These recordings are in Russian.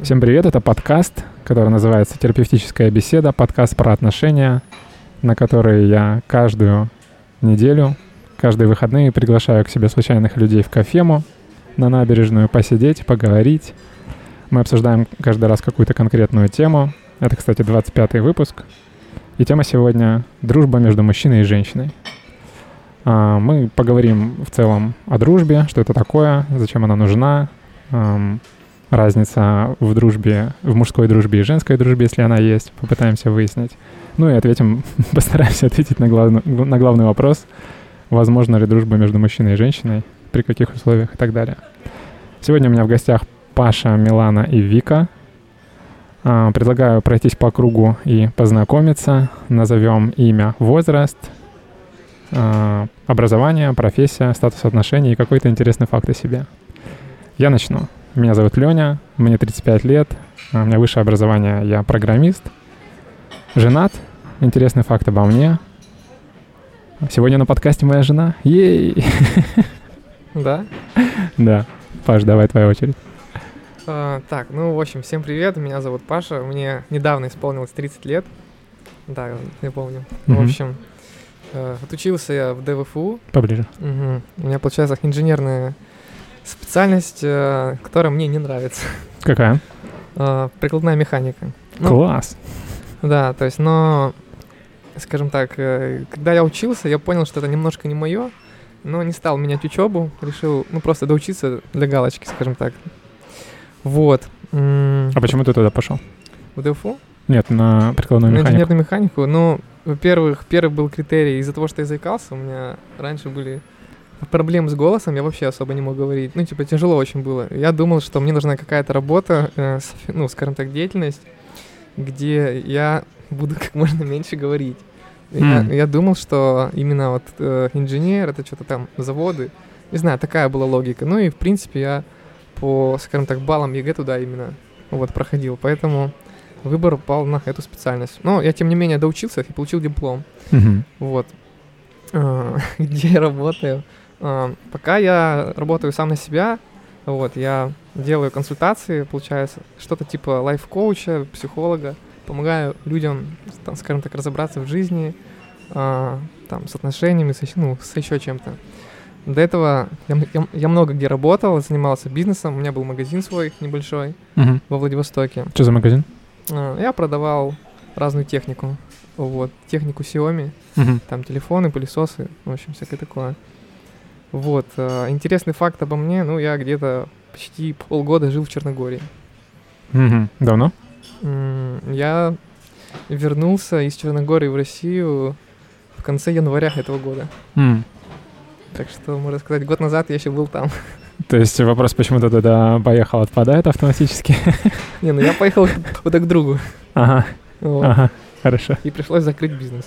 Всем привет, это подкаст, который называется «Терапевтическая беседа», подкаст про отношения, на который я каждую неделю, каждые выходные приглашаю к себе случайных людей в кафему на набережную посидеть, поговорить. Мы обсуждаем каждый раз какую-то конкретную тему. Это, кстати, 25-й выпуск. И тема сегодня — дружба между мужчиной и женщиной. А, мы поговорим в целом о дружбе, что это такое, зачем она нужна, разница в дружбе, в мужской дружбе и женской дружбе, если она есть, попытаемся выяснить. Ну и ответим, постараемся ответить на главный, на главный вопрос, возможно ли дружба между мужчиной и женщиной, при каких условиях и так далее. Сегодня у меня в гостях Паша, Милана и Вика. А, предлагаю пройтись по кругу и познакомиться. Назовем имя, возраст, а, образование, профессия, статус отношений и какой-то интересный факт о себе. Я начну. Меня зовут Леня, мне 35 лет, у меня высшее образование, я программист, женат. Интересный факт обо мне. Сегодня на подкасте моя жена. Ей! Да? Да. Паш, давай твоя очередь. А, так, ну, в общем, всем привет, меня зовут Паша, мне недавно исполнилось 30 лет. Да, я помню. В общем, э, отучился я в ДВФУ. Поближе. Угу. У меня, получается, инженерная специальность, э, которая мне не нравится. Какая? Э, прикладная механика. Ну, Класс. Да, то есть, но, скажем так, э, когда я учился, я понял, что это немножко не мое, но не стал менять учебу, решил, ну, просто доучиться для галочки, скажем так. Вот. А почему ты туда пошел? В ДФУ? Нет, на прикладную механику. На инженерную механику. Ну, во-первых, первый был критерий из-за того, что я заикался. У меня раньше были проблем с голосом, я вообще особо не мог говорить. Ну, типа, тяжело очень было. Я думал, что мне нужна какая-то работа, э, с, ну, скажем так, деятельность, где я буду как можно меньше говорить. Мм. Я, я думал, что именно вот э, инженер, это что-то там заводы. Не знаю, такая была логика. Ну и, в принципе, я по, скажем так, баллам ЕГЭ туда именно вот проходил. Поэтому выбор пал на эту специальность. Но я, тем не менее, доучился и получил диплом. Mm-hmm. Вот. Э, где я работаю? А, пока я работаю сам на себя, вот, я делаю консультации, получается, что-то типа лайф-коуча, психолога, помогаю людям, там, скажем так, разобраться в жизни, а, там, с отношениями, с, ну, с еще чем-то. До этого я, я, я много где работал, занимался бизнесом, у меня был магазин свой небольшой угу. во Владивостоке. Что за магазин? А, я продавал разную технику, вот, технику Xiaomi, угу. там телефоны, пылесосы, в общем, всякое такое. Вот. Э, интересный факт обо мне. Ну, я где-то почти полгода жил в Черногории. Угу. Давно? Я вернулся из Черногории в Россию в конце января этого года. Mm. Так что, можно сказать, год назад я еще был там. То есть вопрос, почему ты туда поехал, отпадает автоматически? Не, ну я поехал куда к другу. Ага. Ага, хорошо. И пришлось закрыть бизнес.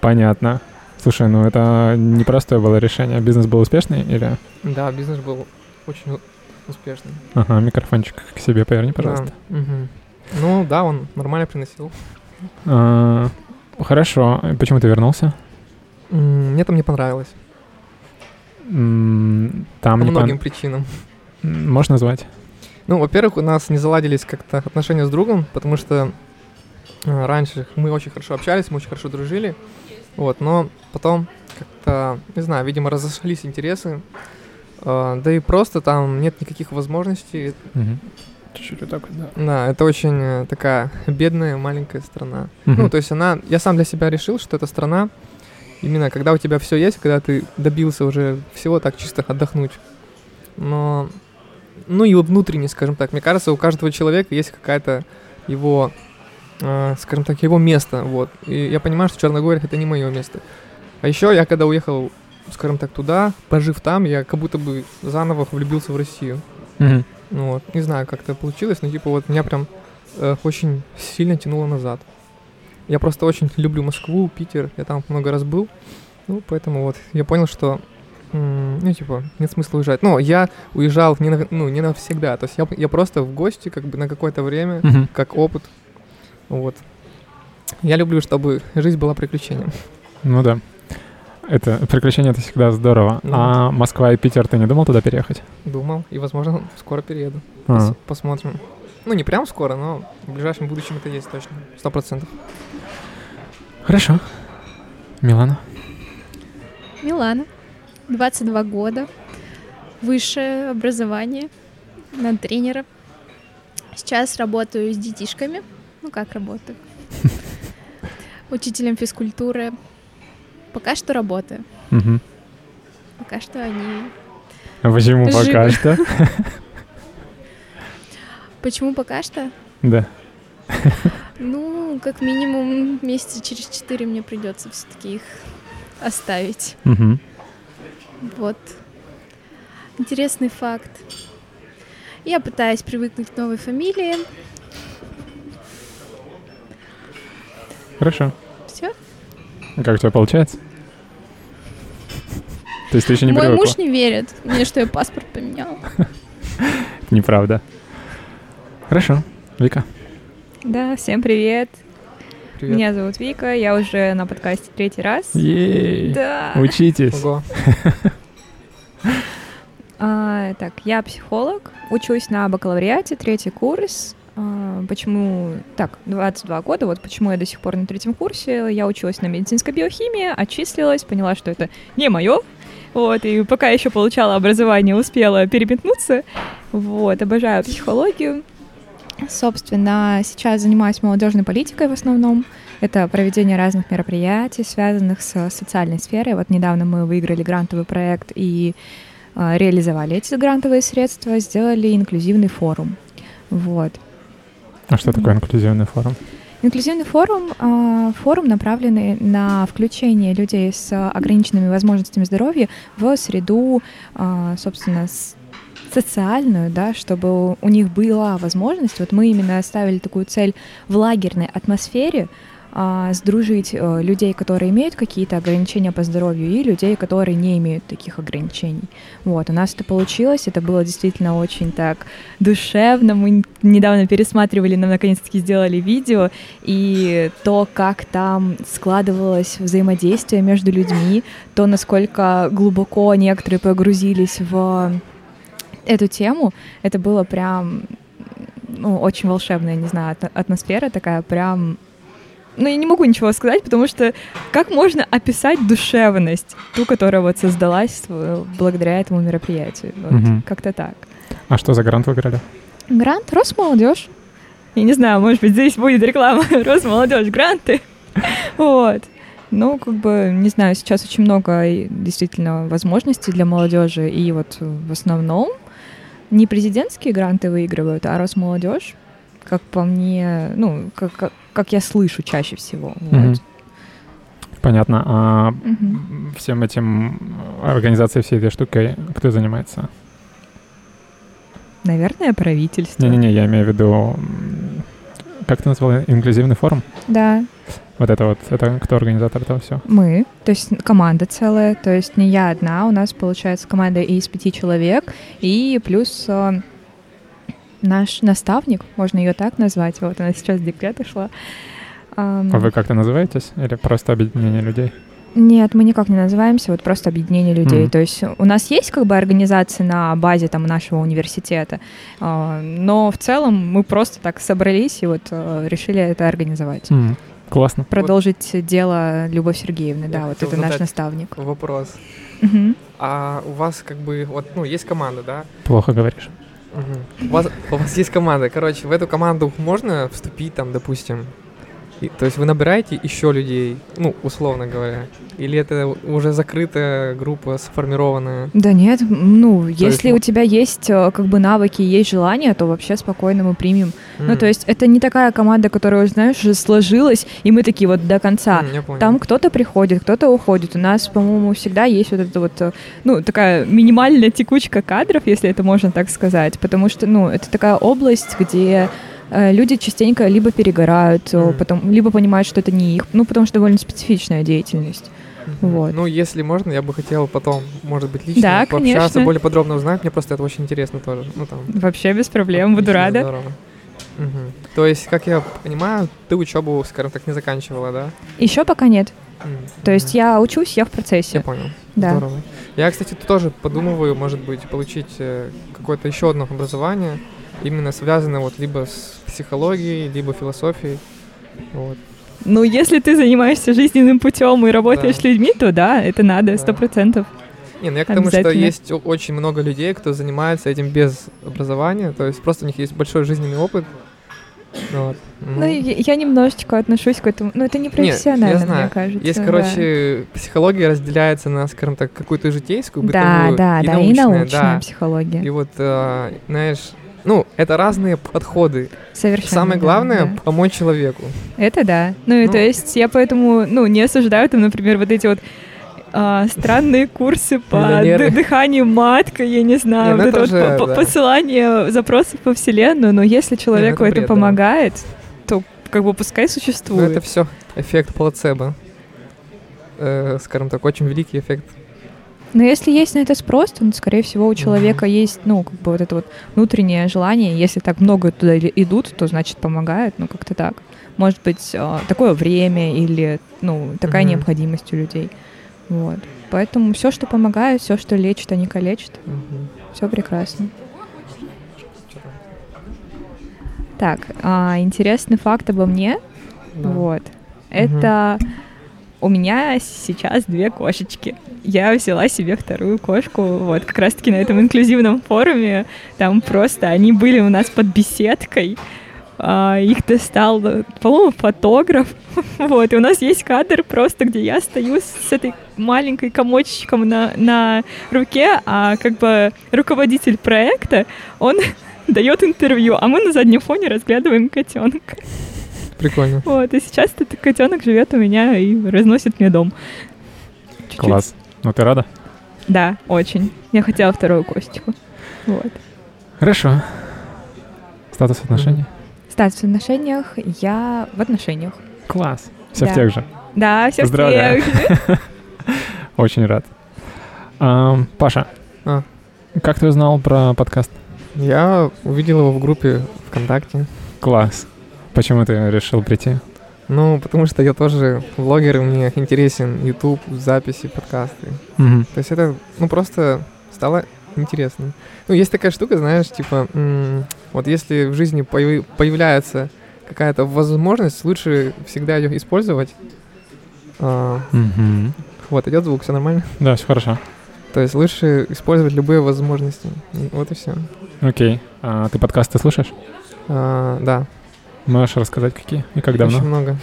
Понятно. Слушай, ну это непростое было решение. Бизнес был успешный или? Да, бизнес был очень успешный. Ага, микрофончик к себе поверни, пожалуйста. Да. Угу. Ну да, он нормально приносил. А, хорошо. Почему ты вернулся? Мне там не понравилось. Там По многим пон... причинам. Можешь назвать? Ну, во-первых, у нас не заладились как-то отношения с другом, потому что а, раньше мы очень хорошо общались, мы очень хорошо дружили. Вот, но потом как-то, не знаю, видимо, разошлись интересы. Э, да и просто там нет никаких возможностей. Угу. Чуть-чуть вот так вот, да. Да, это очень э, такая бедная маленькая страна. Угу. Ну, то есть она, я сам для себя решил, что эта страна, именно когда у тебя все есть, когда ты добился уже всего так чисто отдохнуть. Но, ну и внутренне, скажем так, мне кажется, у каждого человека есть какая-то его скажем так, его место, вот. И я понимаю, что Черногория это не мое место. А еще я когда уехал, скажем так, туда, пожив там, я как будто бы заново влюбился в Россию. Mm-hmm. Ну, вот. Не знаю, как это получилось, но типа вот меня прям э, очень сильно тянуло назад. Я просто очень люблю Москву, Питер, я там много раз был. Ну, поэтому вот я понял, что ну, типа, нет смысла уезжать. Ну, я уезжал не, на, ну, не навсегда. То есть я, я просто в гости, как бы на какое-то время, mm-hmm. как опыт. Вот. Я люблю, чтобы жизнь была приключением. Ну да. Это приключение это всегда здорово. Да. А Москва и Питер, ты не думал туда переехать? Думал, и возможно скоро перееду. А. Пос- посмотрим. Ну, не прям скоро, но в ближайшем будущем это есть точно. Сто процентов. Хорошо. Милана? Милана, 22 года, высшее образование на тренера. Сейчас работаю с детишками. Ну, как работаю? Учителем физкультуры. Пока что работаю. Угу. Пока что они... А почему пока Живы. что? Почему пока что? Да. Ну, как минимум месяца через четыре мне придется все-таки их оставить. Мгм. Вот. Интересный факт. Я пытаюсь привыкнуть к новой фамилии. Хорошо. Все. Как у тебя получается? То есть ты еще не Мой привыкла? муж не верит мне, что я паспорт поменяла. Неправда. Хорошо. Вика? Да, всем привет. Привет. Меня зовут Вика, я уже на подкасте третий раз. Ей! Да. Учитесь. Ого. А, так, я психолог, учусь на бакалавриате, третий курс. А, почему... Так, 22 года, вот почему я до сих пор на третьем курсе. Я училась на медицинской биохимии, отчислилась, поняла, что это не мое. Вот, и пока еще получала образование, успела переметнуться. Вот, обожаю психологию. Собственно, сейчас занимаюсь молодежной политикой в основном. Это проведение разных мероприятий, связанных с социальной сферой. Вот недавно мы выиграли грантовый проект и а, реализовали эти грантовые средства, сделали инклюзивный форум. Вот. А что такое инклюзивный форум? Инклюзивный форум а, форум, направленный на включение людей с ограниченными возможностями здоровья в среду, а, собственно, социальную, да, чтобы у них была возможность. Вот мы именно ставили такую цель в лагерной атмосфере а, сдружить э, людей, которые имеют какие-то ограничения по здоровью, и людей, которые не имеют таких ограничений. Вот, у нас это получилось, это было действительно очень так душевно. Мы недавно пересматривали, нам наконец-таки сделали видео, и то, как там складывалось взаимодействие между людьми, то, насколько глубоко некоторые погрузились в эту тему, это было прям ну, очень волшебная, не знаю, ат- атмосфера такая прям... Ну, я не могу ничего сказать, потому что как можно описать душевность, ту, которая вот создалась благодаря этому мероприятию? Вот, Мгм. Как-то так. А что за грант выиграли? Грант Росмолодежь. Я не знаю, может быть, здесь будет реклама Росмолодежь, гранты. Вот. Ну, как бы, не знаю, сейчас очень много действительно возможностей для молодежи, и вот в основном не президентские гранты выигрывают, а Росмолодежь, как по мне, ну, как, как, как я слышу чаще всего. Вот. Мгм. Понятно. А Мгм. всем этим организацией всей этой штукой кто занимается? Наверное, правительство. Не-не-не, я имею в виду... Как ты назвал? Инклюзивный форум? Да, Вот это вот, это кто организатор этого всего? Мы, то есть команда целая, то есть не я одна, у нас получается команда из пяти человек, и плюс э, наш наставник, можно ее так назвать, вот она сейчас в декрет ушла. Ам, А вы как-то называетесь? Или просто объединение людей? Нет, мы никак не называемся, вот просто объединение людей. Мгм. То есть у нас есть как бы организация на базе там нашего университета, а, но в целом мы просто так собрались и вот э, решили это организовать. М, Классно. Продолжить дело Любовь Сергеевны, да, Я вот хотел это наш наставник. Вопрос. Мгм. А у вас как бы, вот, ну, есть команда, да? Плохо говоришь. У вас, у вас есть команда. Короче, в эту команду можно вступить, там, допустим. И- то есть вы набираете еще людей, ну, условно говоря. Или это уже закрытая группа, сформированная? Да нет, ну, если есть, у тебя есть э, как бы навыки, есть желание, то вообще спокойно мы примем. Ну, М. то есть это не такая команда, которая, уже, знаешь, уже сложилась, и мы такие вот до конца. Понял. Там кто-то приходит, кто-то уходит. У нас, по-моему, всегда есть вот это вот, э, ну, такая минимальная текучка кадров, если это можно так сказать, потому что, ну, это такая область, где люди частенько либо перегорают, э, Мгм. потом, либо понимают, что это не их, ну, потому что довольно специфичная деятельность. Вот. Ну, если можно, я бы хотел потом, может быть, лично Да, пообщаться, конечно. более подробно узнать. Мне просто это очень интересно тоже. Ну, там, Вообще без проблем, буду рада. здорово. Мгм. То есть, как я понимаю, ты учебу, скажем так, не заканчивала, да? Еще пока нет. М, То есть я учусь, я в Я процессе. понял. Да. Здорово. Я, кстати, тоже подумываю, может быть, получить э, какое-то еще одно образование. именно связано вот либо с психологией, либо философией. Вот. Ну, если ты занимаешься жизненным путем и работаешь Да. с людьми, то да, это надо, Да. сто процентов. Не, ну я к тому, что есть очень много людей, кто занимается этим без образования, то есть просто у них есть большой жизненный опыт. Вот. Ну, я, я немножечко отношусь к этому. Ну, это не Нет, профессионально, я знаю. мне кажется. Есть, да. короче, психология разделяется на, скажем так, какую-то житейскую, Да, бытовую да, и да, научную, и научная да. психология. И вот, э, знаешь, ну, это разные подходы. Совершенно. Самое главное да. помочь человеку. Это да. Ну, и Ну. то есть я поэтому, ну, не осуждаю там, например, вот эти вот а, странные курсы по дыханию маткой, я не знаю, Не, ну вот это это вот да. посылание запросов по вселенную, но если человеку это это, да. помогает, то как бы пускай Но существует. это все эффект плацебо. Э, скажем так, очень великий эффект. Но если есть на это спрос, то, ну, скорее всего, у человека есть, ну, как бы вот это вот внутреннее желание. Если так много туда идут, то значит помогает, ну, как-то так. Может быть, а, такое время или, ну, такая Мгм. необходимость у людей. Вот. Поэтому все, что помогает, все, что лечит, а не калечит, Мгм. все прекрасно. Так, а, интересный факт обо мне. Да. Вот. Это у меня сейчас две кошечки. Я взяла себе вторую кошку, вот, как раз-таки на этом инклюзивном форуме. Там просто они были у нас под беседкой. А, их достал, по-моему, фотограф. Вот, и у нас есть кадр просто, где я стою с этой маленькой комочечком на, на руке, а как бы руководитель проекта, он дает интервью, а мы на заднем фоне разглядываем котенка. Прикольно. Вот, и сейчас этот котенок живет у меня и разносит мне дом. Чуть-чуть. Класс. Ну ты рада? Да, очень. Я хотела вторую косточку. Вот. Хорошо. Статус отношений? Статус в отношениях. Я в отношениях. Класс. Все в Да. тех же. Да, все в Поздравляю. тех же. Очень рад. Паша, А. как ты узнал про подкаст? Я увидел его в группе ВКонтакте. Класс. Почему ты решил прийти? Ну, потому что я тоже влогер, и мне интересен YouTube, записи, подкасты. Мгм. То есть это, ну, просто стало интересно. Ну, есть такая штука, знаешь, типа, м, вот если в жизни появи- появляется какая-то возможность, лучше всегда ее использовать. А, Мгм. вот, идет звук, все нормально. Да, все хорошо. То есть лучше использовать любые возможности. Вот и все. Окей. А ты подкасты слушаешь? да, Можешь рассказать, какие и как давно? очень много.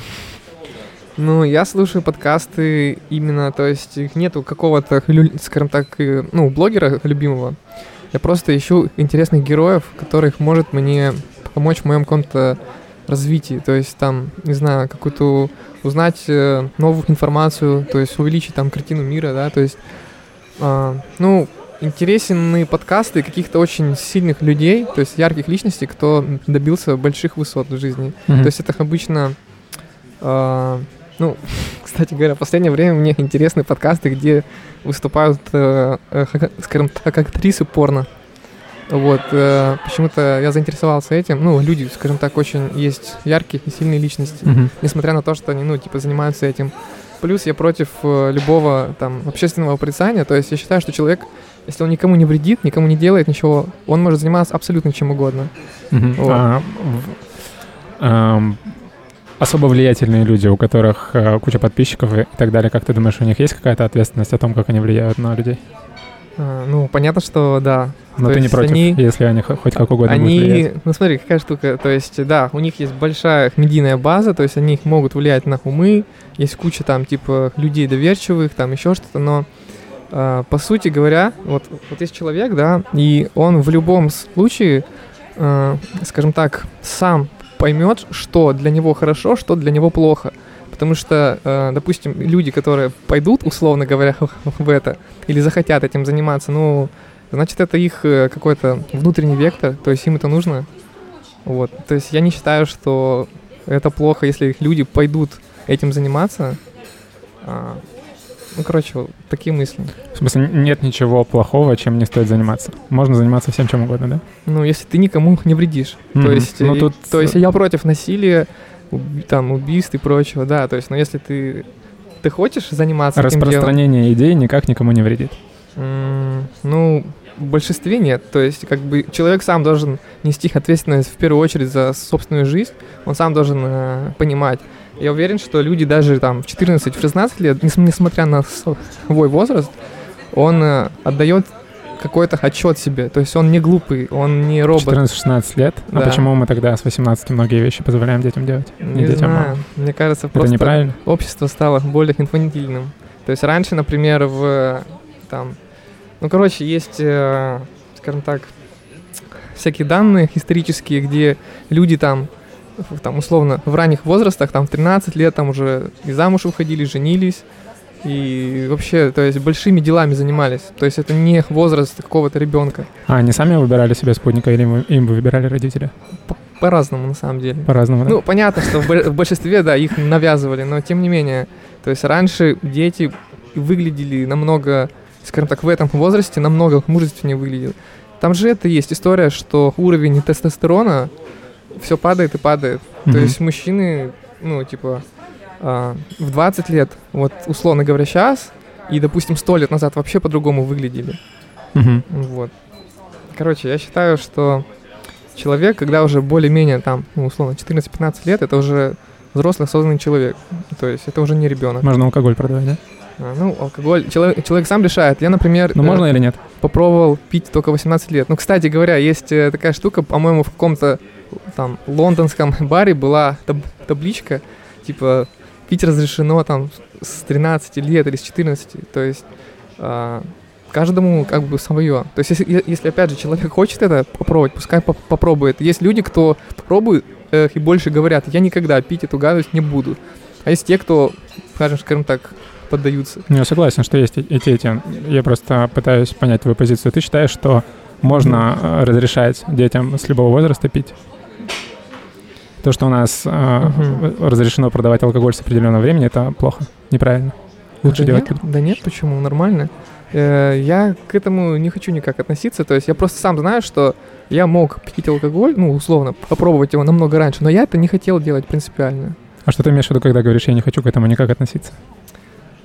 Ну, я слушаю подкасты именно, то есть их нету какого-то, скажем так, э, ну, блогера любимого. Я просто ищу интересных героев, которых может мне помочь в моем каком-то развитии. То есть там, не знаю, какую-то узнать э, новую информацию, то есть увеличить там картину мира, да, то есть, а, ну, интересны подкасты каких-то очень сильных людей, то есть ярких личностей, кто добился больших высот в жизни. Мгм. То есть это обычно, а, ну, кстати говоря, в последнее время мне интересны подкасты, где выступают, э, э, скажем так, актрисы порно. Вот, э, почему-то я заинтересовался этим. Ну, люди, скажем так, очень есть яркие и сильные личности, Мгм. несмотря на то, что они, ну, типа, занимаются этим. Плюс я против э, любого там общественного порицания. То есть я считаю, что человек, если он никому не вредит, никому не делает ничего, он может заниматься абсолютно чем угодно. Мгм. Вот. А, ам, особо влиятельные люди, у которых э, куча подписчиков и так далее, как ты думаешь, у них есть какая-то ответственность о том, как они влияют на людей? А, ну, понятно, что да, Но То ты не против, они- если они хо- хоть как угодно будут Они, влиять. ну смотри, какая штука, то есть, да, у них есть большая медийная база, то есть они могут влиять на умы, есть куча там, типа, людей доверчивых, там еще что-то, но а, по сути говоря, вот, вот есть человек, да, и он в любом случае, а, скажем так, сам поймет, что для него хорошо, что для него плохо. Потому что, э, допустим, люди, которые пойдут, условно говоря, в это, или захотят этим заниматься, ну, значит, это их э, какой-то внутренний вектор, то есть им это нужно. Вот. То есть я не считаю, что это плохо, если люди пойдут этим заниматься. Ну, короче, вот такие мысли. В смысле, нет ничего плохого, чем не стоит заниматься. Можно заниматься всем, чем угодно, да? Ну, если ты никому не вредишь. То Мгм. есть, Ну, тут- то есть я против насилия, уб- там, убийств и прочего, да. То есть, но если ты, ты хочешь заниматься этим делом, Распространение идей никак никому не вредит. Ну, в большинстве нет. То есть, как бы человек сам должен нести ответственность в первую очередь за собственную жизнь. Он сам должен э, понимать. Я уверен, что люди даже там в 14-16 лет, несмотря на свой возраст, он э, отдает какой-то отчет себе. То есть он не глупый, он не робот. 14-16 лет? А да. А почему мы тогда с 18 многие вещи позволяем детям делать? Не, не детям, знаю. А... Мне кажется, Это просто неправильно? общество стало более инфантильным. То есть раньше, например, в там, ну, короче, есть, э, скажем так, всякие данные исторические, где люди там, там, условно, в ранних возрастах, там, в 13 лет, там уже и замуж выходили, женились, и вообще, то есть, большими делами занимались. То есть, это не возраст какого-то ребенка. А они сами выбирали себе спутника или им выбирали родители? По-разному, на самом деле. По-разному, да? Ну, понятно, что в большинстве, да, их навязывали, но тем не менее. То есть, раньше дети выглядели намного, скажем так, в этом возрасте намного мужественнее выглядели. Там же это есть история, что уровень тестостерона все падает и падает. Mm-hmm. То есть мужчины, ну, типа, а, в 20 лет, вот условно говоря, сейчас, и, допустим, 100 лет назад вообще по-другому выглядели. Угу. Вот. Короче, я считаю, что человек, когда уже более-менее там, ну, условно, 14-15 лет, это уже взрослый осознанный человек. То есть это уже не ребенок. Можно алкоголь продавать, да? А, ну, алкоголь. Человек, человек сам решает. Я, например... Ну, можно э, или нет? Попробовал пить только 18 лет. Ну, кстати говоря, есть э, такая штука, по-моему, в каком-то там лондонском баре была таб- табличка, типа пить разрешено там с 13 лет или с 14. То есть э, каждому как бы свое. То есть если, если опять же человек хочет это попробовать, пускай поп попробует. Есть люди, кто пробует э, и больше говорят, я никогда пить эту гадость не буду. А есть те, кто, скажем, скажем так, поддаются. Ну, я согласен, что есть эти эти. Я просто пытаюсь понять твою позицию. Ты считаешь, что можно э, разрешать детям с любого возраста пить? То, что у нас э, угу. разрешено продавать алкоголь с определенного времени, это плохо, неправильно. Лучше да делать. Нет, да нет, почему? Нормально. Э, я к этому не хочу никак относиться. То есть я просто сам знаю, что я мог пить алкоголь, ну, условно, попробовать его намного раньше, но я это не хотел делать принципиально. А что ты имеешь в виду, когда говоришь, я не хочу к этому никак относиться?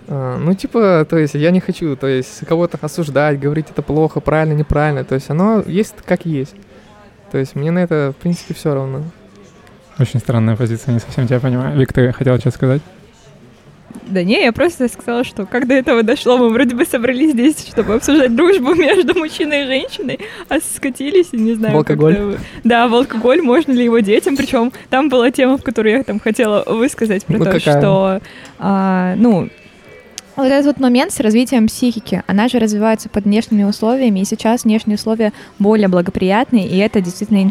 А, ну, типа, то есть я не хочу, то есть кого-то осуждать, говорить это плохо, правильно, неправильно. То есть оно есть как есть. То есть мне на это, в принципе, все равно. Очень странная позиция, не совсем тебя понимаю. Вик, ты хотела что сказать? Да не, я просто сказала, что как до этого дошло, мы вроде бы собрались здесь, чтобы обсуждать дружбу между мужчиной и женщиной, а скатились, и не знаю... В алкоголь? Да, в алкоголь, можно ли его детям, причем там была тема, в которую я там хотела высказать про ну, то, какая? что, а, ну, вот этот вот момент с развитием психики, она же развивается под внешними условиями, и сейчас внешние условия более благоприятные, и это действительно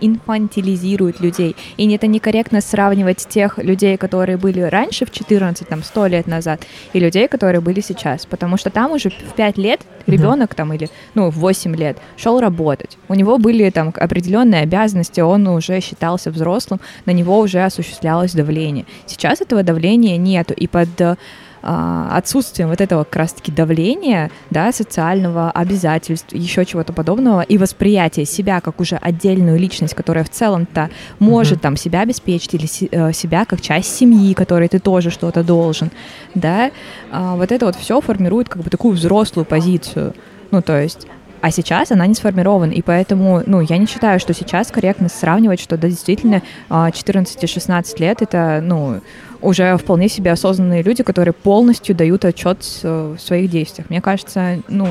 инфантилизирует людей. И это некорректно сравнивать тех людей, которые были раньше, в 14, там, 100 лет назад, и людей, которые были сейчас. Потому что там уже в 5 лет ребенок там или, ну, в 8 лет шел работать. У него были там определенные обязанности, он уже считался взрослым, на него уже осуществлялось давление. Сейчас этого давления нету, и под а, отсутствием вот этого как раз-таки давления, да, социального обязательств, еще чего-то подобного, и восприятия себя как уже отдельную личность, которая в целом-то может mm-hmm. там себя обеспечить или э, себя как часть семьи, которой ты тоже что-то должен, да, а, вот это вот все формирует как бы такую взрослую позицию. Ну, то есть а сейчас она не сформирована, и поэтому, ну, я не считаю, что сейчас корректно сравнивать, что да, действительно 14-16 а, лет это, ну, уже вполне себе осознанные люди, которые полностью дают отчет в своих действиях. Мне кажется, ну,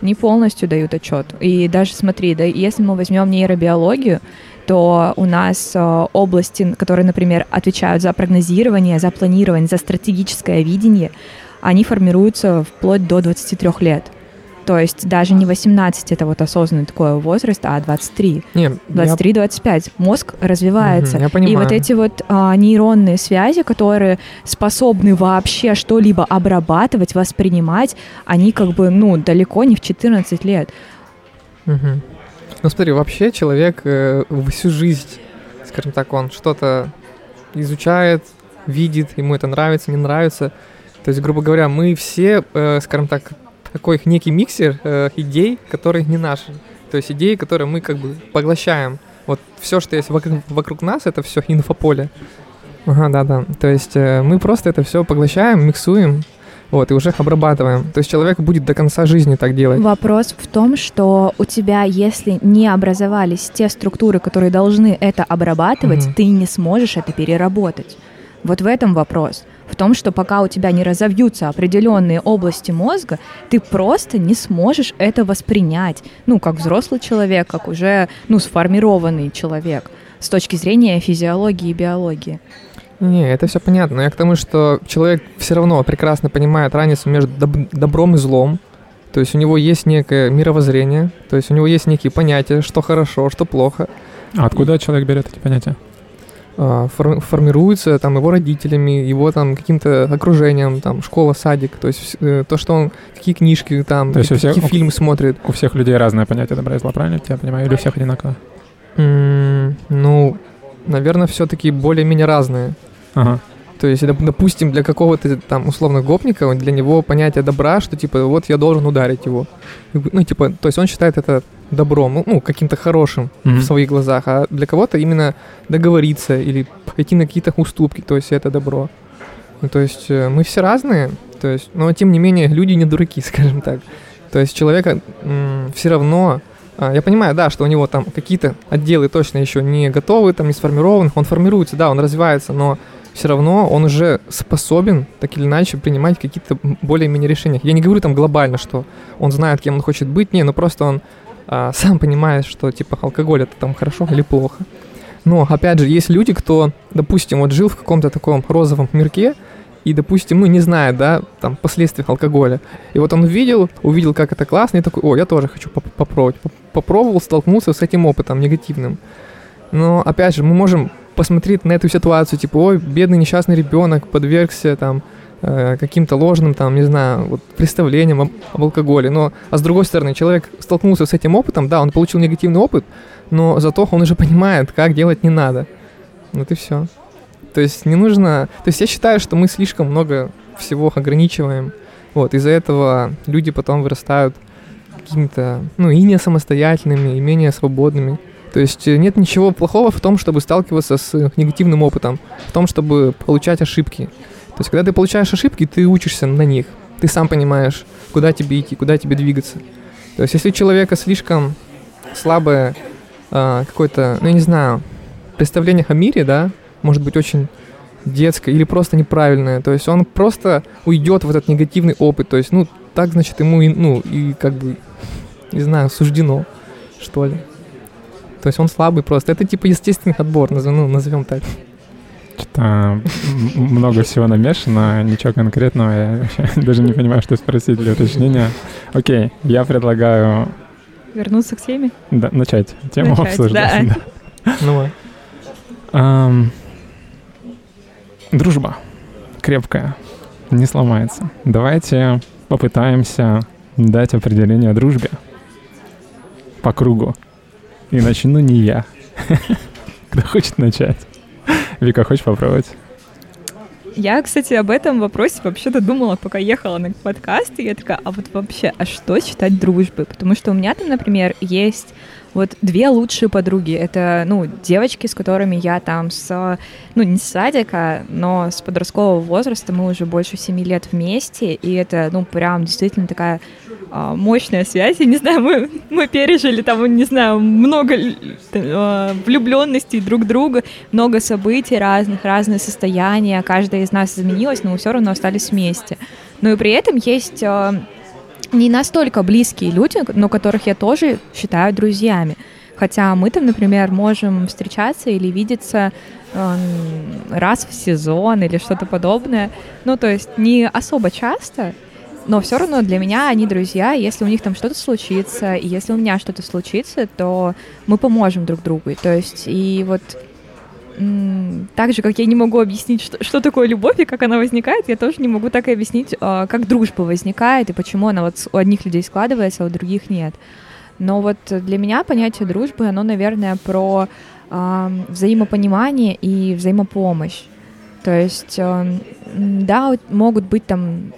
не полностью дают отчет. И даже смотри, да, если мы возьмем нейробиологию, то у нас э, области, которые, например, отвечают за прогнозирование, за планирование, за стратегическое видение, они формируются вплоть до 23 лет. То есть даже не 18 это вот осознанный такой возраст, а 23. 23-25. Я... Мозг развивается. Угу, я понимаю. И вот эти вот а, нейронные связи, которые способны вообще что-либо обрабатывать, воспринимать, они как бы, ну, далеко не в 14 лет. Угу. Ну смотри, вообще человек э, всю жизнь, скажем так, он что-то изучает, видит, ему это нравится, не нравится. То есть, грубо говоря, мы все, э, скажем так, такой некий миксер э, идей, которые не наши. То есть идеи, которые мы как бы поглощаем. Вот все, что есть вокруг, вокруг нас, это все инфополе. Ага, да-да. То есть э, мы просто это все поглощаем, миксуем. вот, и уже их обрабатываем. То есть человек будет до конца жизни так делать. Вопрос в том, что у тебя, если не образовались те структуры, которые должны это обрабатывать, Мгм. ты не сможешь это переработать. Вот в этом вопрос. В том, что пока у тебя не разовьются определенные области мозга, ты просто не сможешь это воспринять. Ну, как взрослый человек, как уже, ну, сформированный человек с точки зрения физиологии и биологии. Не, это все понятно. Но я к тому, что человек все равно прекрасно понимает разницу между доб- добром и злом. То есть у него есть некое мировоззрение, то есть у него есть некие понятия, что хорошо, что плохо. А откуда человек берет эти понятия? А, фор- формируется там его родителями, его там каким-то окружением, там школа, садик, то есть э, то, что он какие книжки там, То есть у какие, всех- фильмы смотрит. У всех людей разное понятие добра и зла, правильно я тебя понимаю? Или у всех одинаково? М, ну, наверное, все-таки более-менее разные. Ага. То есть, доп- допустим, для какого-то там условно гопника, для него понятие добра, что типа вот я должен ударить его. Ну, типа, то есть он считает это добром, ну, ну, каким-то хорошим Мгм. в своих глазах, а для кого-то именно договориться или пойти на какие-то уступки, то есть это добро. Ну, то есть э, мы все разные, то есть, но тем не менее люди не дураки, скажем так. То есть человека все равно, а, я понимаю, да, что у него там какие-то отделы точно еще не готовы, там не сформированы, он формируется, да, он развивается, но все равно он уже способен так или иначе принимать какие-то более-менее решения. Я не говорю там глобально, что он знает, кем он хочет быть, не, ну просто он а, сам понимает, что типа алкоголь это там хорошо или плохо. Но, опять же, есть люди, кто, допустим, вот жил в каком-то таком розовом мирке, и, допустим, ну, не знает, да, там, последствий алкоголя. И вот он увидел, увидел, как это классно, и такой, о, я тоже хочу поп- попробовать. Поп- Попробовал, столкнулся с этим опытом негативным. Но, опять же, мы можем посмотреть на эту ситуацию, типа, ой, бедный несчастный ребенок подвергся, там, э, каким-то ложным, там, не знаю, вот, представлениям об, об алкоголе. Но, а с другой стороны, человек столкнулся с этим опытом, да, он получил негативный опыт, но зато он уже понимает, как делать не надо. Вот и все. То есть не нужно... То есть я считаю, что мы слишком много всего ограничиваем. Вот, из-за этого люди потом вырастают какими-то, ну, и не самостоятельными, и менее свободными. То есть э, нет ничего плохого в том, чтобы сталкиваться с э, негативным опытом, в том, чтобы получать ошибки. То есть когда ты получаешь ошибки, ты учишься на них. Ты сам понимаешь, куда тебе идти, куда тебе двигаться. То есть если у человека слишком слабое а, какое-то, ну я не знаю, представление о мире, да, может быть очень детское или просто неправильное. То есть он просто уйдет в этот негативный опыт. То есть, ну, так, значит, ему, и, ну, и как бы, не знаю, суждено, что ли. То есть он слабый просто. Это типа естественный отбор, наз- ну, назовем так. Что-то много всего намешано, ничего конкретного. Я вообще даже не понимаю, что спросить для уточнения. Окей, я предлагаю Вернуться к теме? да, начать тему Начать, обсуждать. да. да. Ну, Ам, дружба крепкая, не сломается. Давайте попытаемся дать определение дружбе по кругу. И начну не я. Кто хочет начать? Вика, хочешь попробовать? Я, кстати, об этом вопросе вообще-то думала, пока ехала на подкаст, и я такая, а вот вообще, а что считать дружбой? Потому что у меня там, например, есть вот две лучшие подруги. Это, ну, девочки, с которыми я там с, ну, не с садика, но с подросткового возраста мы уже больше семи лет вместе, и это, ну, прям действительно такая мощная связь. Я не знаю, мы, мы пережили там, не знаю, много влюбленностей друг друга, много событий разных, разные состояния, каждая из нас изменилась, но мы все равно остались вместе. Но и при этом есть э, не настолько близкие люди, но которых я тоже считаю друзьями. Хотя мы там, например, можем встречаться или видеться эм, раз в сезон или что-то подобное. Ну, то есть не особо часто, но все равно для меня они друзья. Если у них там что-то случится, и если у меня что-то случится, то мы поможем друг другу. То есть и вот так же, как я не могу объяснить, что, что такое любовь и как она возникает, я тоже не могу так и объяснить, а, как дружба возникает и почему она вот у одних людей складывается, а у других нет. Но вот для меня понятие дружбы, оно, наверное, про ам, взаимопонимание и взаимопомощь. То есть, м, да, могут быть там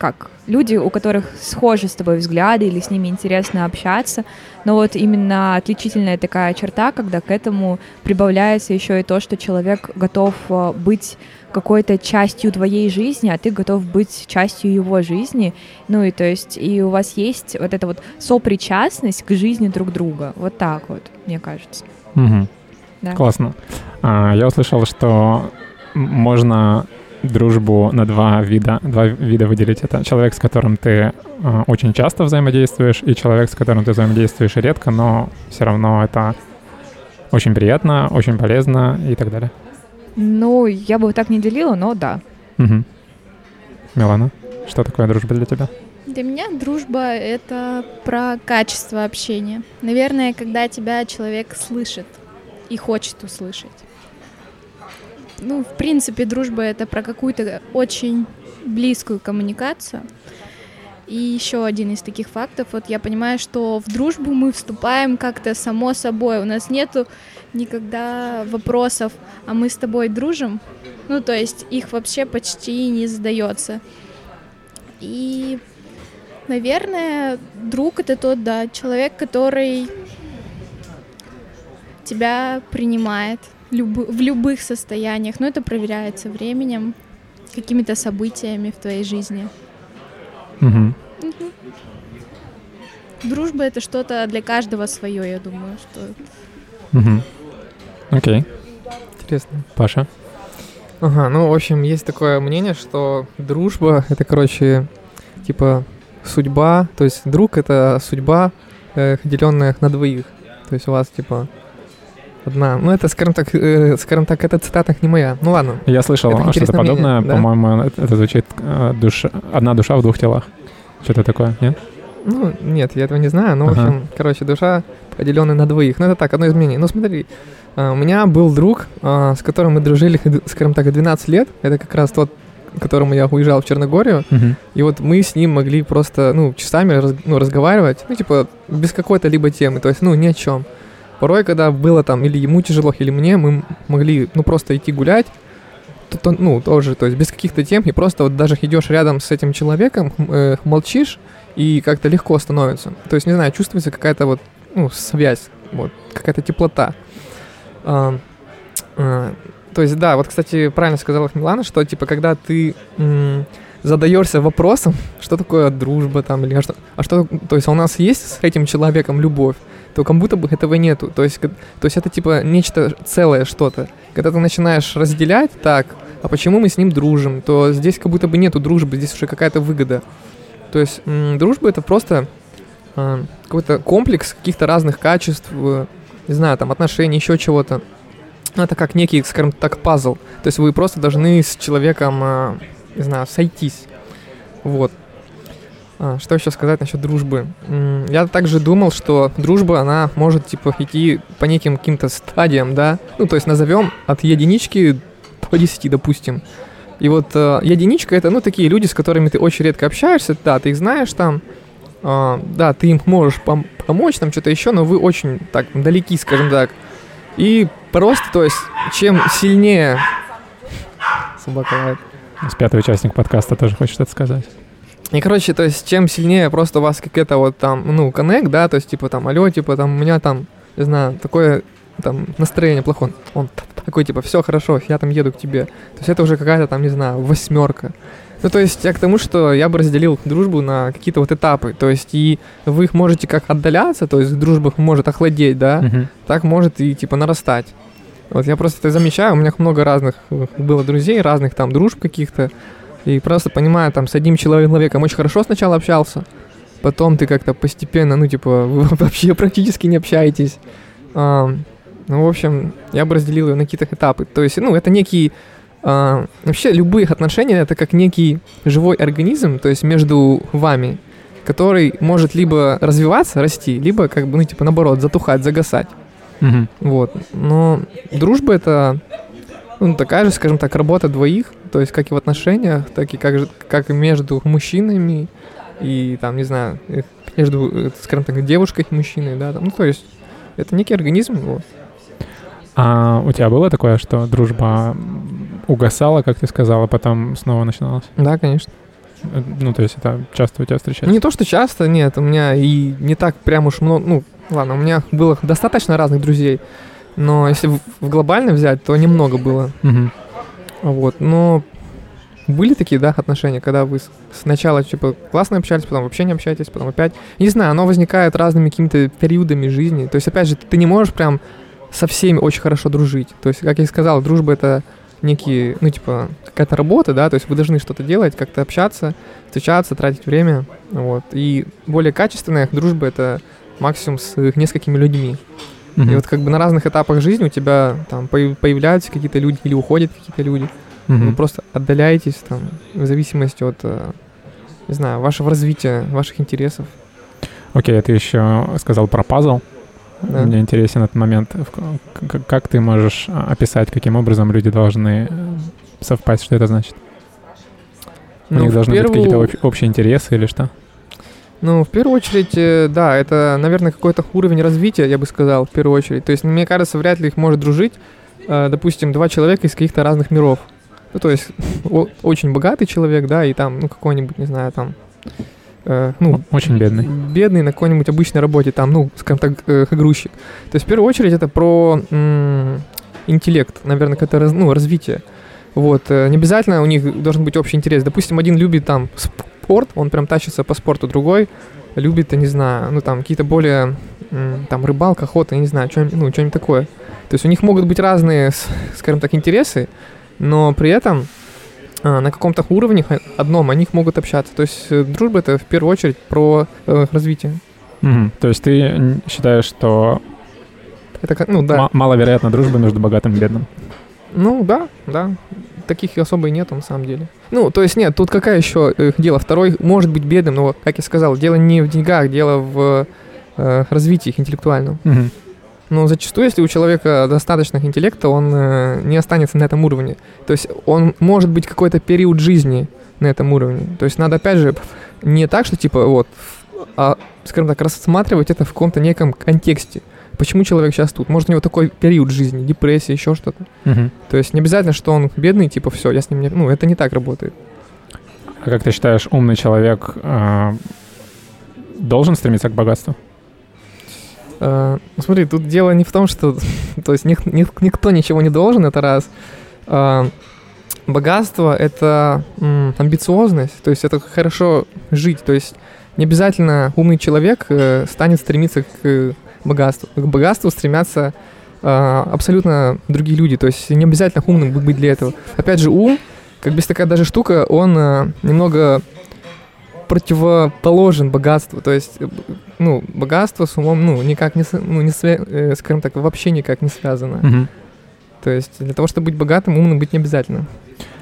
как люди, у которых схожи с тобой взгляды или с ними интересно общаться, но вот именно отличительная такая черта, когда к этому прибавляется еще и то, что человек готов э, быть какой-то частью твоей жизни, а ты готов быть частью его жизни. Ну и то есть, и у вас есть вот эта вот сопричастность к жизни друг друга. Вот так вот, мне кажется. Мгм. Да. Классно. А, я услышал, что можно дружбу на два вида, два вида выделить. Это человек, с которым ты а, очень часто взаимодействуешь, и человек, с которым ты взаимодействуешь редко, но все равно это очень приятно, очень полезно и так далее. Ну, я бы так не делила, но да. Мгм. Милана, что такое дружба для тебя? Для меня дружба — это про качество общения. Наверное, когда тебя человек слышит и хочет услышать. Ну, в принципе, дружба — это про какую-то очень близкую коммуникацию. И еще один из таких фактов, вот я понимаю, что в дружбу мы вступаем как-то само собой. У нас нету никогда вопросов, а мы с тобой дружим. Ну, то есть их вообще почти не задается. И Наверное, друг это тот, да, человек, который тебя принимает любы- в любых состояниях, но это проверяется временем, какими-то событиями в твоей жизни. Мгм. Дружба это что-то для каждого свое, я думаю, что Мгм. Окей. Интересно. Паша? Ага, ну, в общем, есть такое мнение, что дружба — это, короче, типа судьба, то есть друг — это судьба, э, деленная на двоих. То есть у вас, типа, одна... Ну, это, скажем так, э, скажем так, эта цитата не моя. Ну, ладно. Я слышал что-то подобное. да? По-моему, это, звучит э, душа, одна душа в двух телах. Что-то такое, нет? Ну, нет, я этого не знаю, но, в Ага. общем, короче, душа, поделенная на двоих. Ну, это так, одно из мнений. Ну, смотри, а, у меня был друг, а, с которым мы дружили, скажем так, 12 лет. Это как раз тот, к которому я уезжал в Черногорию. Мгм. И вот мы с ним могли просто, ну, часами раз- ну, разговаривать, ну, типа, без какой-то либо темы, то есть, ну, ни о чем. Порой, когда было там или ему тяжело, или мне, мы могли, ну, просто идти гулять, то- то- ну, тоже, то есть, без каких-то тем, и просто вот даже идешь рядом с этим человеком, м, э, молчишь, и как-то легко становится. То есть, не знаю, чувствуется какая-то вот, ну, связь, вот, какая-то теплота. А, а, то есть, да, вот, кстати, правильно сказала Милана, что, типа, когда ты м, задаешься вопросом, что такое дружба там, или что, а что, то есть, а у нас есть с этим человеком любовь, то как будто бы этого нету. То есть, то есть это типа нечто целое что-то. Когда ты начинаешь разделять так, а почему мы с ним дружим, то здесь как будто бы нету дружбы, здесь уже какая-то выгода. То есть м, дружба это просто а, какой-то комплекс каких-то разных качеств, э, не знаю, там отношений, еще чего-то. Это как некий, скажем так, пазл. То есть вы просто должны с человеком, а, не знаю, сойтись. Вот. А, что еще сказать насчет дружбы? Я также думал, что дружба, она может, типа, идти по неким каким-то стадиям, да? Ну, то есть назовем от единички до 10, допустим. И вот э, единичка это, ну, такие люди, с которыми ты очень редко общаешься, да, ты их знаешь там, а, да, ты им можешь пом- помочь, там что-то еще, но вы очень так далеки, скажем так. И просто, то есть, чем сильнее... Собака лает. Нас пятый участник подкаста тоже хочет что-то сказать. И, короче, то есть, чем сильнее просто у вас какая-то вот там, ну, коннект, да, то есть, типа, там, алло, типа, там, у меня там, не знаю, такое, там, настроение плохое. Он такой, типа, все хорошо, я там еду к тебе. То есть, это уже какая-то там, не знаю, восьмерка. Ну, то есть, я к тому, что я бы разделил дружбу на какие-то вот этапы. То есть, и вы их можете как отдаляться, то есть, дружба может охладеть, да, Мгм. так может и, типа, нарастать. Вот я просто это замечаю, у меня много разных э, было друзей, разных там дружб каких-то. И просто понимаю, там с одним человеком очень хорошо сначала общался, потом ты как-то постепенно, ну, типа, вы вообще практически не общаетесь. А, ну, в общем, я бы разделил ее на какие-то этапы. То есть, ну, это некий... а, вообще, любые отношения — это как некий живой организм, то есть между вами, который может либо развиваться, расти, либо, как бы, ну, типа, наоборот, затухать, загасать. Мгм. Вот. Но дружба это ну, такая же, скажем так, работа двоих, то есть как и в отношениях, так и как, же, как и между мужчинами и там, не знаю, между, э, скажем так, девушкой и мужчиной, да, там, ну, то есть это некий организм, вот. А у тебя было такое, что дружба угасала, как ты сказала, потом снова начиналась? Да, конечно. Э, Ну, то есть это часто у тебя встречается? Не то, что часто, нет, у меня и не так прям уж много, ну, ладно, у меня было достаточно разных друзей, но если в, глобально взять, то немного было, Мгм. вот, но были такие, да, отношения, когда вы сначала, типа, классно общались, потом вообще не общаетесь, потом опять, не знаю, оно возникает разными какими-то периодами жизни, то есть, опять же, ты не можешь прям со всеми очень хорошо дружить, то есть, как я и сказал, дружба это некие, ну, типа, какая-то работа, да, то есть вы должны что-то делать, как-то общаться, встречаться, тратить время, вот. И более качественная дружба — это максимум с несколькими людьми. Мгм. И вот как бы на разных этапах жизни у тебя там появ- появляются какие-то люди или уходят какие-то люди. Мгм. Вы просто отдаляетесь там в зависимости от, э, не знаю, вашего развития, ваших интересов. Окей, ты еще сказал про пазл. Да. Мне интересен этот момент. Как ты можешь а, описать, каким образом люди должны э, совпасть? Что это значит? У Ну, них должны быть первую- какие-то об- общие интересы или что? Ну, в первую очередь, э, да, это, наверное, какой-то уровень развития, я бы сказал, в первую очередь. То есть, мне кажется, вряд ли их может дружить, э, допустим, два человека из каких-то разных миров. Ну, то есть, очень богатый человек, да, и там, ну, какой-нибудь, не знаю, там, э, ну, Очень бедный. бедный на какой-нибудь обычной работе, там, ну, скажем так, э, грузчик. То есть, в первую очередь, это про м, интеллект, наверное, какое-то раз- ну, развитие. Вот, э, не обязательно у них должен быть общий интерес. Допустим, один любит там спорт, он прям тащится по спорту, другой любит, я не знаю, ну, там, какие-то более, м, там, рыбалка, охота, я не знаю, что-нибудь, ну, что-нибудь такое. То есть у них могут быть разные, скажем так, интересы, но при этом а, на каком-то уровне одном они могут общаться. То есть э, дружба это в первую очередь про э, развитие. Мгм. То есть ты м, считаешь, что Это как, ну да, ма- маловероятна дружба между богатым и бедным? ну да, да, таких особо и нету на самом деле. Ну, то есть нет, тут какая еще э, дело? Второй может быть бедным, но, как я сказал, дело не в деньгах, дело в э, развитии их интеллектуальном. Мгм. Но зачастую, если у человека достаточно интеллекта, он э, не останется на этом уровне. То есть он может быть какой-то период жизни на этом уровне. То есть надо, опять же, не так, что типа вот, а, скажем так, рассматривать это в каком-то неком контексте. Почему человек сейчас тут? Может, у него такой период жизни, депрессия, еще что-то. Мгм. То есть не обязательно, что он бедный, типа, все, я с ним не... Ну, это не так работает. А как ты считаешь, умный человек а, должен стремиться к богатству? Э, ну, смотри, тут дело не в том, что... То есть ник- ник- никто ничего не должен, это раз. А, богатство — это м, амбициозность, то есть это хорошо жить. То есть не обязательно умный человек э, станет стремиться к богатству. К богатству стремятся а, абсолютно другие люди. То есть не обязательно умным быть для этого. Опять же, ум, как бы такая даже штука, он а, немного противоположен богатству. То есть, э, ну, богатство с умом, ну, никак не, ну, не свя- э, скажем так, вообще никак не связано. Мгм. То есть, для того, чтобы быть богатым, умным быть не обязательно.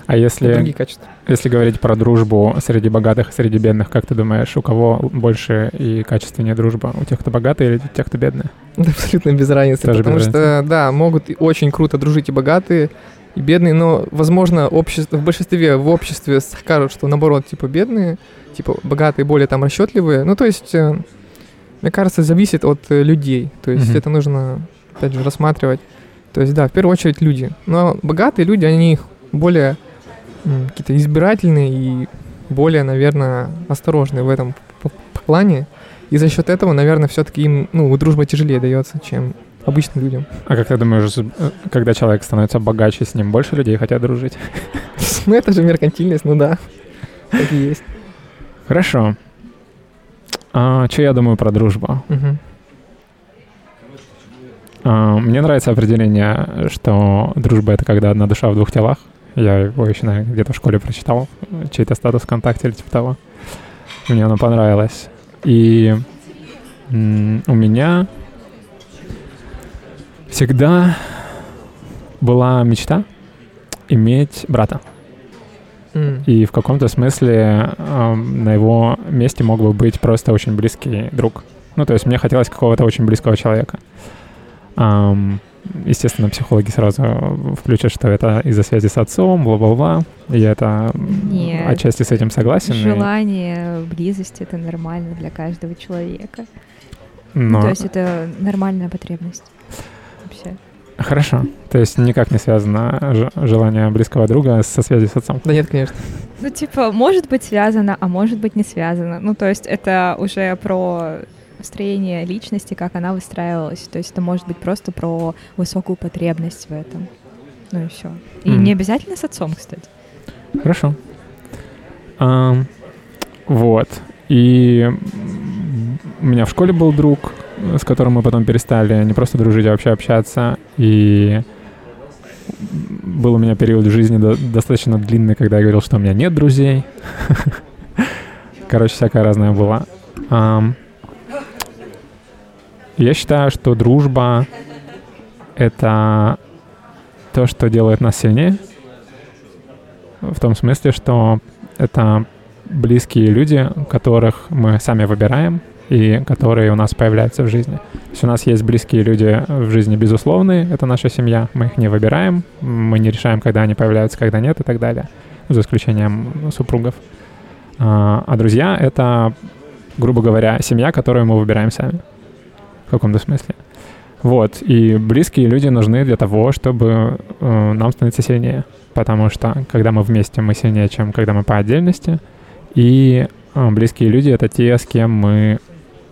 А если, другие качества. если говорить про дружбу среди богатых и среди бедных, как ты думаешь, у кого больше и качественнее дружба? У тех, кто богатый или у тех, кто бедный? Это абсолютно без разницы. Тоже потому без что, да, могут очень круто дружить и богатые, и бедные, но, возможно, общество, в большинстве в обществе скажут, что наоборот, типа, бедные, типа, богатые более там расчетливые. Ну, то есть, э, мне кажется, зависит от э, людей. То есть, Мгм. это нужно, опять же, рассматривать. То есть, да, в первую очередь люди. Но богатые люди, они более м, какие-то избирательные и более, наверное, осторожные в этом плане. И за счет этого, наверное, все-таки им, ну, дружба тяжелее дается, чем обычным людям. А как ты думаешь, э, когда человек становится богаче, с ним больше людей хотят дружить? Ну, это же меркантильность, ну да. Так и есть. Хорошо. А, что я думаю про дружбу? Мгм. А, мне нравится определение, что дружба — это когда одна душа в двух телах. Я его еще, наверное, где-то в школе прочитал, э, чей-то статус ВКонтакте или типа того. Мне оно понравилось. И у меня всегда была мечта иметь брата. М. И в каком-то смысле эм, на его месте мог бы быть просто очень близкий друг. Ну, то есть мне хотелось какого-то очень близкого человека. Ам, естественно, психологи сразу включат, что это из-за связи с отцом, бла-бла-бла. И я это Нет. отчасти с этим согласен. и- Желание близости это нормально для каждого человека. Ну, но- то есть это нормальная потребность. Вообще. Хорошо. То есть никак не связано желание близкого друга со связью с отцом. Да нет, конечно. Ну, типа, может быть связано, а может быть не связано. Ну, то есть это уже про строение личности, как она выстраивалась. То есть это может быть просто про высокую потребность в этом. Ну и все. И Мгм. не обязательно с отцом, кстати. Хорошо. Ам, вот. И у меня в школе был друг, с которым мы потом перестали не просто дружить, а вообще общаться. И был у меня период в жизни до- достаточно длинный, когда я говорил, что у меня нет друзей. Короче, всякое разное было. Ам, Я считаю, что дружба — это то, что делает нас сильнее. В том смысле, что это близкие люди, которых мы сами выбираем и которые у нас появляются в жизни. То есть у нас есть близкие люди в жизни безусловные, это наша семья, мы их не выбираем, мы не решаем, когда они появляются, когда нет и так далее, за исключением супругов. А, а друзья — это, грубо говоря, семья, которую мы выбираем сами в каком-то смысле. Вот, и близкие люди нужны для того, чтобы э, нам становиться сильнее. Потому что, когда мы вместе, мы сильнее, чем когда мы по отдельности. И э, близкие люди — это те, с кем мы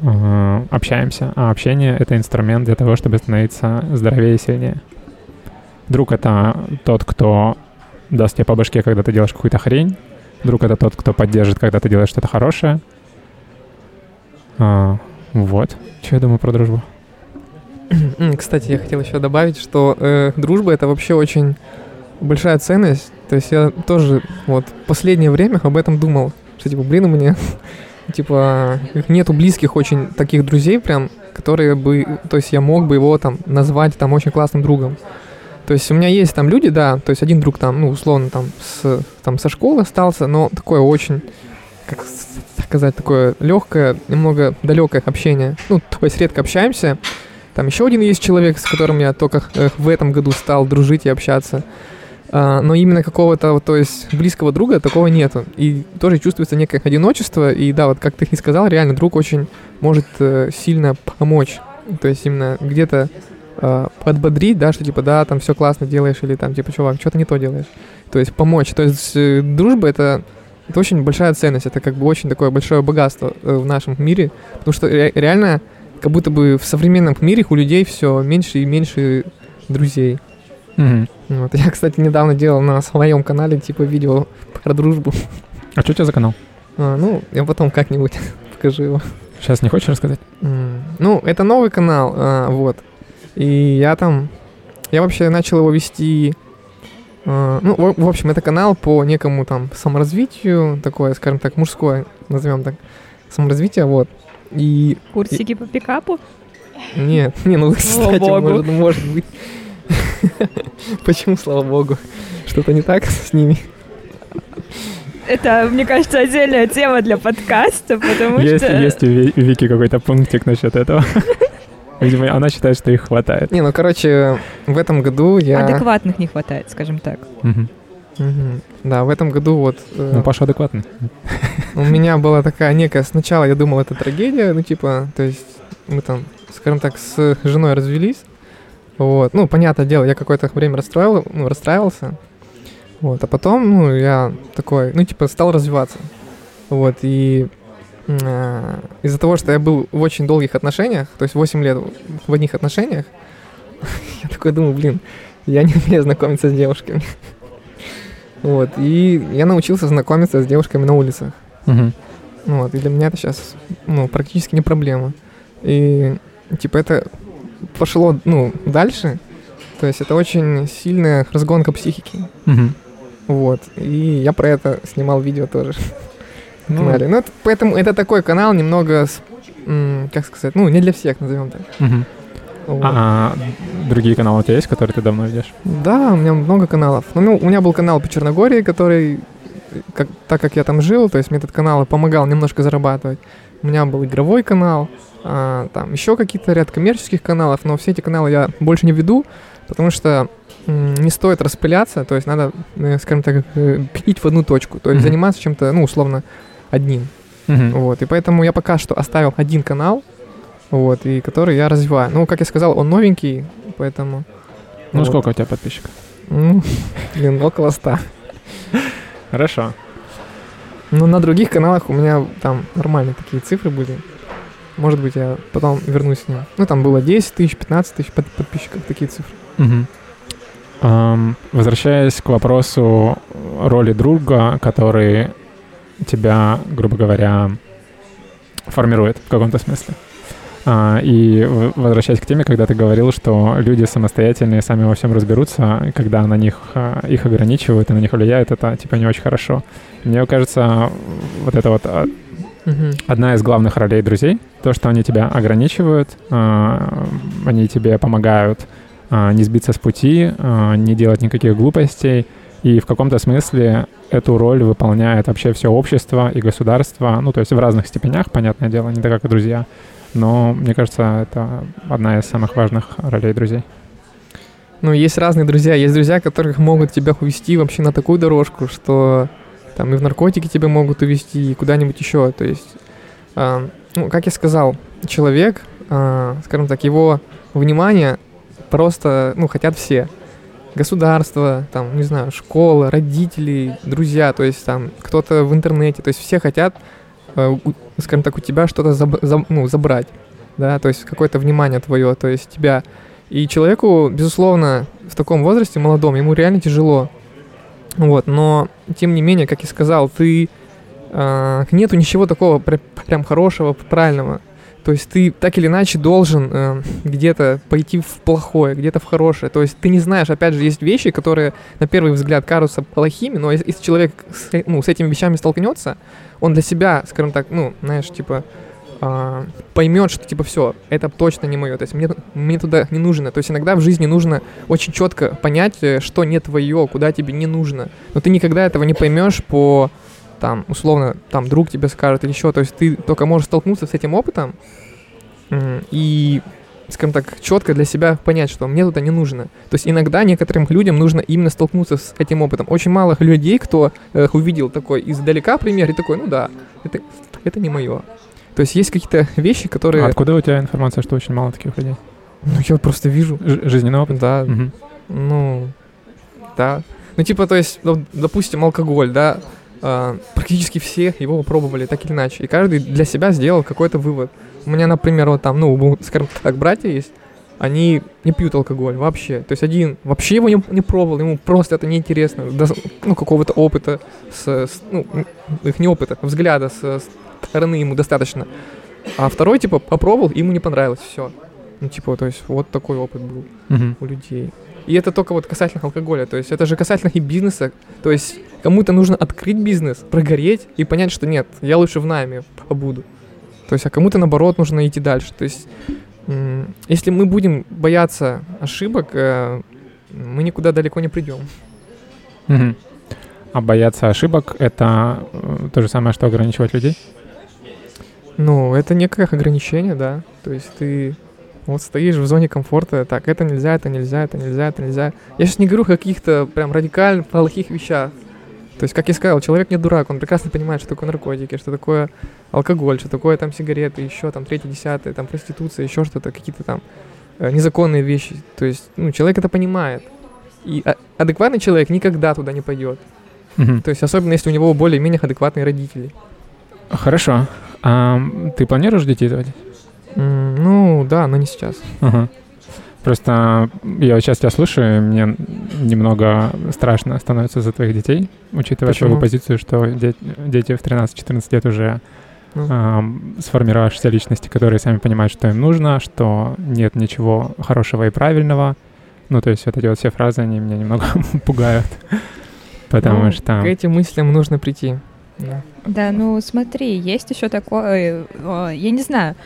э, общаемся. А общение — это инструмент для того, чтобы становиться здоровее и сильнее. Друг — это тот, кто даст тебе по башке, когда ты делаешь какую-то хрень. Друг — это тот, кто поддержит, когда ты делаешь что-то хорошее. А, вот. Что я думаю про дружбу? Кстати, я хотел еще добавить, что э, дружба это вообще очень большая ценность. То есть я тоже вот последнее время об этом думал, что типа, блин, у меня типа нету близких очень таких друзей прям, которые бы, то есть я мог бы его там назвать там очень классным другом. То есть у меня есть там люди, да, то есть один друг там, ну, условно, там, с, там со школы остался, но такое очень, как сказать, такое легкое, немного далекое общение. Ну, то есть редко общаемся. Там еще один есть человек, с которым я только э, в этом году стал дружить и общаться. А, но именно какого-то, то есть близкого друга такого нету. И тоже чувствуется некое одиночество. И да, вот как ты и сказал, реально друг очень может э, сильно помочь. То есть именно где-то э, подбодрить, да, что типа, да, там все классно делаешь, или там, типа, чувак, что-то не то делаешь. То есть помочь. То есть э, дружба это, это очень большая ценность, это как бы очень такое большое богатство э, в нашем мире. Потому что ре- реально, как будто бы в современном мире у людей все меньше и меньше друзей. Мгм. Вот. Я, кстати, недавно делал на своем канале типа видео про дружбу. А что у тебя за канал? А, ну, я потом как-нибудь покажу его. Сейчас не хочешь рассказать? Ну, это новый канал, а, вот. И я там... Я вообще начал его вести... а, Ну, в общем, это канал по некому там саморазвитию, такое, скажем так, мужское, назовем так, саморазвитие, вот. И Курсики по пикапу? нет, не, ну, кстати, может, может быть. Почему, слава богу? Что-то не так с ними? Это, мне кажется, отдельная тема для подкаста, потому Есть, есть у Ви- у Вики какой-то пунктик насчет этого. Видимо, она считает, что их хватает. Не, ну, короче, в этом году я... адекватных не хватает, скажем так. Да, в этом году вот э, Ну, Паша адекватный. у меня была такая некая... Сначала я думал, это трагедия, ну, типа, то есть мы там, скажем так, с женой развелись. Вот, ну, понятное дело, я какое-то время расстроил, ну, расстраивался. Вот, а потом, ну, я такой, ну, типа, стал развиваться. Вот, и из-за того, что я был в очень долгих отношениях, то есть 8 лет в одних отношениях, я такой думаю, блин, я не умею знакомиться с девушками. Вот, и я научился знакомиться с девушками на улицах. Ну Вот, и для меня это сейчас, ну, практически не проблема. И, типа, это пошло, ну, дальше. То есть это очень сильная разгонка психики. Мгм. Вот. И я про это снимал видео тоже Ну, канале. Ну, это- поэтому это такой канал немного, как сказать, ну, не для всех, назовем так. мгм. Вот. А другие каналы у тебя есть, которые ты давно ведешь? Да, у меня много каналов. Ну, у меня был канал по Черногории, который, как, так как я там жил, то есть мне этот канал помогал немножко зарабатывать. У меня был игровой канал, а, там еще какие-то ряд коммерческих каналов, но все эти каналы я больше не веду, потому что не стоит распыляться, то есть надо, э, скажем так, э, пить в одну точку, то есть Мгм. заниматься чем-то, ну, условно, одним. Мгм. Вот, и поэтому я пока что оставил один канал, вот, и который я развиваю. Ну, как я сказал, он новенький, поэтому... Ну, вот. сколько у тебя подписчиков? Ну, блин, около ста. Хорошо. Ну, на других каналах у меня там нормальные такие цифры были. Может быть, я потом вернусь к ним. Ну, там было 10 тысяч, 15 тысяч под- подписчиков, такие цифры. Мгм. Ам, возвращаясь к вопросу роли друга, который тебя, грубо говоря, формирует в каком-то смысле. А, и возвращаясь к теме, когда ты говорил, что люди самостоятельные сами во всем разберутся, когда на них а, их ограничивают и на них влияют, это типа не очень хорошо. Мне кажется, вот это вот Мгм. одна из главных ролей друзей, то, что они тебя ограничивают, они тебе помогают не сбиться с пути, не делать никаких глупостей, и в каком-то смысле эту роль выполняет вообще все общество и государство, ну, то есть в разных степенях, понятное дело, не так, как и друзья, но мне кажется, это одна из самых важных ролей друзей. Ну, есть разные друзья. Есть друзья, которых могут тебя увести вообще на такую дорожку, что там и в наркотики тебя могут увести, и куда-нибудь еще. То есть, а, ну, как я сказал, человек, а, скажем так, его внимание просто, ну, хотят все. Государство, там, не знаю, школа, родители, друзья, то есть там кто-то в интернете, то есть все хотят, э, скажем так, у тебя что-то заб- заб- ну, забрать, да, то есть какое-то внимание твое, то есть тебя и человеку, безусловно, в таком возрасте, молодом, ему реально тяжело. Вот, но, тем не менее, как я сказал, ты... а, нету ничего такого пр- прям хорошего, правильного. То есть ты так или иначе должен э, где-то пойти в плохое, где-то в хорошее. То есть ты не знаешь, опять же, есть вещи, которые на первый взгляд кажутся плохими, но если, человек с, э- ну, с этими вещами столкнется, он для себя, скажем так, ну, знаешь, типа, а, поймет, что типа все, это точно не мое, то есть мне, мне туда не нужно. То есть иногда в жизни нужно очень четко понять, э, что не твое, куда тебе не нужно. Но ты никогда этого не поймешь по там, условно, там друг тебе скажет или еще. То есть ты только можешь столкнуться с этим опытом и, скажем так, четко для себя понять, что мне туда не нужно. То есть иногда некоторым людям нужно именно столкнуться с этим опытом. Очень мало людей, кто э, увидел такой издалека пример и такой, ну да, это, это не мое. То есть есть какие-то вещи, которые... А откуда у тебя информация, что очень мало таких людей? Ну, я просто вижу. Ж- жизненный опыт? Да, Мгм. ну, да. Ну, типа, то есть, допустим, алкоголь, да, а, практически все его пробовали так или иначе. И каждый для себя сделал какой-то вывод. У меня, например, вот там, ну, скажем так, братья есть, они не пьют алкоголь вообще. То есть один вообще его не, не пробовал, ему просто это неинтересно. До, ну, какого-то опыта, с, с- ну, их не опыта, взгляда со стороны ему достаточно. А второй, типа, попробовал, ему не понравилось, все. Ну, типа, то есть, вот такой опыт был Мгм. у людей. И это только вот касательно алкоголя. То есть это же касательно и бизнеса. То есть кому-то нужно открыть бизнес, прогореть и понять, что нет, я лучше в найме побуду. То есть, а кому-то наоборот нужно идти дальше. То есть, если мы будем бояться ошибок, э, мы никуда далеко не придем. А бояться ошибок — это э, то же самое, что ограничивать людей? Ну, это некое ограничение, да. То есть ты вот стоишь в зоне комфорта, так, это нельзя, это нельзя, это нельзя, это нельзя. Я сейчас не говорю о каких-то прям радикально плохих вещах. То есть, как я сказал, человек не дурак, он прекрасно понимает, что такое наркотики, что такое алкоголь, что такое там сигареты, еще там третье, десятое, там проституция, еще что-то, какие-то там э, незаконные вещи. То есть, ну, человек это понимает. И а- адекватный человек никогда туда не пойдет. Мгм. То есть, особенно если у него более-менее адекватные родители. Хорошо. А ты планируешь детей заводить? Ну, да, но не сейчас. Ага. Просто я сейчас тебя слушаю, и мне немного страшно становится за твоих детей, учитывая Почему? твою позицию, что де- дети в 13-14 лет уже Ну. ам, сформировавшиеся личности, которые сами понимают, что им нужно, что нет ничего хорошего и правильного. Ну, то есть вот эти вот все фразы, они меня немного пугают. Потому Ну, что... К этим мыслям нужно прийти. Да. Да, ну смотри, есть еще такое, э, я не знаю,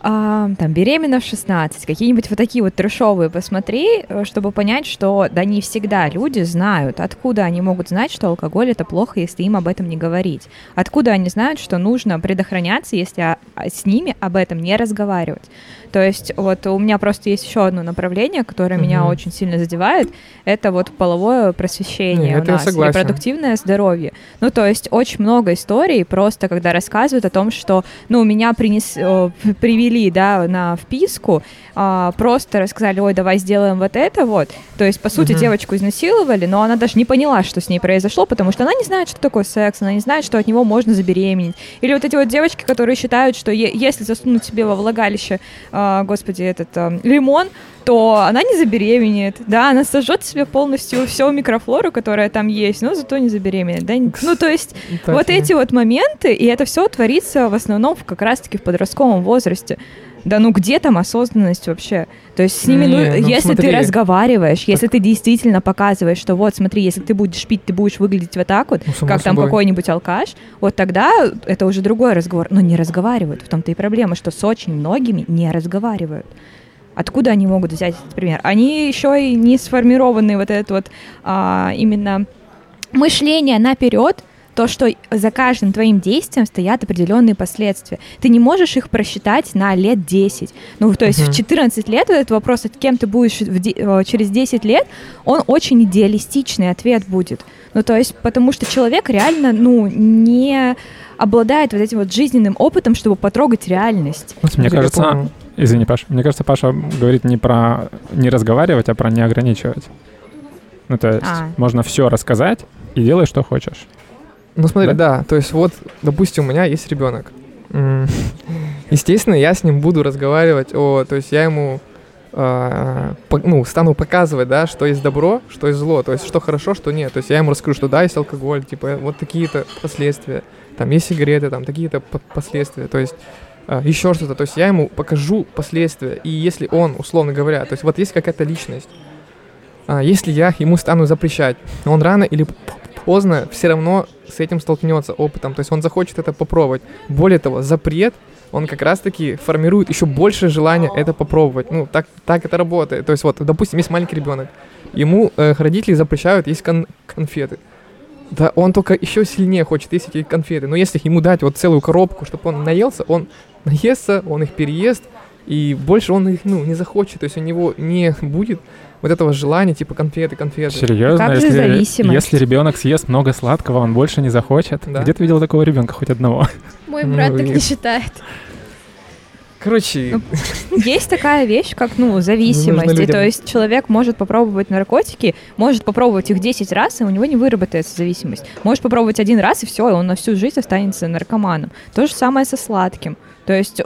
а, там, беременна в 16, какие-нибудь вот такие вот трешовые посмотри, э, чтобы понять, что да не всегда люди знают, откуда они могут знать, что алкоголь это плохо, если им об этом не говорить. Откуда они знают, что нужно предохраняться, если а- а с ними об этом не разговаривать. То есть вот у меня просто есть еще одно направление, которое меня Мгм. очень сильно задевает, это вот половое просвещение Не, у нас, согласен. репродуктивное здоровье. Ну, то есть очень много историй просто, когда рассказывают о том, что, ну, меня принес, привили привели, да, на вписку, а, просто рассказали, ой, давай сделаем вот это вот. То есть, по сути, Мгм. девочку изнасиловали, но она даже не поняла, что с ней произошло, потому что она не знает, что такое секс, она не знает, что от него можно забеременеть. Или вот эти вот девочки, которые считают, что если засунуть себе во влагалище, а, господи, этот а, лимон, то она не забеременеет, да, она сожжет себе полностью всю микрофлору, которая там есть, но зато не забеременеет, да. Ну, то есть Так, вот эти вот моменты, и это все творится в основном как раз-таки в подростковом возрасте. Да ну где там осознанность вообще? То есть с ними, ну, Не, ну, если смотри. ты разговариваешь, если ты действительно показываешь, что вот смотри, если ты будешь пить, ты будешь выглядеть вот так вот, Ну, как там собой. какой-нибудь алкаш, вот тогда это уже другой разговор. Но не разговаривают. В том-то и проблема, что с очень многими не разговаривают. Откуда они могут взять этот пример? Они еще и не сформированы вот это вот а, именно мышление наперед, то, что за каждым твоим действием стоят определенные последствия. Ты не можешь их просчитать на лет 10. Ну, то есть Мгм. в 14 лет вот этот вопрос, от кем ты будешь де- через 10 лет, он очень идеалистичный ответ будет. Ну, то есть, потому что человек реально, ну, не обладает вот этим вот жизненным опытом, чтобы потрогать реальность. Мне кажется. Извини, Паш. Мне кажется, Паша говорит не про не разговаривать, а про не ограничивать. Ну, то есть А. можно все рассказать и делай, что хочешь. Ну смотри, Да? да? то есть вот, допустим, у меня есть ребенок. Естественно, я с ним буду разговаривать, о, то есть я ему а, ну, стану показывать, да, что есть добро, что есть зло, то есть что хорошо, что нет. То есть я ему расскажу, что да, есть алкоголь, типа вот такие-то последствия, там есть сигареты, там такие-то по- последствия, то есть еще что-то. То есть я ему покажу последствия, и если он, условно говоря, то есть вот есть какая-то личность, а, если я ему стану запрещать, он рано или поздно все равно с этим столкнется опытом, то есть он захочет это попробовать. Более того, запрет, он как раз-таки формирует еще больше желания это попробовать. Ну, так, так это работает. То есть вот, допустим, есть маленький ребенок, ему э, родители запрещают есть кон- конфеты. Да он только еще сильнее хочет есть эти конфеты. Но если ему дать вот целую коробку, чтобы он наелся, он наестся, он их переест, и больше он их ну, не захочет. То есть у него не будет вот этого желания, типа конфеты, конфеты. Серьезно? Как же если, зависимость? если ребенок съест много сладкого, он больше не захочет. Да. Где ты видел такого ребенка хоть одного? Мой Ну, брат так и- не считает. Короче, Есть такая вещь, как, ну, зависимость. И людям. то есть человек может попробовать наркотики, может попробовать их 10 раз, и у него не выработается зависимость. Может попробовать один раз, и все, и он на всю жизнь останется наркоманом. То же самое со сладким. То есть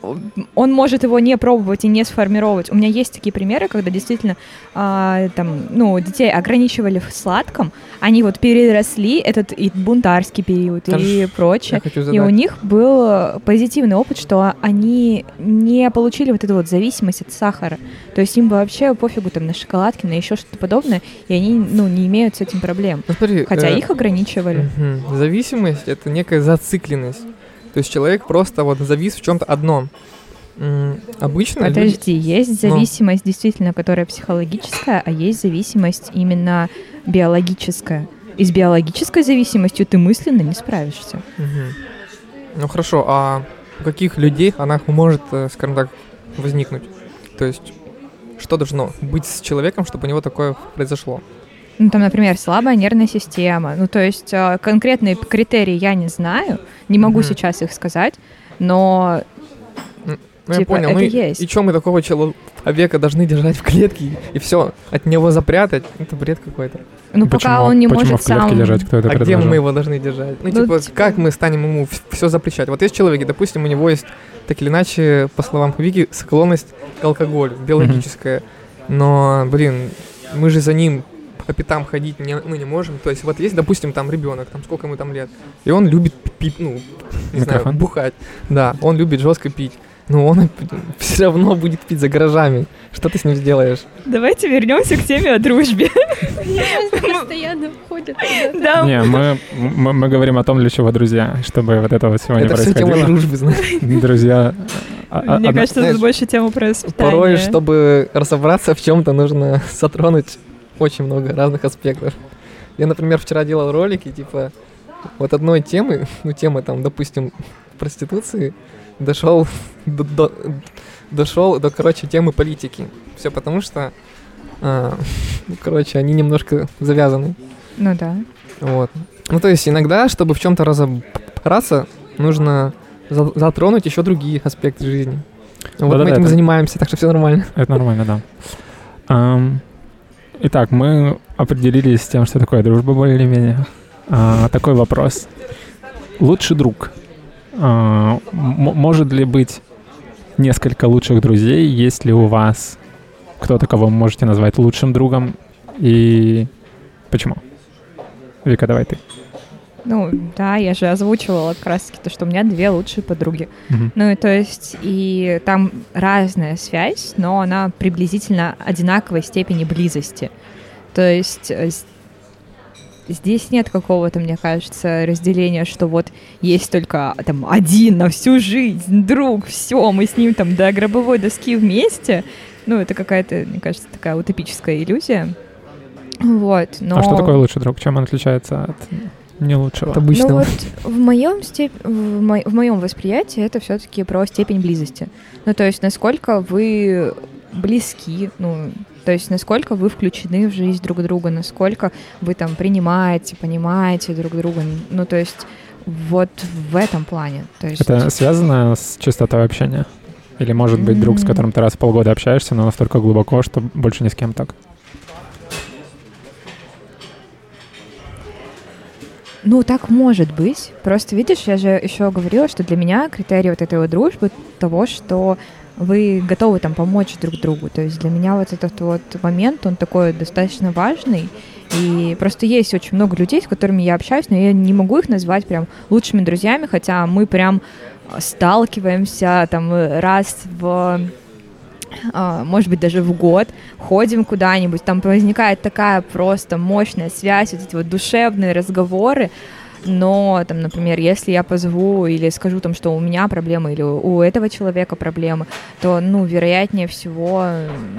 он может его не пробовать и не сформировать. У меня есть такие примеры, когда действительно а, там, ну, детей ограничивали в сладком, они вот переросли этот и бунтарский период и Хорошо. прочее. И у них был позитивный опыт, что они не получили вот эту вот зависимость от сахара. То есть им вообще пофигу там на шоколадки, на еще что-то подобное, и они, ну, не имеют с этим проблем. Ну, смотри, Хотя э, их ограничивали. мгм. Зависимость это некая зацикленность. То есть человек просто вот завис в чем-то одном. Обычно люди- Подожди, есть Ну. зависимость действительно, которая психологическая, а есть зависимость именно биологическая. И с биологической зависимостью ты мысленно не справишься. Мгм. Ну хорошо, а у каких людей она может, э, скажем так, возникнуть? То есть, что должно быть с человеком, чтобы у него такое произошло? Ну, там, например, слабая нервная система. Ну, то есть э, конкретные критерии я не знаю, не могу Мгм. сейчас их сказать, но Ну, я Типа, понял. это ну, и- есть. И чем мы такого человека должны держать в клетке и все, от него запрятать? Это бред какой-то. ну, пока он не почему может в клетке сам... держать? Кто это а где предложил? мы его должны держать? Ну, Ну, типа, типа- как мы станем ему все запрещать? Вот есть человек, и, допустим, у него есть, так или иначе, по словам Вики, склонность к алкоголю, биологическая. Но, блин, мы же за ним по пятам ходить не, ну, не можем. То есть вот есть, допустим, там ребенок, там сколько ему там лет, и он любит пить, ну, не знаю, Микрофон? бухать. Да, он любит жестко пить. Но он все равно будет пить за гаражами. Что ты с ним сделаешь? Давайте вернемся к теме о дружбе. Постоянно ходят туда. Да, Не, мы, мы, мы говорим о том, для чего друзья, чтобы вот это вот всего не Это все тема происходило. дружбы, знаешь. Друзья... а- а- Мне кажется, тут больше тема про. Порой, чтобы разобраться в чем-то, нужно затронуть очень много разных аспектов. Я, например, вчера делал ролики, типа, вот одной темы, ну, темы там, допустим, проституции, дошел до, до- дошел до, короче, темы политики. Все потому что, а, ну, короче, они немножко завязаны. Ну да. Вот. Ну, то есть иногда, чтобы в чем-то разобраться, нужно за- затронуть еще другие аспекты жизни. Вот Да-да-да, мы этим это- занимаемся, так что все нормально. Это нормально, да. Итак, мы определились с тем, что такое дружба более-менее. А, Такой вопрос. Лучший друг. А, Может ли быть несколько лучших друзей? Есть ли у вас кто-то, кого вы можете назвать лучшим другом? И почему? Вика, давай ты. Ну, да, я же озвучивала как раз-таки то, что у меня две лучшие подруги. Мгм. Ну, и то есть, и там разная связь, но она приблизительно одинаковой степени близости. То есть э, здесь нет какого-то, мне кажется, разделения, что вот есть только там один на всю жизнь друг, все, мы с ним там до гробовой доски вместе. Ну, это какая-то, мне кажется, такая утопическая иллюзия. Вот, но... А что такое лучший друг? Чем он отличается от не лучшего? От обычного. Ну вот в моем степ... в, мо- в моем восприятии это все-таки про степень близости. Ну то есть насколько вы близки, ну то есть насколько вы включены в жизнь друг друга, насколько вы там принимаете, понимаете друг друга. Ну то есть вот в этом плане. То есть Это связано с частотой общения? Или может быть друг, с которым ты раз в полгода общаешься, но настолько глубоко, что больше ни с кем так? Ну, так может быть. Просто видишь, я же еще говорила, что для меня критерий вот этой вот дружбы того, что вы готовы там помочь друг другу. То есть для меня вот этот вот момент, он такой достаточно важный. И просто есть очень много людей, с которыми я общаюсь, но я не могу их назвать прям лучшими друзьями, хотя мы прям сталкиваемся там раз в может быть, даже в год, ходим куда-нибудь, там возникает такая просто мощная связь, вот эти вот душевные разговоры, но, там, например, если я позову или скажу там, что у меня проблемы или у этого человека проблемы, то, ну, вероятнее всего,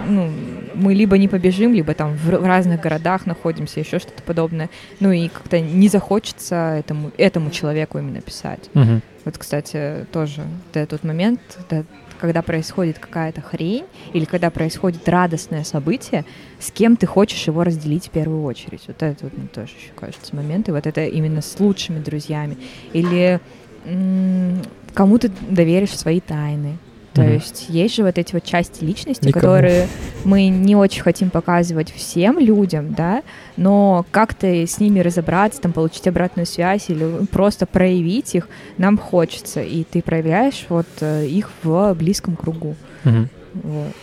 ну, мы либо не побежим, либо там в, разных городах находимся, еще что-то подобное, ну, и как-то не захочется этому, этому человеку именно писать. Мгм. Вот, кстати, тоже вот этот момент, да, когда происходит какая-то хрень или когда происходит радостное событие, с кем ты хочешь его разделить в первую очередь. Вот это вот мне тоже еще кажется момент. И вот это именно с лучшими друзьями. Или м, кому ты доверишь свои тайны. То Мгм. есть есть же вот эти вот части личности, Никому. которые мы не очень хотим показывать всем людям, да, но как-то с ними разобраться, там, получить обратную связь или просто проявить их нам хочется, и ты проявляешь вот э, их в близком кругу. Мгм. Вот.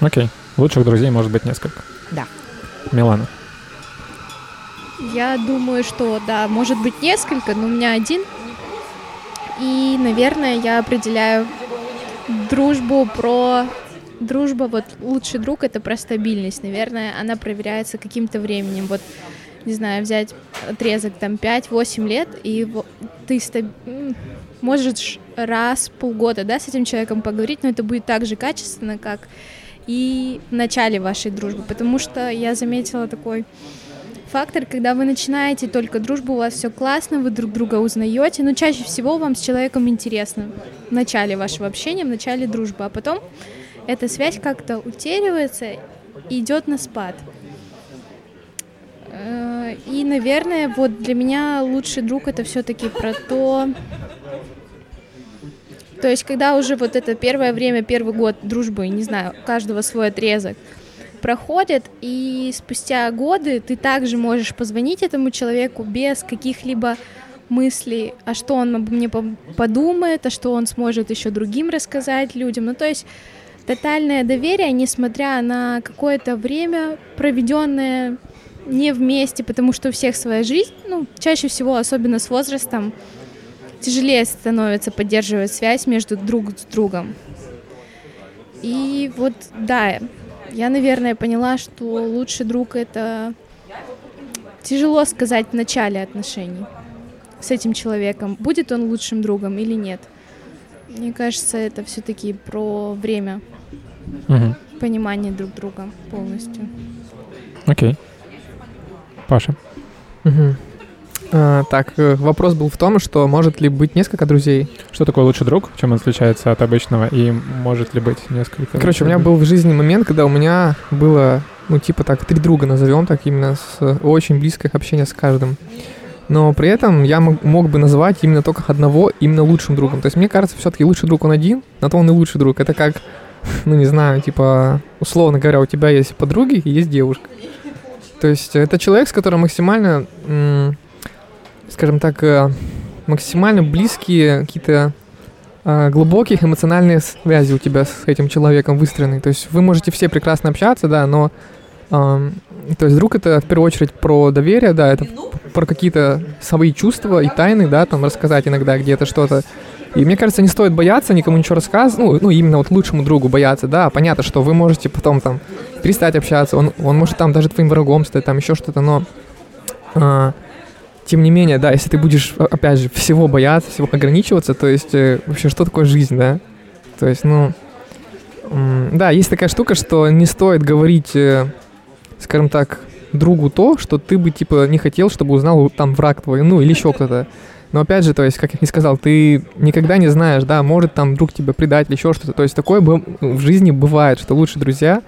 Окей. Лучших друзей может быть несколько. Да. Милана. Я думаю, что да, может быть несколько, но у меня один. И, наверное, я определяю дружбу про... Дружба, вот лучший друг — это про стабильность. Наверное, она проверяется каким-то временем. Вот, не знаю, взять отрезок там 5-8 лет, и ты стаб... можешь раз в полгода, да, с этим человеком поговорить, но это будет так же качественно, как и в начале вашей дружбы. Потому что я заметила такой фактор, когда вы начинаете только дружбу, у вас все классно, вы друг друга узнаете, но чаще всего вам с человеком интересно в начале вашего общения, в начале дружбы, а потом эта связь как-то утеривается и идет на спад. Э, И, наверное, вот для меня лучший друг это все-таки про то, то есть, когда уже вот это первое время, первый год дружбы, не знаю, у каждого свой отрезок, проходит, и спустя годы ты также можешь позвонить этому человеку без каких-либо мыслей, а что он обо мне по- подумает, а что он сможет еще другим рассказать людям. Ну, то есть тотальное доверие, несмотря на какое-то время, проведенное не вместе, потому что у всех своя жизнь, ну, чаще всего, особенно с возрастом, тяжелее становится поддерживать связь между друг с другом. И вот, да, я, наверное, поняла, что лучший друг это тяжело сказать в начале отношений с этим человеком, будет он лучшим другом или нет. Мне кажется, это все-таки про время Мгм. понимания друг друга полностью. Окей. Паша. Мгм. А, так, э, вопрос был в том, что может ли быть несколько друзей. Что такое лучший друг? Чем он отличается от обычного? И может ли быть несколько? Короче, у меня был в жизни момент, когда у меня было, ну, типа так, три друга, назовем так, именно с э, очень близкое общение с каждым. но при этом я мог, бы назвать именно только одного именно лучшим другом. То есть мне кажется, все-таки лучший друг он один, на то он и лучший друг. Это как, ну не знаю, типа, условно говоря, у тебя есть подруги и есть девушка. То есть это человек, с которым максимально, скажем так, э, максимально близкие какие-то э, глубокие эмоциональные связи у тебя с этим человеком выстроены. То есть вы можете все прекрасно общаться, да, но э, то есть друг это в первую очередь про доверие, да, это про какие-то свои чувства и тайны, да, там рассказать иногда где-то что-то. И мне кажется, не стоит бояться никому ничего рассказывать, ну, ну, именно вот лучшему другу бояться, да, понятно, что вы можете потом там перестать общаться, он, он может там даже твоим врагом стать, там еще что-то, но а, тем не менее, да, если ты будешь, опять же, всего бояться, всего ограничиваться, то есть э, вообще что такое жизнь, да? То есть, ну, да, есть такая штука, что не стоит говорить, э, скажем так, другу то, что ты бы, типа, не хотел, чтобы узнал там враг твой, ну, или еще кто-то. Но опять же, то есть, как я и сказал, ты никогда не знаешь, да, может там друг тебя предать или еще что-то. То есть такое в жизни бывает, что лучшие друзья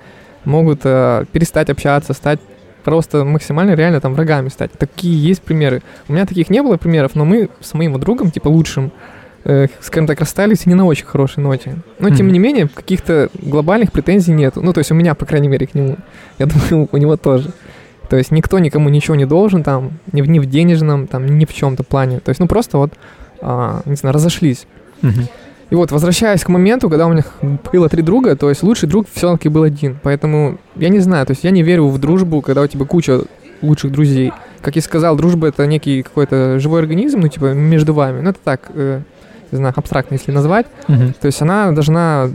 могут э, перестать общаться, стать просто максимально реально там врагами стать. Такие есть примеры. У меня таких не было примеров, но мы с моим другом, типа лучшим, э, скажем так, расстались не на очень хорошей ноте. Но, mm-hmm. тем не менее, каких-то глобальных претензий нет. Ну, то есть у меня, по крайней мере, к нему. Я думаю, у него тоже. То есть никто никому ничего не должен там, ни в, ни в денежном, там, ни в чем-то плане. То есть, ну, просто вот, а, не знаю, разошлись. Мгм. И вот, возвращаясь к моменту, когда у меня было три друга, то есть лучший друг все-таки был один. Поэтому я не знаю, то есть я не верю в дружбу, когда у тебя куча лучших друзей. Как я сказал, дружба это некий какой-то живой организм, ну, типа, между вами. Ну, это так, э, не знаю, абстрактно, если назвать. Мгм. То есть она должна,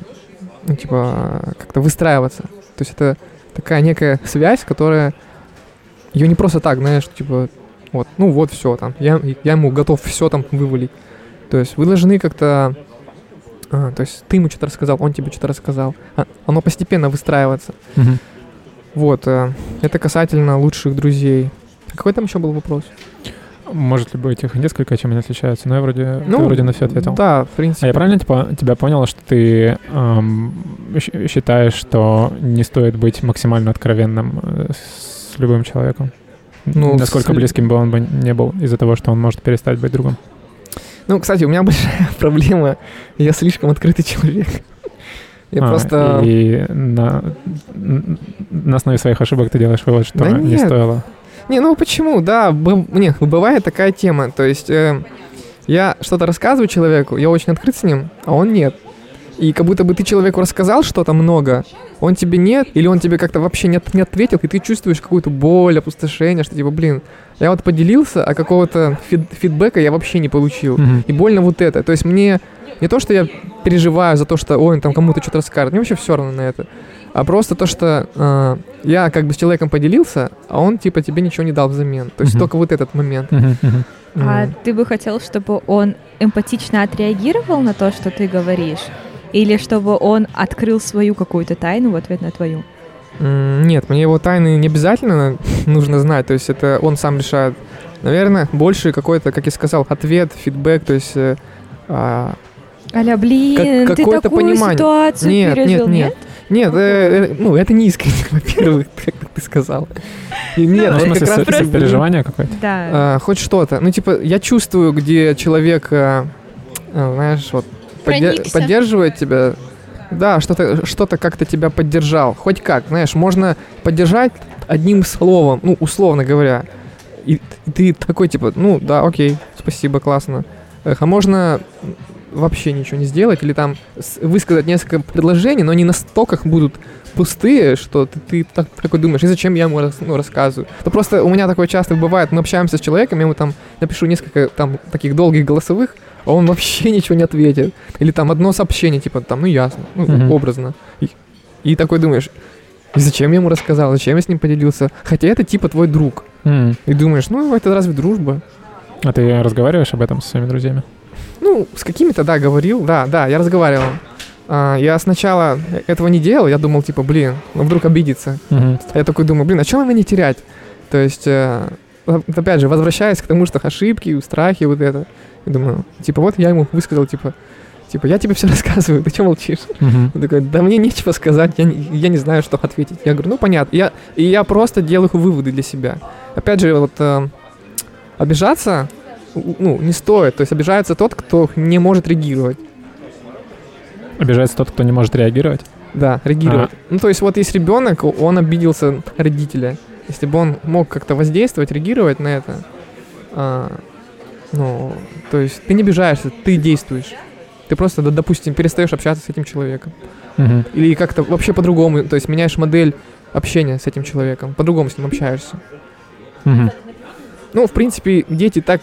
ну, типа, как-то выстраиваться. То есть это такая некая связь, которая... Ее не просто так, знаешь, типа, вот, ну вот все там, я, я ему готов все там вывалить. То есть вы должны как-то... а, то есть ты ему что-то рассказал, он тебе что-то рассказал. А, оно постепенно выстраивается. Мгм. Вот, э, это касательно лучших друзей. А какой там еще был вопрос? Может ли быть их несколько, чем они отличаются? Но я вроде, ты Ну, вроде на все ответил. Да, в принципе. А я правильно типа, тебя понял, что ты эм, считаешь, что не стоит быть максимально откровенным э, с любым человеком? Ну, Насколько с- близким бы он бы не был из-за того, что он может перестать быть другом? Ну, кстати, у меня большая проблема. Я слишком открытый человек. Я А, просто... И на, на основе своих ошибок ты делаешь вывод, что Да не нет. стоило. Не, ну почему? Да, б- не, бывает такая тема. То есть э, я что-то рассказываю человеку, я очень открыт с ним, а он нет. И как будто бы ты человеку рассказал что-то много, он тебе нет, или он тебе как-то вообще не, не ответил, и ты чувствуешь какую-то боль, опустошение, что типа, блин, я вот поделился, а какого-то фид- фидбэка я вообще не получил. Мгм. И больно вот это. То есть мне не то, что я переживаю за то, что ой, он там кому-то что-то расскажет, мне вообще все равно на это. А просто то, что э, я как бы с человеком поделился, а он типа тебе ничего не дал взамен. То есть Мгм. только вот этот момент. Мгм, мгм. А ты бы хотел, чтобы он эмпатично отреагировал на то, что ты говоришь? Или чтобы он открыл свою какую-то тайну в ответ на твою? Нет, мне его тайны не обязательно нужно знать, то есть это он сам решает. Наверное, больше какой-то, как я сказал, ответ, фидбэк, то есть... э, а, Аля, блин, Как- ты такую понимание. ситуацию Нет, нет, пережил, нет. Нет, э, э, ну это не искренне, во-первых, как ты сказал. И Нет, Ну, в это как смысле, раз сопереживание какое-то? Да. А, хоть что-то. Ну, типа, я чувствую, где человек, а, знаешь, вот поддерживает тебя. Да, что-то что как-то тебя поддержал. Хоть как, знаешь, можно поддержать одним словом, ну, условно говоря. И, и ты такой, типа, ну, да, окей, спасибо, классно. Эх, а можно вообще ничего не сделать, или там высказать несколько предложений, но они настолько будут пустые, что ты, ты так, такой думаешь, и зачем я ему ну, рассказываю. Ну просто у меня такое часто бывает, мы общаемся с человеком, я ему там напишу несколько там таких долгих голосовых, а он вообще ничего не ответит. Или там одно сообщение, типа там, ну ясно, ну Мгм. образно. И, и такой думаешь, зачем я ему рассказал, зачем я с ним поделился? Хотя это типа твой друг. М. И думаешь, ну это разве дружба? А ты разговариваешь об этом со своими друзьями? Ну, с какими-то, да, говорил, да, да, я разговаривал. А, я сначала этого не делал, я думал, типа, блин, ну вдруг обидится. А я такой думаю, блин, а что мне терять? То есть, э, опять же, возвращаясь к тому, что ошибки, страхи, вот это. Я думаю, типа, вот я ему высказал, типа, типа, я тебе все рассказываю, ты что молчишь? Мгм. Он такой, да мне нечего сказать, я не, я не знаю, что ответить. Я говорю, ну понятно. Я, и я просто делаю выводы для себя. Опять же, вот э, обижаться, ну, не стоит. То есть обижается тот, кто не может реагировать. Обижается тот, кто не может реагировать. Да, реагировать. Ну, то есть вот есть ребенок, он обиделся родителя. Если бы он мог как-то воздействовать, реагировать на это, а, ну, то есть ты не обижаешься, ты действуешь. Ты просто, допустим, перестаешь общаться с этим человеком. Мгм. Или как-то вообще по-другому, то есть меняешь модель общения с этим человеком, по-другому с ним общаешься. Мгм. Ну, в принципе, дети так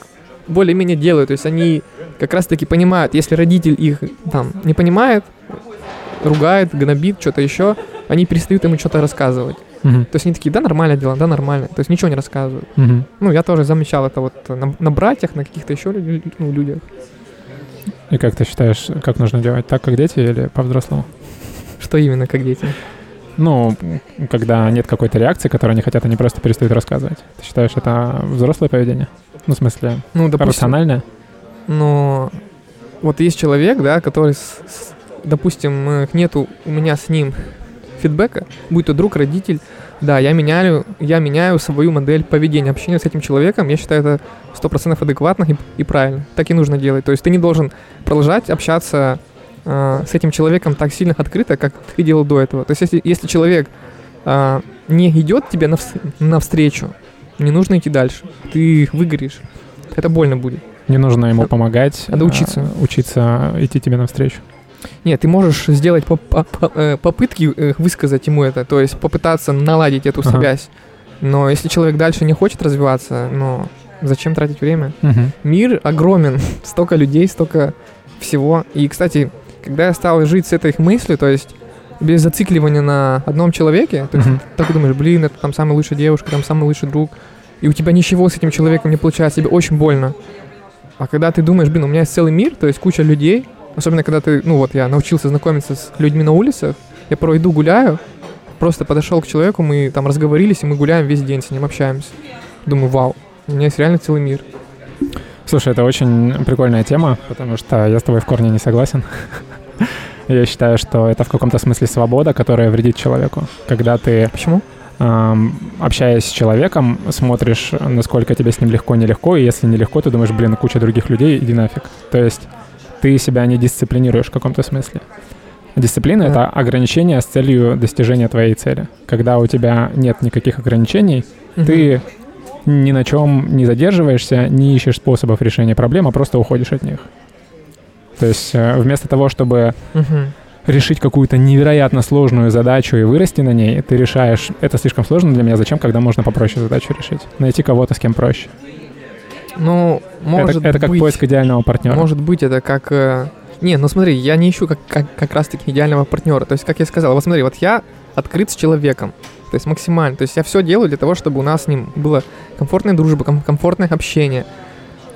более-менее делают, то есть они как раз-таки понимают, если родитель их там не понимает, ругает, гнобит, что-то еще, они перестают ему что-то рассказывать. То есть они такие, да, нормально дела, да, нормально. То есть ничего не рассказывают. Ну, я тоже замечал это вот на, на братьях, на каких-то еще ну, людях. И как ты считаешь, как нужно делать? Так, как дети или по-взрослому? Что именно, как дети? Ну, когда нет какой-то реакции, которую они хотят, они просто перестают рассказывать. Ты считаешь, это взрослое поведение? Ну, в смысле, Ну, допустим, рациональное? но вот есть человек, да, который, с- с- допустим, нету у меня с ним фидбэка, будь то друг, родитель, да, я меняю, я меняю свою модель поведения, общения с этим человеком, я считаю это сто процентов адекватно и, и правильно. Так и нужно делать. То есть ты не должен продолжать общаться э, с этим человеком так сильно открыто, как ты делал до этого. То есть если, если человек э, не идет тебе навс- навстречу, не нужно идти дальше. Ты выгоришь. Это больно будет. Не нужно ему помогать. Надо а, учиться. Учиться идти тебе навстречу. Нет, ты можешь сделать поп- поп- э, попытки э, высказать ему это, то есть попытаться наладить эту Ага. связь. Но если человек дальше не хочет развиваться, ну зачем тратить время? Мгм. Мир огромен, столько людей, столько всего. И, кстати, когда я стал жить с этой мыслью, то есть без зацикливания на одном человеке, то есть Мгм. так думаешь, блин, это там самая лучшая девушка, там самый лучший друг, и у тебя ничего с этим человеком не получается, тебе очень больно. А когда ты думаешь, блин, у меня есть целый мир, то есть куча людей, особенно когда ты, ну вот я научился знакомиться с людьми на улицах, я порой иду гуляю, просто подошел к человеку, мы там разговорились, и мы гуляем весь день с ним, общаемся. Думаю, вау, у меня есть реально целый мир. Слушай, это очень прикольная тема, потому что я с тобой в корне не согласен. Я считаю, что это в каком-то смысле свобода, которая вредит человеку. Когда ты, Почему? общаясь с человеком, смотришь, насколько тебе с ним легко, нелегко, и если нелегко, ты думаешь, блин, куча других людей, иди нафиг. То есть ты себя не дисциплинируешь в каком-то смысле. Дисциплина — это ограничение с целью достижения твоей цели. Когда у тебя нет никаких ограничений, ты ни на чем не задерживаешься, не ищешь способов решения проблем, а просто уходишь от них. То есть э, вместо того, чтобы Мгм. решить какую-то невероятно сложную задачу и вырасти на ней, ты решаешь, это слишком сложно для меня, зачем, когда можно попроще задачу решить? Найти кого-то, с кем проще. Ну, может это, это как быть, поиск идеального партнера. может быть, это как... э, Не, ну смотри, я не ищу как, как, как раз-таки идеального партнера. То есть, как я сказал, вот смотри, вот я открыт с человеком. То есть максимально. То есть я все делаю для того, чтобы у нас с ним была комфортная дружба, ком- комфортное общение.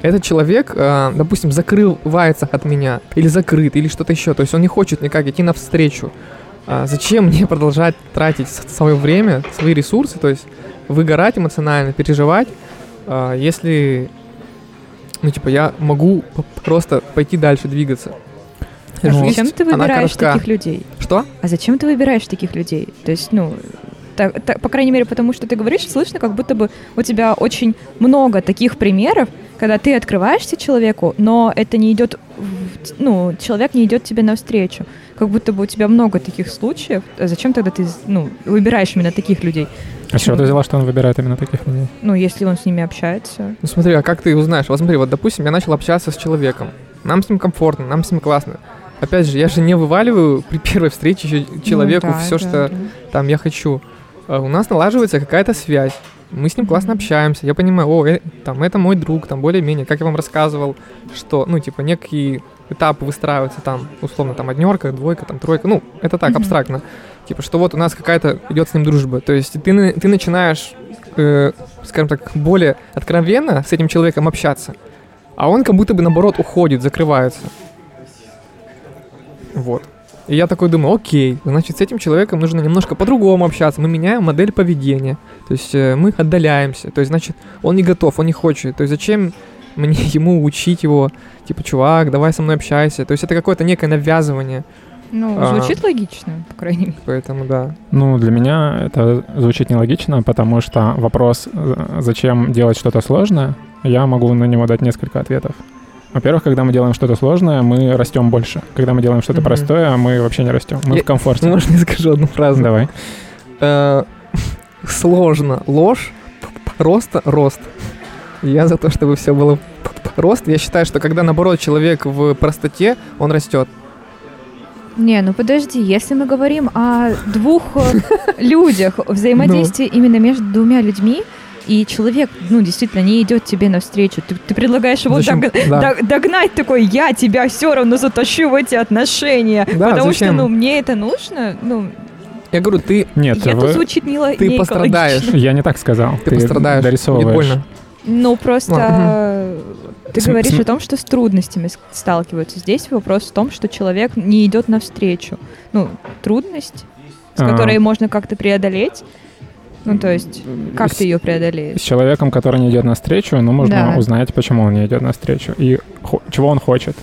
Этот человек, э, допустим, закрывается от меня, или закрыт, или что-то еще. То есть он не хочет никак идти навстречу. А зачем мне продолжать тратить свое время, свои ресурсы, то есть выгорать эмоционально, переживать, а, если, ну, типа, я могу просто пойти дальше, двигаться. А Жизнь, зачем ты выбираешь таких людей? Что? А зачем ты выбираешь таких людей? То есть, ну, так- так, по крайней мере, потому что ты говоришь, слышно, как будто бы у тебя очень много таких примеров, когда ты открываешься человеку, но это не идет, ну, человек не идет тебе навстречу. Как будто бы у тебя много таких случаев. А зачем тогда ты, ну, выбираешь именно таких людей? А с чего ты взяла, что он выбирает именно таких людей? Ну, если он с ними общается. Ну смотри, а как ты узнаешь? Вот смотри, вот допустим, я начал общаться с человеком. Нам с ним комфортно, нам с ним классно. Опять же, я же не вываливаю при первой встрече чё- человеку Ну, да, все, да, что да. там я хочу. А У нас налаживается какая-то связь. Мы с ним классно общаемся. Я понимаю, о, э, там, это мой друг, там, более-менее, как я вам рассказывал, что, ну, типа, некие этапы выстраиваются там, условно, там, однерка, двойка, там, тройка, ну, это так, абстрактно. Типа, что вот у нас какая-то идет с ним дружба. То есть ты, ты начинаешь, э, скажем так, более откровенно с этим человеком общаться, а он как будто бы, наоборот, уходит, закрывается. Вот. И я такой думаю, окей, значит, с этим человеком нужно немножко по-другому общаться. Мы меняем модель поведения. То есть э, мы отдаляемся. То есть, значит, он не готов, он не хочет. То есть зачем мне ему учить его, типа, чувак, давай со мной общайся. То есть это какое-то некое навязывание. Ну, А. звучит логично, по крайней мере. Поэтому да. Ну, для меня это звучит нелогично, потому что вопрос, э, зачем делать что-то сложное, я могу на него дать несколько ответов. Во-первых, когда мы делаем что-то сложное, мы растем больше. Когда мы делаем что-то Мгм. простое, мы вообще не растем. Мы Я- в комфорте. Можно я скажу одну фразу? Давай. Э, Сложно. Ложь. Роста. Рост. Я за то, чтобы все было рост. Я считаю, что когда, наоборот, человек в простоте, он растет. Не, ну подожди, если мы говорим о двух э, людях, взаимодействии именно между двумя людьми, и человек, ну, действительно, не идет тебе навстречу, ты, ты предлагаешь его Зачем? дог- Да. дог- догнать такой, я тебя все равно затащу в эти отношения, Да, потому зачем? что, ну, мне это нужно, ну, Я говорю, ты, Нет, это вы- звучит не, ло- ты не пострадаешь. я не так сказал. ты, пострадаешь. Будет дорисовываешь. больно. Ну, просто Ладно. Ты См- говоришь см- о том, что с трудностями с- сталкиваются. Здесь вопрос в том, что человек не идет навстречу. Ну, трудность, с А. которой можно как-то преодолеть. Ну, то есть, как С- ты ее С преодолеешь? человеком, который не идет навстречу, ну, можно Да. узнать, почему он не идет навстречу и чего он хочет.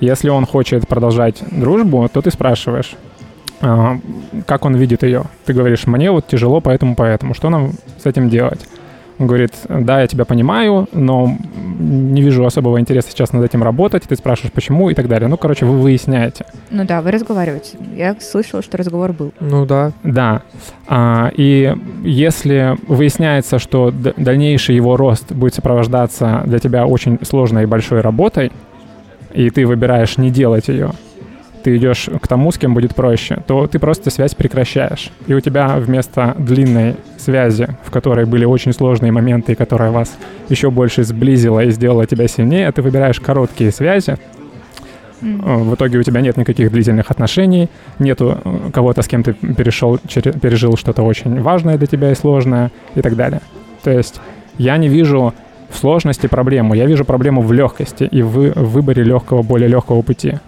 Если он хочет продолжать дружбу, то ты спрашиваешь, а, как он видит ее. Ты говоришь, мне вот тяжело, поэтому, поэтому. Что нам с этим делать? Он говорит, да, я тебя понимаю, но не вижу особого интереса сейчас над этим работать. Ты спрашиваешь, почему и так далее. Ну, короче, вы выясняете. Ну да, вы разговариваете. Я слышала, что разговор был. Ну да. Да. А, и если выясняется, что д- дальнейший его рост будет сопровождаться для тебя очень сложной и большой работой, и ты выбираешь не делать ее, ты идешь к тому, с кем будет проще, то ты просто связь прекращаешь. И у тебя вместо длинной связи, в которой были очень сложные моменты, и которая вас еще больше сблизила и сделала тебя сильнее, ты выбираешь короткие связи, В итоге у тебя нет никаких длительных отношений, нету э, кого-то, с кем ты перешел, пережил что-то очень важное для тебя и сложное и так далее. То есть я не вижу в сложности проблему, я вижу проблему в легкости и в выборе легкого, более легкого пути.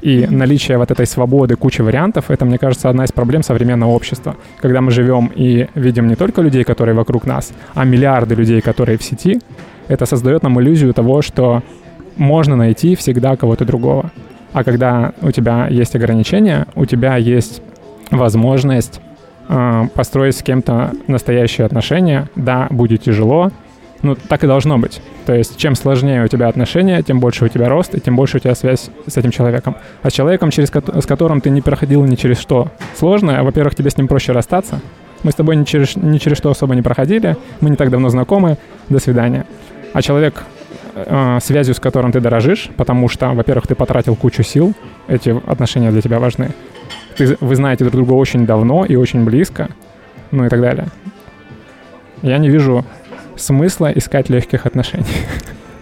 И наличие вот этой свободы, кучи вариантов, это, мне кажется, одна из проблем современного общества. Когда мы живем и видим не только людей, которые вокруг нас, а миллиарды людей, которые в сети, это создает нам иллюзию того, что можно найти всегда кого-то другого. А когда у тебя есть ограничения, у тебя есть возможность э, построить с кем-то настоящие отношения. Да, будет тяжело, ну так и должно быть. То есть чем сложнее у тебя отношения, тем больше у тебя рост, и тем больше у тебя связь с этим человеком. А с человеком, через с которым ты не проходил ни через что сложное, во-первых, тебе с ним проще расстаться. Мы с тобой ни через, ни через что особо не проходили, мы не так давно знакомы, до свидания. А человек, э, связью с которым ты дорожишь, потому что, во-первых, ты потратил кучу сил, эти отношения для тебя важны. Ты, вы знаете друг друга очень давно и очень близко, ну и так далее. Я не вижу смысла искать легких отношений.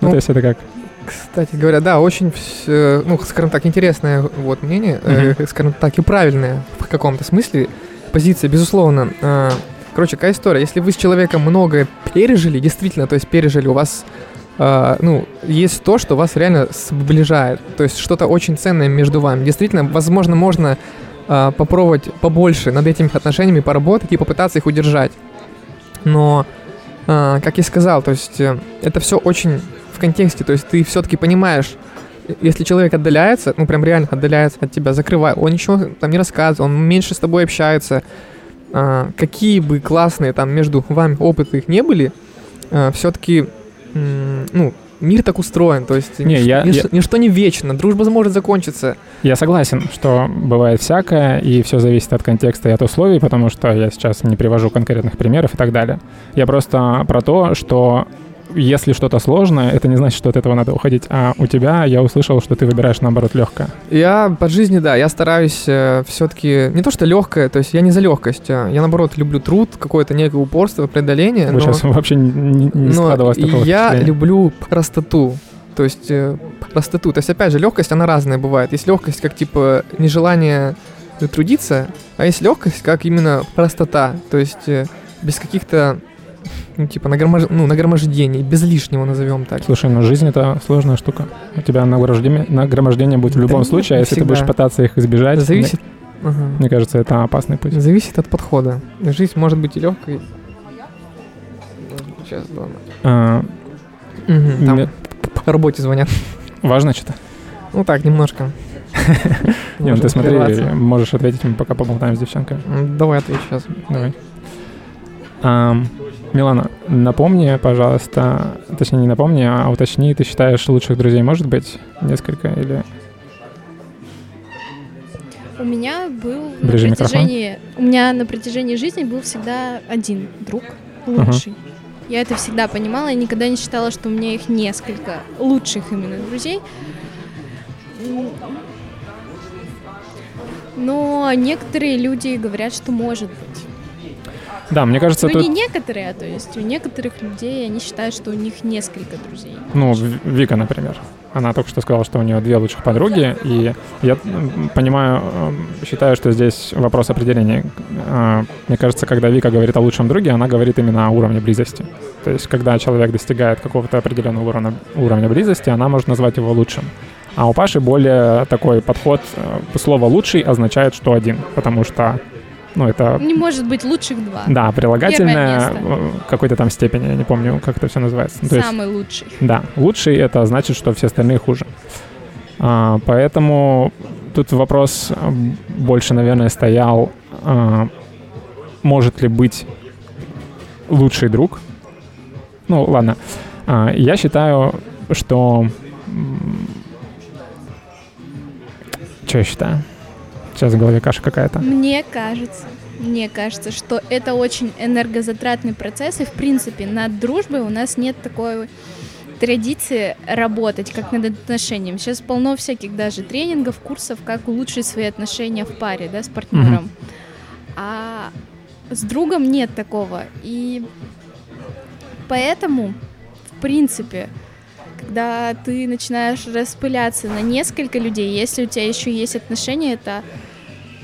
Ну, Ну, то есть это как... Кстати говоря, да, очень, ну, скажем так, интересное вот мнение, э, скажем так, и правильное в каком-то смысле позиция, безусловно. Э, Короче, какая история? Если вы с человеком многое пережили, действительно, то есть пережили, у вас, э, ну, есть то, что вас реально сближает, то есть что-то очень ценное между вами. Действительно, возможно, можно э, попробовать побольше над этими отношениями поработать и попытаться их удержать. Но, как я сказал, то есть э, это все очень в контексте, то есть ты все-таки понимаешь, если человек отдаляется, ну прям реально отдаляется от тебя, закрывает, он ничего там не рассказывает, он меньше с тобой общается, а, какие бы классные там между вами опыты их не были, все-таки, ну, мир так устроен, то есть Не, нич- я- нич- я- ничто не вечно, дружба может закончиться. Я согласен, что бывает всякое, и все зависит от контекста и от условий, потому что я сейчас не привожу конкретных примеров и так далее. Я просто про то, что если что-то сложное, это не значит, что от этого надо уходить. А у тебя я услышал, что ты выбираешь, наоборот, легкое. Я по жизни, да, я стараюсь все-таки не то что легкое, то есть я не за легкость, а я наоборот люблю труд, какое-то некое упорство, преодоление. Вы но- сейчас вообще не, не складывалось такого я люблю простоту. То есть э, простоту. То есть, опять же, легкость, она разная бывает. Есть легкость, как типа нежелание трудиться, а есть легкость, как именно простота. То есть э, без каких-то ну, типа нагромож... ну, нагромождений, без лишнего назовем так. Слушай, ну жизнь это сложная штука. У тебя нагромождение, нагромождение будет в Да любом нет, случае, а если ты всегда. будешь пытаться их избежать, Зависит, ага. мне, мне кажется, это опасный путь. Зависит от подхода. Жизнь может быть и легкой. Сейчас, ладно. А, Мгм, там мне- по работе звонят. важно что-то? Ну так, немножко. Не, ну ты смотри, можешь ответить, мы пока поболтаем с девчонками. М, Давай отвечу сейчас. Давай. Милана, напомни, пожалуйста, точнее не напомни, а уточни, ты считаешь лучших друзей может быть несколько или... У меня был Ближе на микрофон. протяжении, у меня на протяжении жизни был всегда один друг лучший. Я это всегда понимала, я никогда не считала, что у меня их несколько лучших именно друзей. Но некоторые люди говорят, что может быть. Да, мне кажется, ну тут... не некоторые, а то есть у некоторых людей они считают, что у них несколько друзей. Ну, Вика, например. Она только что сказала, что у нее две лучших подруги, и я понимаю, эм, считаю, что здесь вопрос определения. А, Мне кажется, когда Вика говорит о лучшем друге, она говорит именно о уровне близости. То есть, когда человек достигает какого-то определенного уровня, уровня близости, она может назвать его лучшим. А у Паши более такой подход, э, слово «лучший» означает, что один, потому что, ну, это Не может быть лучших два. да, прилагательное э, какой-то там степени, я не помню, как это все называется. Ну, то есть- Самый лучший. да, лучший это значит, что все остальные хуже. А, поэтому тут вопрос а, больше, наверное, стоял, а, может ли быть лучший друг. Ну, ладно. А, я считаю, что... Что я считаю? Сейчас в голове каша какая-то. Мне кажется, мне кажется, что это очень энергозатратный процесс, и в принципе над дружбой у нас нет такой традиции работать как над отношениями. Сейчас полно всяких даже тренингов, курсов, как улучшить свои отношения в паре, да, с партнером. А с другом нет такого. И поэтому, в принципе, когда ты начинаешь распыляться на несколько людей, если у тебя еще есть отношения, это,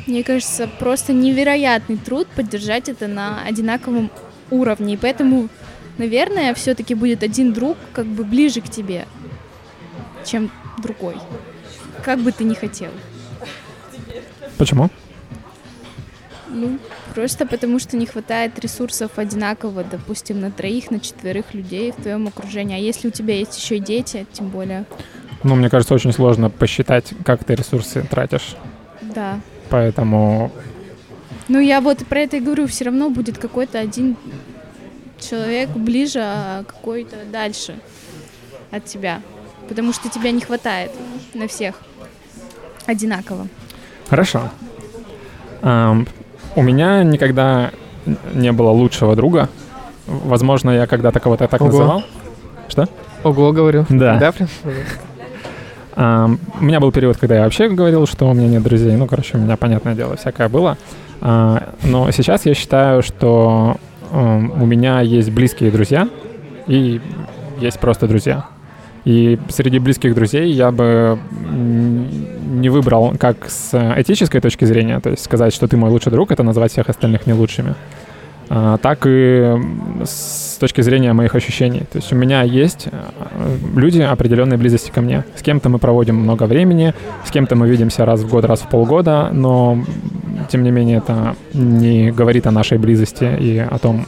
мне кажется, просто невероятный труд поддержать это на одинаковом уровне. И поэтому, наверное, все-таки будет один друг как бы ближе к тебе, чем другой. Как бы ты ни хотел. Почему? Ну, просто потому что не хватает ресурсов одинаково, допустим, на троих, на четверых людей в твоем окружении. А если у тебя есть еще и дети, тем более, Ну, мне кажется, очень сложно посчитать, как ты ресурсы тратишь. да. Поэтому Ну, я вот про это и говорю, все равно будет какой-то один человек ближе, а какой-то дальше от тебя. Потому что тебя не хватает на всех одинаково. Хорошо. Ам, у меня никогда не было лучшего друга. Возможно, я когда-то кого-то так Ого. называл. Что? Ого, говорю. Да. Да, прям? У меня был период, когда я вообще говорил, что у меня нет друзей. Ну, короче, у меня, понятное дело, всякое было. А, но сейчас я считаю, что у меня есть близкие друзья и есть просто друзья. И среди близких друзей я бы не выбрал как с этической точки зрения, то есть сказать, что ты мой лучший друг, это назвать всех остальных не лучшими, так и с точки зрения моих ощущений. То есть у меня есть э, люди определенной близости ко мне. С кем-то мы проводим много времени, с кем-то мы видимся раз в год, раз в полгода, но тем не менее это не говорит о нашей близости и о том,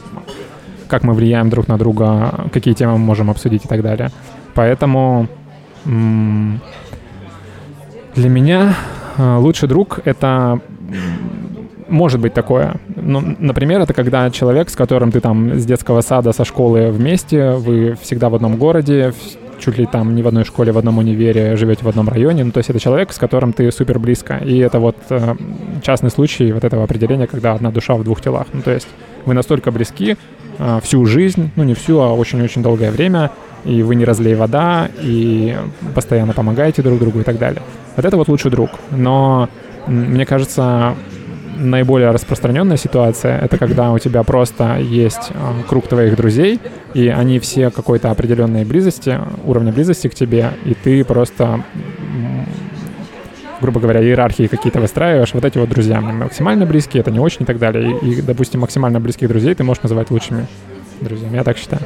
как мы влияем друг на друга, какие темы мы можем обсудить и так далее. Поэтому для меня э, лучший друг — это может быть такое. Ну, например, это когда человек, с которым ты там с детского сада, со школы вместе, вы всегда в одном городе, чуть ли там не в одной школе, в одном универе, живете в одном районе. Ну, то есть это человек, с которым ты супер близко. И это вот э, частный случай вот этого определения, когда одна душа в двух телах. Ну, то есть вы настолько близки э, всю жизнь, ну, не всю, а очень-очень долгое время, и вы не разлей вода, и постоянно помогаете друг другу и так далее. Вот это вот лучший друг. Но мне кажется, наиболее распространенная ситуация это когда у тебя просто есть э, круг твоих друзей, и они все какой-то определенной близости, уровня близости к тебе, и ты просто, грубо говоря, иерархии какие-то выстраиваешь. Вот эти вот друзья максимально близкие, это не очень и так далее. И, и, допустим, максимально близких друзей ты можешь называть лучшими друзьями. Я так считаю.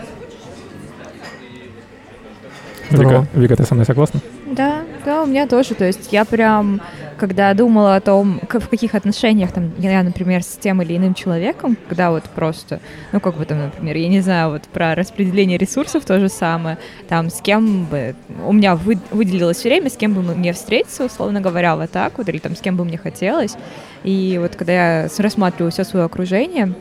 Вика. Вика, ты со мной согласна? Да, да, у меня тоже. То есть я прям когда думала о том, в каких отношениях там я, например, с тем или иным человеком, когда вот просто, ну, как бы там, например, я не знаю, вот про распределение ресурсов то же самое, там, с кем бы, у меня вы, выделилось время, с кем бы мне встретиться, условно говоря, вот так вот, или там с кем бы мне хотелось, и вот когда я рассматриваю все свое окружение,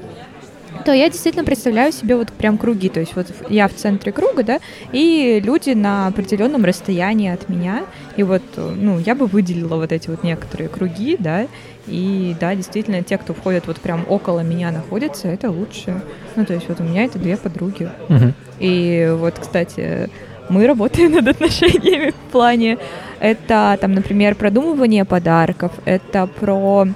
то я действительно представляю себе вот прям круги, то есть вот я в центре круга, да, и люди на определенном расстоянии от меня, и вот, ну, я бы выделила вот эти вот некоторые круги, да, и да, действительно, те, кто входят вот прям около меня находятся, это лучше. Ну, то есть вот у меня это две подруги. Мгм. И вот, кстати, мы работаем над отношениями в плане, это там, например, продумывание подарков, это про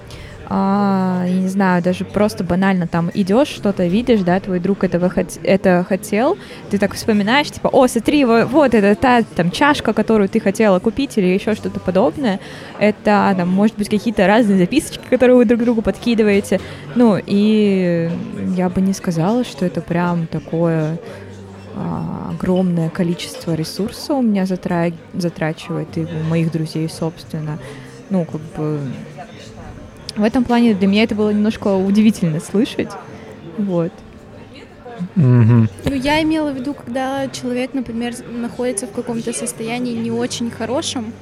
а, я не знаю, даже просто банально там идешь, что-то видишь, да, твой друг этого хот- это хотел, ты так вспоминаешь, типа, о, смотри, вот, вот это та там чашка, которую ты хотела купить или еще что-то подобное, это там, может быть, какие-то разные записочки, которые вы друг другу подкидываете, ну, и я бы не сказала, что это прям такое а, огромное количество ресурсов у меня затра- затрачивает, и у моих друзей, собственно, ну, как бы в этом плане для меня это было немножко удивительно слышать. Вот. Мгм. Ну, я имела в виду, когда человек, например, находится в каком-то состоянии не очень хорошем,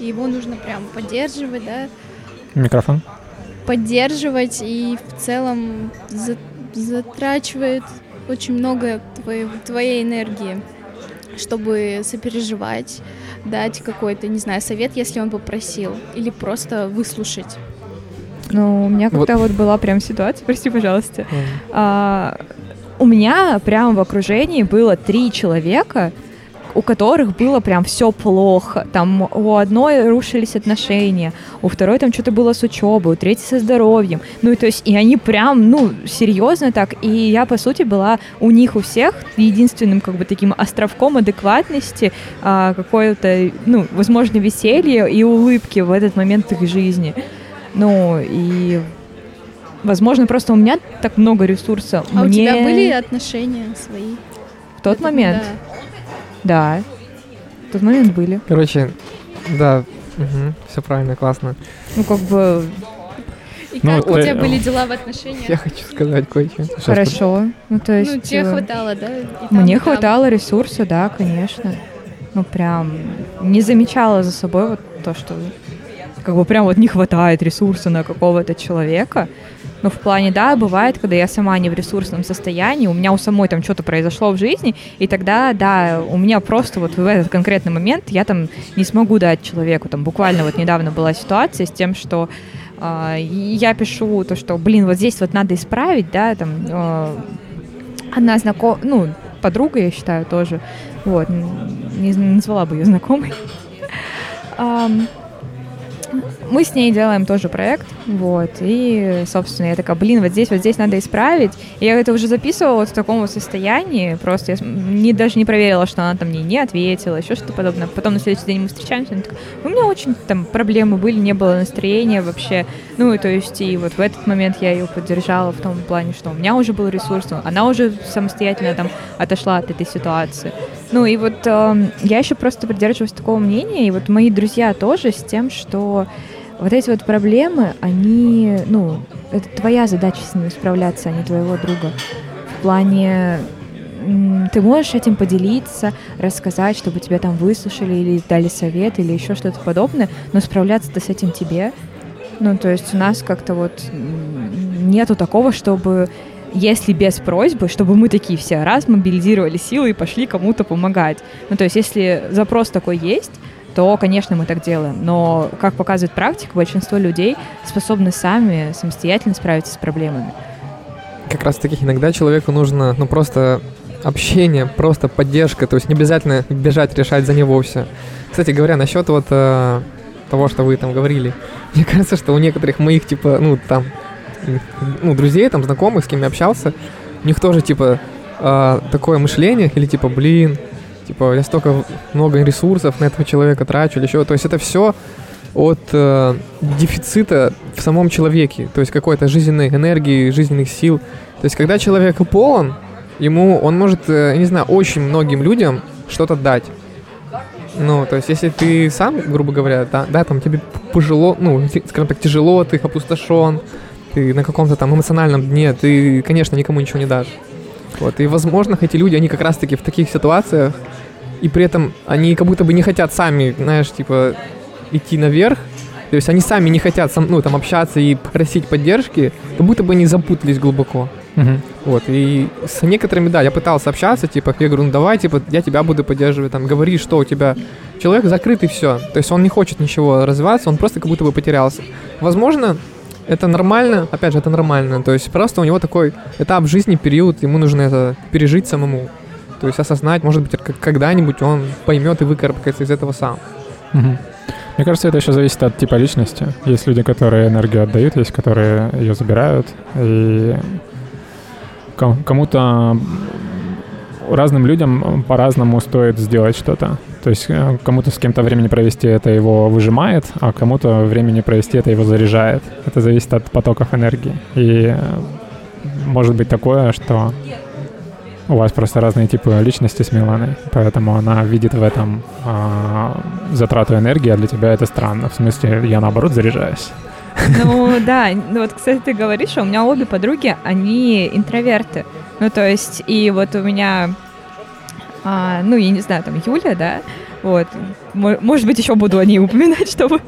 и его нужно прям поддерживать, да, Микрофон. поддерживать, и в целом за- затрачивает очень много твоей, твоей энергии, чтобы сопереживать, дать какой-то, не знаю, совет, если он попросил, или просто выслушать. Ну, у меня Вот. как-то вот была прям ситуация, прости, пожалуйста. А, у меня прям в окружении было три человека, у которых было прям все плохо. Там у одной рушились отношения, у второй там что-то было с учебой, у третьей со здоровьем. Ну, и то есть, и они прям, ну, серьезно так. И я, по сути, была у них у всех единственным, как бы, таким островком адекватности, а, какое-то, ну, возможно, веселье и улыбки в этот момент их жизни. Ну, и Возможно, просто у меня так много ресурса. А у Мне тебя были отношения свои? в тот момент? Да. В тот момент были. Короче, да, все правильно, классно. Ну, как бы, И Ну, как вот, у э, тебя были дела в отношениях? Я хочу сказать кое-что. Хорошо. Ну, то есть... Ну, тебе э, хватало, да? и там, Мне и там? хватало ресурса, да, конечно. Ну, прям не замечала за собой вот то, что как бы прям вот не хватает ресурса на какого-то человека. Но в плане, да, бывает, когда я сама не в ресурсном состоянии, у меня у самой там что-то произошло в жизни, и тогда, да, у меня просто вот в этот конкретный момент я там не смогу дать человеку. Там буквально вот недавно была ситуация с тем, что и я пишу то, что, блин, вот здесь вот надо исправить, да, там а, одна знакомая, ну, подруга, я считаю, тоже, вот, не назвала бы ее знакомой. Мы с ней делаем тоже проект, вот, и, собственно, я такая, блин, вот здесь, вот здесь надо исправить. И я это уже записывала вот в таком вот состоянии, просто я не, даже не проверила, что она там мне не ответила, еще что-то подобное. Потом на следующий день мы встречаемся, она такая, у меня очень там проблемы были, не было настроения вообще. Ну, и то есть, и вот в этот момент я ее поддержала в том плане, что у меня уже был ресурс, она уже самостоятельно там отошла от этой ситуации. Ну, и вот эм, я еще просто придерживаюсь такого мнения, и вот мои друзья тоже с тем, что вот эти вот проблемы, они, ну, это твоя задача с ними справляться, а не твоего друга. В плане ты можешь этим поделиться, рассказать, чтобы тебя там выслушали или дали совет или еще что-то подобное, но справляться-то с этим тебе. Ну, то есть у нас как-то вот нету такого, чтобы если без просьбы, чтобы мы такие все раз мобилизировали силы и пошли кому-то помогать. Ну, то есть если запрос такой есть, то, конечно, мы так делаем. Но, как показывает практика, большинство людей способны сами самостоятельно справиться с проблемами. Как раз таки иногда человеку нужно, ну, просто общение, просто поддержка, то есть не обязательно бежать решать за него все. Кстати говоря, насчет вот э, того, что вы там говорили, мне кажется, что у некоторых моих, типа, ну, там, ну, друзей, там, знакомых, с кем я общался, у них тоже, типа, э, такое мышление, или типа, блин, типа, я столько много ресурсов на этого человека трачу, или еще, то есть это все от э, дефицита в самом человеке, то есть какой-то жизненной энергии, жизненных сил. То есть когда человек полон, ему он может, э, не знаю, очень многим людям что-то дать. Ну, то есть, если ты сам, грубо говоря, да, да там тебе пожило, ну, скажем так, тяжело, ты опустошен, ты на каком-то там эмоциональном дне, ты, конечно, никому ничего не дашь. Вот, и, возможно, эти люди, они как раз-таки в таких ситуациях, и при этом они как будто бы не хотят сами, знаешь, типа, идти наверх, то есть они сами не хотят ну, там общаться и просить поддержки, как будто бы они запутались глубоко. Мгм. Вот, и с некоторыми, да, я пытался общаться, типа, я говорю, ну давай, типа, я тебя буду поддерживать, там, говори, что у тебя. Человек закрыт и все. То есть он не хочет ничего развиваться, он просто как будто бы потерялся. Возможно, это нормально, опять же, это нормально. То есть просто у него такой этап жизни, период, ему нужно это пережить самому. То есть осознать, может быть, когда-нибудь он поймет и выкарабкается из этого сам. Мгм. Мне кажется, это еще зависит от типа личности. Есть люди, которые энергию отдают, есть, которые ее забирают. И ком- кому-то разным людям по-разному стоит сделать что-то. То есть э, кому-то с кем-то времени провести это его выжимает, а кому-то времени провести это его заряжает. Это зависит от потоков энергии. И э, может быть такое, что у вас просто разные типы личности с Миланой, поэтому она видит в этом а, затрату энергии, а для тебя это странно. В смысле, я наоборот заряжаюсь. Ну да, ну вот, кстати, ты говоришь, что у меня обе подруги, они интроверты. Ну то есть, и вот у меня, а, ну я не знаю, там Юля, да, вот, мо- может быть, еще буду о ней упоминать, чтобы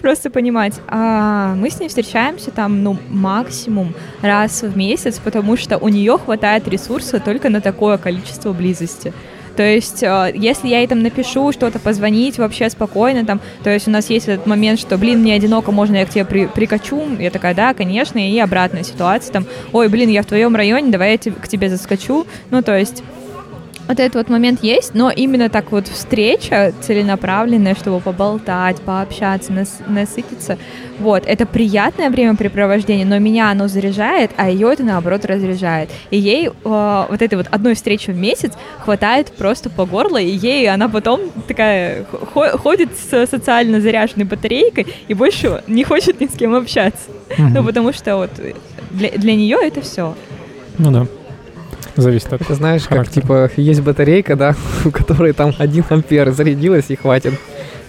просто понимать. А мы с ней встречаемся там, ну, максимум раз в месяц, потому что у нее хватает ресурса только на такое количество близости. То есть, э, если я ей там напишу что-то, позвонить вообще спокойно, там, то есть у нас есть этот момент, что, блин, мне одиноко, можно я к тебе при- прикачу? Я такая, да, конечно, и обратная ситуация, там, ой, блин, я в твоем районе, давай я к тебе заскочу. Ну, то есть, вот этот вот момент есть, но именно так вот встреча целенаправленная, чтобы поболтать, пообщаться, нас- насытиться, вот, это приятное времяпрепровождение, но меня оно заряжает, а ее это наоборот разряжает. И ей э, вот этой вот одной встречи в месяц хватает просто по горло, и ей она потом такая хо- ходит с социально заряженной батарейкой и больше не хочет ни с кем общаться. Ну, Мгм. потому что вот для, для нее это все. Ну да. Зависит от... Это знаешь, как, Характер. типа, есть батарейка, да, у которой там 1 ампер зарядилась и хватит.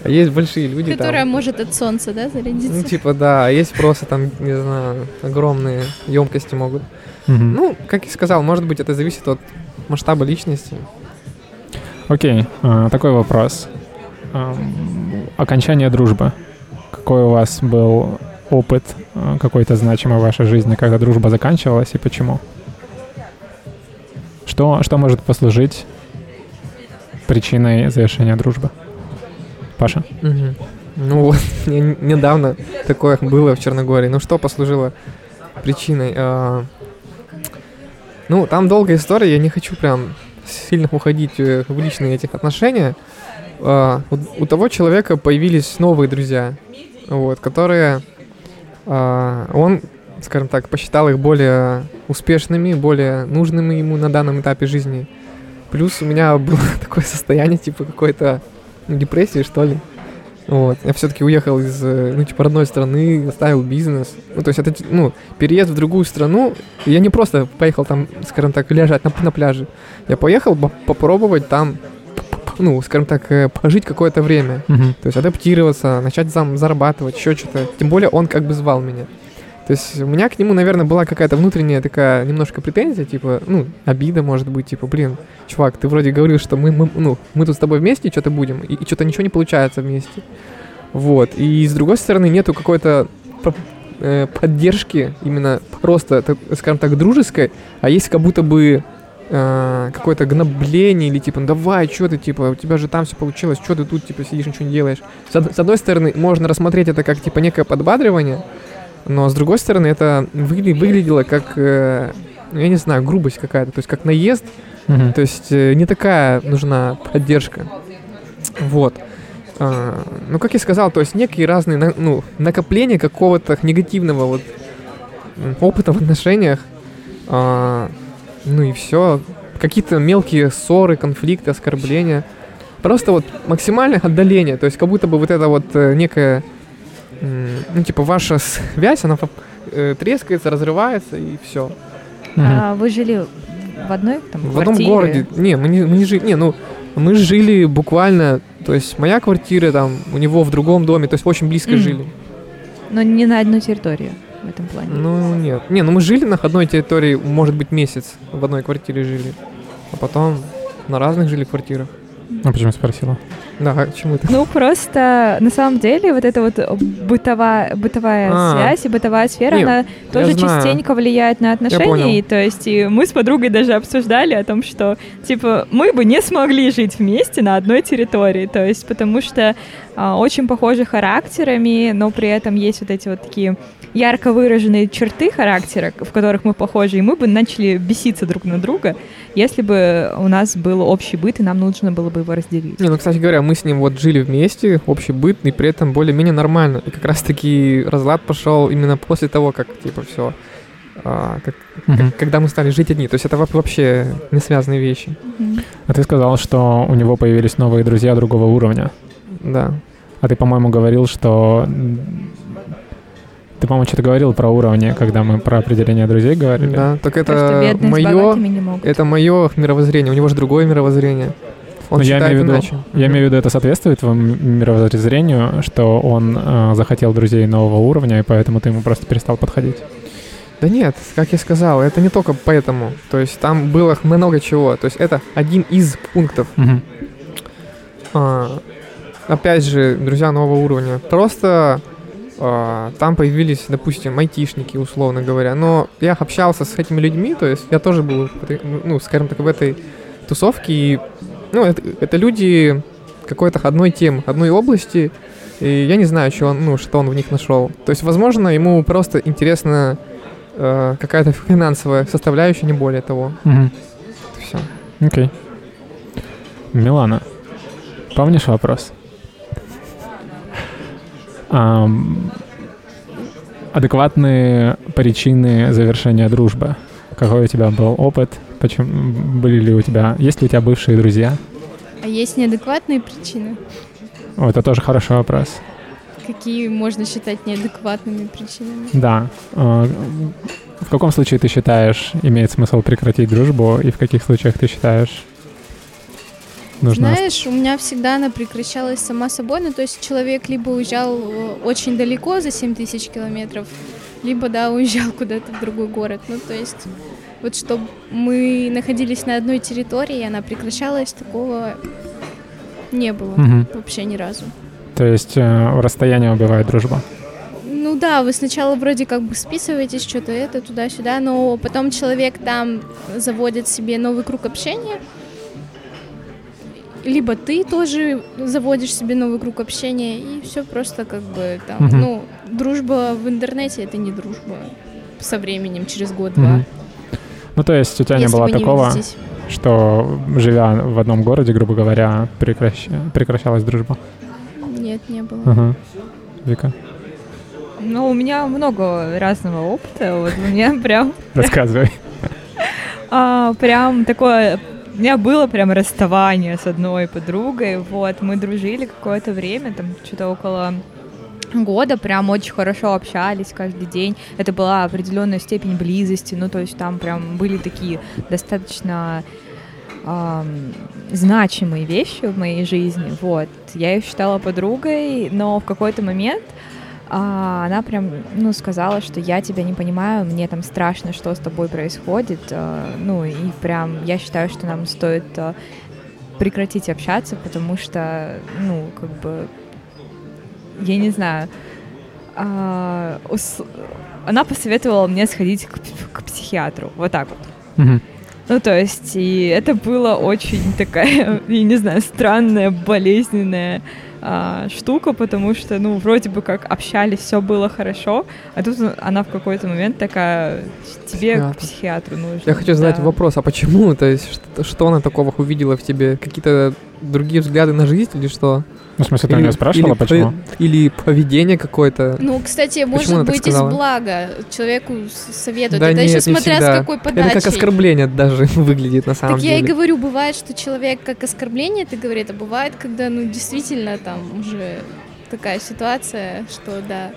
А есть большие люди там. Которая может от солнца, да, Ну, зарядиться? типа, да, а есть просто там, не знаю, огромные емкости могут. Мгм. Ну, как я сказал, может быть, это зависит от масштаба личности. Окей, а, такой вопрос. Ам, Окончание дружбы. Какой у вас был опыт а, какой-то значимый в вашей жизни, когда дружба заканчивалась и почему? Что, что может послужить причиной завершения дружбы? Паша? Мгм. Ну недавно такое было в Черногории. Ну что послужило причиной? А, Ну, там долгая история, я не хочу прям сильно уходить э, в личные этих отношения. А, У у того человека появились новые друзья, вот, которые а, он, скажем так, посчитал их более успешными, более нужными ему на данном этапе жизни. Плюс у меня было такое состояние, типа какой-то ну, депрессии, что ли. Вот. Я все-таки уехал из, э, ну, типа, родной страны, оставил бизнес. Ну, то есть это, ну, переезд в другую страну. Я не просто поехал там, скажем так, лежать на, на пляже. Я поехал по- попробовать там, ну, скажем так, э, пожить какое-то время. Мгм. То есть адаптироваться, начать зам зарабатывать, еще что-то. Тем более он как бы звал меня. То есть у меня к нему, наверное, была какая-то внутренняя такая немножко претензия, типа, ну, обида, может быть, типа, блин, чувак, ты вроде говорил, что мы, мы, ну, мы тут с тобой вместе что-то будем, и, и что-то ничего не получается вместе. Вот. И с другой стороны, нету какой-то э, поддержки именно просто, так, скажем так, дружеской, а есть как будто бы э, какое-то гнобление или типа, ну давай, что ты, типа, у тебя же там все получилось, что ты тут, типа, сидишь, ничего не делаешь. С, с одной стороны, можно рассмотреть это как, типа, некое подбадривание, но с другой стороны, это выгля- выглядело как, э, ну, я не знаю, грубость какая-то, то есть как наезд, Мгм. то есть э, не такая нужна поддержка. Вот. А, ну, как я сказал, то есть некие разные на- ну, накопления какого-то негативного вот опыта в отношениях. А, ну и все. Какие-то мелкие ссоры, конфликты, оскорбления. Просто вот максимальное отдаление. То есть как будто бы вот это вот э, некая, м, ну типа ваша связь, она э, трескается, разрывается и все. А вы жили в одной там В одном квартире? городе. Не, мы не, мы не жили. Не, ну, Мы жили буквально, то есть моя квартира там, у него в другом доме, то есть очень близко Мгм. жили. Но не на одной территории в этом плане. Ну, нет. Не, ну мы жили на одной территории, может быть, месяц в одной квартире жили. А потом на разных жили квартирах. А почему спросила? Да, а чему это? Ну, просто на самом деле вот эта вот бытовая, бытовая А. связь и бытовая сфера, Не, она тоже знаю. частенько влияет на отношения. И, то есть и мы с подругой даже обсуждали о том, что типа мы бы не смогли жить вместе на одной территории. То есть потому что а, очень похожи характерами, но при этом есть вот эти вот такие ярко выраженные черты характера, в которых мы похожи, и мы бы начали беситься друг на друга, если бы у нас был общий быт, и нам нужно было бы его разделить. Не, ну, кстати говоря, мы с ним вот жили вместе, общий быт, и при этом более-менее нормально. И как раз-таки разлад пошел именно после того, как, типа, все, как, Мгм. когда мы стали жить одни. То есть это во- вообще не связанные вещи. Мгм. А ты сказал, что у него появились новые друзья другого уровня. Да. А ты, по-моему, говорил, что... Ты, по-моему, что-то говорил про уровни, когда мы про определение друзей говорили. Да, так это мое, это мое мировоззрение. У него же другое мировоззрение. Он Но я имею в виду- иначе. Я имею в виду, это соответствует твоему мировоззрению, что он э, захотел друзей нового уровня, и поэтому ты ему просто перестал подходить. Да нет, как я сказал, это не только поэтому. То есть там было много чего. То есть это один из пунктов. Мгм. А, опять же, друзья нового уровня. Просто а, там появились, допустим, айтишники, условно говоря. Но я общался с этими людьми, то есть я тоже был, ну, скажем так, в этой тусовке. И, ну, это, это люди какой-то одной темы, одной области. И я не знаю, что он, ну, что он в них нашел. То есть, возможно, ему просто интересна э, какая-то финансовая составляющая, не более того. Мгм. Все. Окей. Милана, помнишь вопрос? Ам, адекватные причины завершения дружбы. Какой у тебя был опыт? Почему были ли у тебя, есть ли у тебя бывшие друзья? А есть неадекватные причины? О, это тоже хороший вопрос. Какие можно считать неадекватными причинами? Да. А, В каком случае ты считаешь, имеет смысл прекратить дружбу, и в каких случаях ты считаешь, нужно... Знаешь, у меня всегда она прекращалась сама собой. Ну, то есть человек либо уезжал э, очень далеко, за 7 тысяч километров, либо, да, уезжал куда-то в другой город. Ну, то есть вот чтобы мы находились на одной территории, и она прекращалась, такого не было Мгм. вообще ни разу. То есть э, расстояние убивает дружбу. Ну да, вы сначала вроде как бы списываетесь, что-то это, туда-сюда, но потом человек там заводит себе новый круг общения, либо ты тоже заводишь себе новый круг общения, и все просто как бы там, Мгм. ну, дружба в интернете это не дружба со временем, через год-два. Мгм. Ну, то есть у тебя не если было не такого, видитесь. что, живя в одном городе, грубо говоря, прекращ- прекращалась дружба? Нет, не было. Ага. Вика, Ну, у меня много разного опыта. Вот у меня прям, рассказывай. а, прям такое... У меня было прям расставание с одной подругой. Вот, мы дружили какое-то время, там что-то около года, прям очень хорошо общались каждый день. Это была определенная степень близости, ну, то есть там прям были такие достаточно ам, значимые вещи в моей жизни, вот. Я ее считала подругой, но в какой-то момент а, она прям, ну, сказала, что я тебя не понимаю, мне там страшно, что с тобой происходит, а, ну, и прям я считаю, что нам стоит а, прекратить общаться, потому что, ну, как бы, я не знаю, а, ус- она посоветовала мне сходить к, к психиатру, вот так вот. Мгм. Ну, то есть, и это было очень такая, я не знаю, странная, болезненная а, штука, потому что, ну, вроде бы как общались, все было хорошо, а тут она в какой-то момент такая, тебе Психиатр. к психиатру нужно. Я хочу задать Да. вопрос, а почему? То есть, что, что она такого увидела в тебе? Какие-то другие взгляды на жизнь или что? Ну, в смысле, ты у нее спрашивала, или почему? Или поведение какое-то? Ну, кстати, Почему может так быть, из блага человеку советуют. Да это нет, еще смотря всегда. с какой Это подачей. как оскорбление даже выглядит на самом Так я и деле. говорю, бывает, что человек как оскорбление это говорит, а бывает, когда, ну, действительно, там, уже такая ситуация, что да,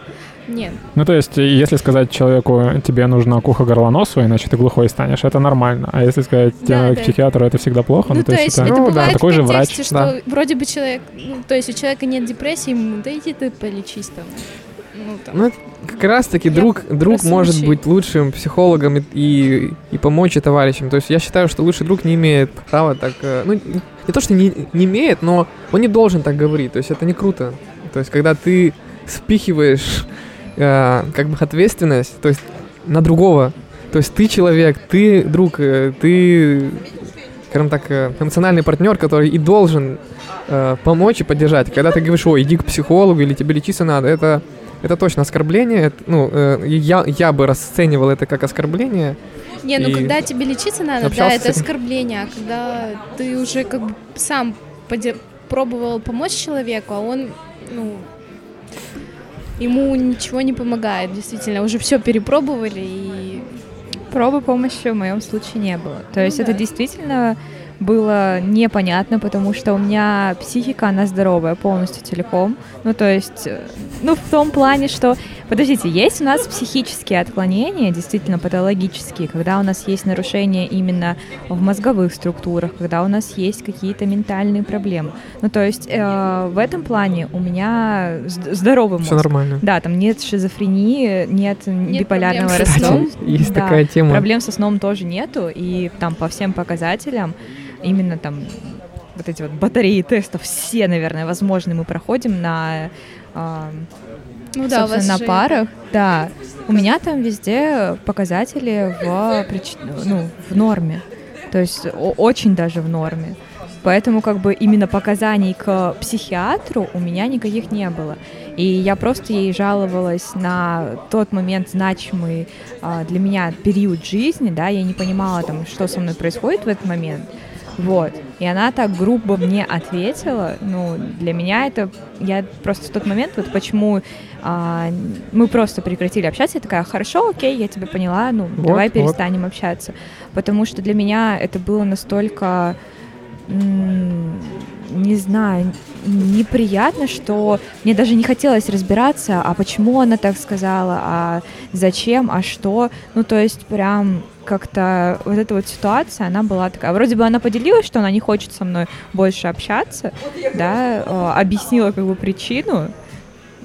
нет. Ну, то есть, если сказать человеку, тебе нужно к ухо горлоносу, иначе ты глухой станешь, это нормально. А если сказать тебе Да, да. к психиатру, это всегда плохо. Ну, Ну, то есть это это Ну, да. бывает такой же врач, что да. вроде бы человек, ну, то есть у человека нет депрессии, ему, да иди ты полечись там. Ну, там. Ну, как раз-таки Я друг, друг может быть лучшим психологом и, и, и помочь и товарищем. То есть я считаю, что лучший друг не имеет права так... э, Ну, не не то, что не, не имеет, но он не должен так говорить. То есть это не круто. То есть когда ты спихиваешь э, как бы ответственность, то есть на другого. То есть ты человек, ты друг, э, ты, скажем так, э, эмоциональный партнер, который и должен э, помочь и поддержать. Когда ты говоришь, ой, иди к психологу или тебе лечиться надо, это, это точно оскорбление. Это, ну, э, я, я бы расценивал это как оскорбление. Не, ну когда тебе лечиться надо, да, это оскорбление, а когда ты уже как бы сам поде- пробовал помочь человеку, а он, ну, ему ничего не помогает, действительно, уже все перепробовали и Пробы помощи в моем случае не было. То Ну есть да. это действительно было непонятно, потому что у меня психика, она здоровая полностью целиком. Ну, то есть, э, ну, в том плане, что, подождите, есть у нас психические отклонения, действительно патологические, когда у нас есть нарушения именно в мозговых структурах, когда у нас есть какие-то ментальные проблемы. Ну, то есть, э, в этом плане у меня зд- здоровый Все мозг. нормально. Да, там нет шизофрении, нет, биполярного проблем с расстройства. Есть Да. такая тема. Проблем со сном тоже нету, и там по всем показателям именно там вот эти вот батареи тестов все, наверное, возможные мы проходим на, а, ну да, у вас на же парах. Да, у меня там везде показатели в, прич- ну, в норме, то есть очень даже в норме. Поэтому как бы именно показаний к психиатру у меня никаких не было. И я просто ей жаловалась на тот момент значимый а, для меня период жизни, да, я не понимала там, что со мной происходит в этот момент. Вот. И она так грубо мне ответила. Ну, для меня это... Я просто в тот момент, вот почему а, мы просто прекратили общаться, я такая, хорошо, окей, я тебя поняла, ну, Вот, давай вот. перестанем общаться. Потому что для меня это было настолько не знаю, неприятно, что мне даже не хотелось разбираться, а почему она так сказала, а зачем, а что. Ну, то есть прям как-то вот эта вот ситуация, она была такая. Вроде бы она поделилась, что она не хочет со мной больше общаться, да, э, объяснила как бы причину,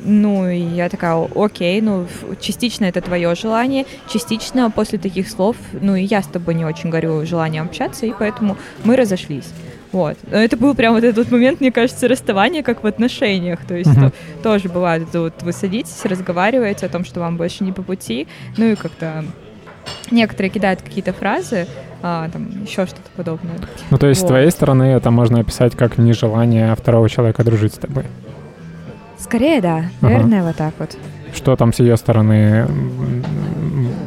ну, и я такая, «О- окей, ну, частично это твое желание, частично после таких слов, ну, и я с тобой не очень горю желанием общаться, и поэтому мы разошлись. Вот. Но это был прям вот этот момент, мне кажется, расставания, как в отношениях. То есть Мгм. то- тоже бывает, вот вы садитесь, разговариваете о том, что вам больше не по пути, ну и как-то некоторые кидают какие-то фразы, а, там еще что-то подобное. Ну, то есть, с Вот. твоей стороны это можно описать как нежелание второго человека дружить с тобой. Скорее, да, Ага. наверное, вот так вот. Что там с ее стороны,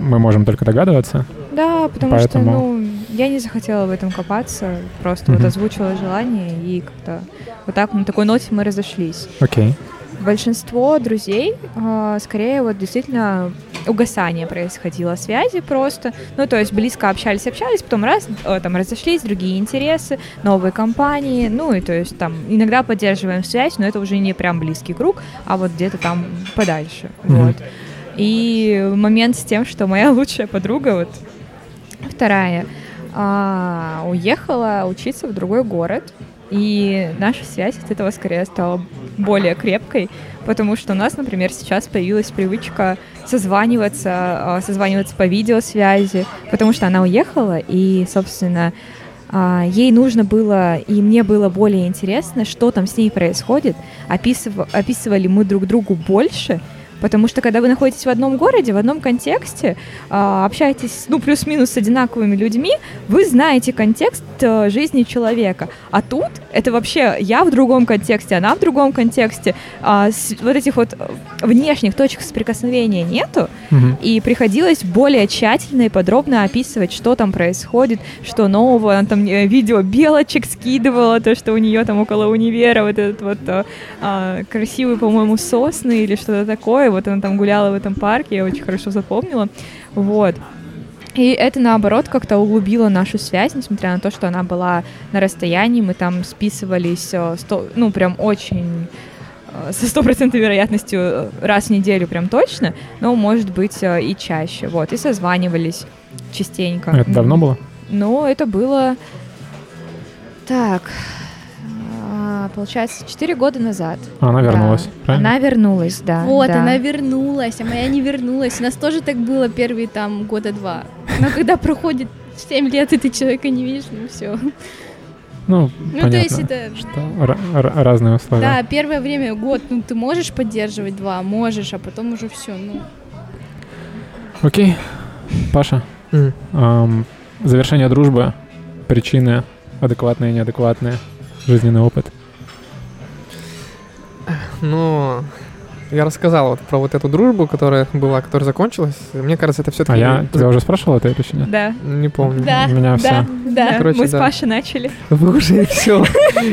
мы можем только догадываться. Да, потому Поэтому- что, ну, я не захотела в этом копаться, просто вот Мгм. озвучила желание, и как-то вот так на такой ноте мы разошлись. Окей. Большинство друзей, а, скорее, вот действительно угасание происходило связи просто. Ну, то есть близко общались, общались, потом раз, э, там разошлись, другие интересы, новые компании. Ну, и то есть там иногда поддерживаем связь, но это уже не прям близкий круг, а вот где-то там подальше. Мгм. Вот. И момент с тем, что моя лучшая подруга, вот вторая, а, уехала учиться в другой город, и наша связь от этого скорее стала более крепкой, потому что у нас, например, сейчас появилась привычка созваниваться, а, созваниваться по видеосвязи, потому что она уехала, и, собственно, а, ей нужно было, и мне было более интересно, что там с ней происходит, описыв- описывали мы друг другу больше, Потому что когда вы находитесь в одном городе, в одном контексте, а, общаетесь, ну, плюс-минус с одинаковыми людьми, вы знаете контекст э, жизни человека. А тут это вообще я в другом контексте, она в другом контексте. А, вот этих вот э, внешних точек соприкосновения нету, Мгм. и приходилось более тщательно и подробно описывать, что там происходит, что нового. Она там э, видео белочек скидывала, то, что у нее там около универа вот этот вот а, красивый, по-моему, сосны или что-то такое. Вот она там гуляла в этом парке, я очень хорошо запомнила. Вот. И это, наоборот, как-то углубило нашу связь, несмотря на то, что она была на расстоянии, мы там списывались, э, ну, прям очень э, со стопроцентной вероятностью э, раз в неделю прям точно, но может быть и чаще, вот, и созванивались частенько. Это давно было? Ну, это было, так, а, получается, 4 года назад. Она Да. вернулась, правильно? Она вернулась, да. Вот, да. она вернулась, а моя не вернулась. У нас тоже так было первые там года два. Но когда проходит 7 лет, и ты человека не видишь, ну все. Ну, Ну, понятно. то есть это... что ра- ра- разные условия. Да, первое время, год, ну, ты можешь поддерживать два, можешь, а потом уже все, ну... Окей. Паша, М. ам, завершение дружбы, причины адекватные, неадекватные, жизненный опыт. Ну, я рассказал вот про вот эту дружбу, которая была, которая закончилась. Мне кажется, это все-таки... А я тебя уже спрашивал это или еще нет? Да, Не помню. Да, У меня да, всё. да. Короче, мы с да. Пашей начали. Вы уже все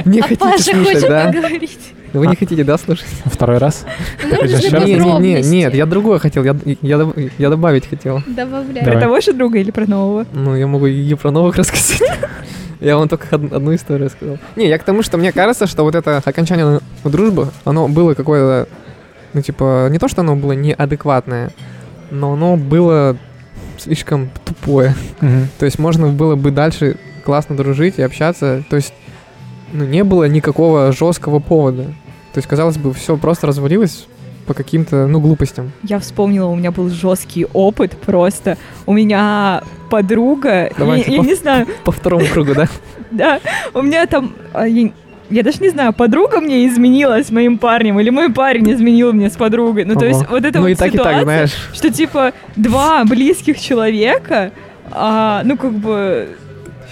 не А хотите Паша слушать, хочет да? поговорить. Вы не хотите, да, слушать? Второй раз? Ну, Хотя нужны сейчас- Не, не, не, подробности. нет, я другое хотел, я, я, доб- я добавить хотел. Добавляй. Давай. Про того же друга или про нового? Ну, я могу и про новых рассказать. Я вам только од- одну историю рассказал. Не, я к тому, что мне кажется, что вот это окончание дружбы, оно было какое-то, ну, типа, не то, что оно было неадекватное, но оно было слишком тупое. Мгм. То есть можно было бы дальше классно дружить и общаться. То есть, ну, не было никакого жесткого повода. То есть, казалось бы, все просто развалилось по каким-то, ну, глупостям. Я вспомнила, у меня был жесткий опыт просто. У меня подруга, Давайте, я, я не знаю, По второму кругу, да? да, у меня там, а, я, я даже не знаю, подруга мне изменила с моим парнем, или мой парень изменил мне с подругой. Ну, то есть вот это Ну вот и так, и так, ситуация, знаешь. что типа два близких человека, а, ну как бы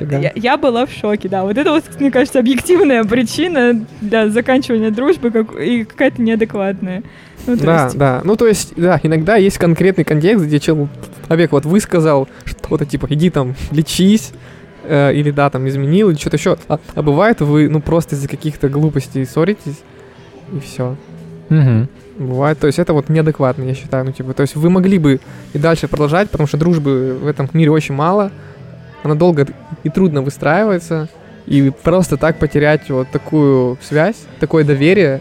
Фига. я, я была в шоке, да. Вот это вот, мне кажется, объективная причина для заканчивания дружбы как, и какая-то неадекватная. Ну, то Да, есть, да. Ну, то есть, да, иногда есть конкретный контекст, где человек вот высказал что-то типа «иди там лечись», э, или да, там изменил, или что-то еще. А, а бывает вы, ну, просто из-за каких-то глупостей ссоритесь, и все. Мгм. Бывает, то есть это вот неадекватно, я считаю, ну, типа, то есть вы могли бы и дальше продолжать, потому что дружбы в этом мире очень мало, она долго и трудно выстраивается, и просто так потерять вот такую связь, такое доверие.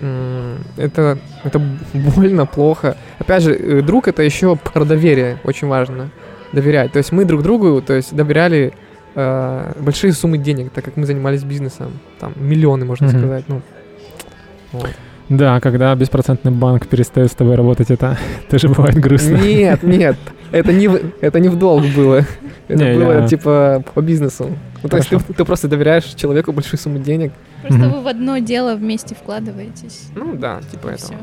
М, Это, это больно, плохо. Опять же, э, друг это еще про доверие, очень важно. Доверять. То есть мы друг другу, то есть доверяли э, большие суммы денег, так как мы занимались бизнесом. Там миллионы, можно Мгм. сказать. Ну, вот. Да, когда беспроцентный банк перестает с тобой работать, это тоже бывает грустно. Нет, нет, это не, это не в долг было. Это Не, было я- типа по бизнесу. Ну, то есть ты, ты просто доверяешь человеку большую сумму денег. Просто Мгм. вы в одно дело вместе вкладываетесь. Ну да, типа и этого. всё.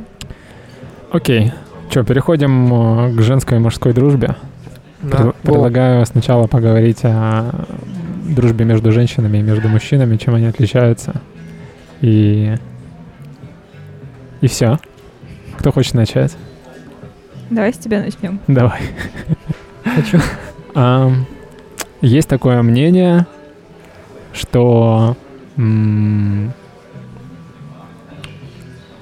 Окей. Че, переходим э, к женской и мужской дружбе. Да. Пред-. Предлагаю сначала поговорить о дружбе между женщинами и между мужчинами, чем они отличаются. И... И все. Кто хочет начать? Давай с тебя начнем. Давай. Хочу. Есть такое мнение, что, м,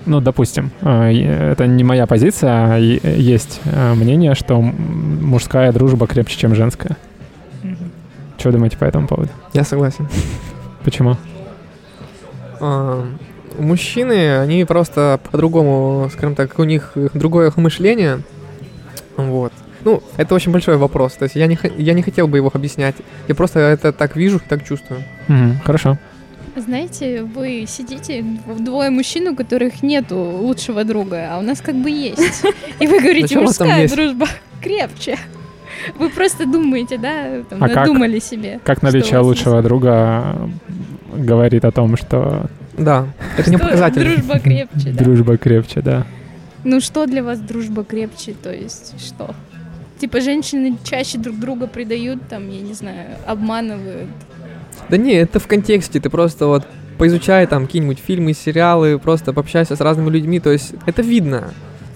ну, допустим, а, это не моя позиция, а есть а, мнение, что мужская дружба крепче, чем женская. Что думаете по этому поводу? Я согласен. Почему? Мужчины, они просто по-другому, скажем так, у них другое мышление. Вот. Ну, это очень большой вопрос. То есть я не, я не хотел бы его объяснять. Я просто это так вижу, так чувствую. Мгм, хорошо. Знаете, вы сидите двое мужчин, у которых нету лучшего друга, а у нас как бы есть. И вы говорите, мужская есть? дружба крепче. Вы просто думаете, да, там, А как? надумали себе. Как наличие лучшего друга говорит о том, что Да, это не Что показатель. Дружба крепче, да. дружба крепче, да. Ну что для вас дружба крепче, то есть что? Типа женщины чаще друг друга предают, там, я не знаю, обманывают. Да не, это в контексте. Ты просто вот поизучай там какие-нибудь фильмы, сериалы, просто пообщайся с разными людьми. То есть это видно.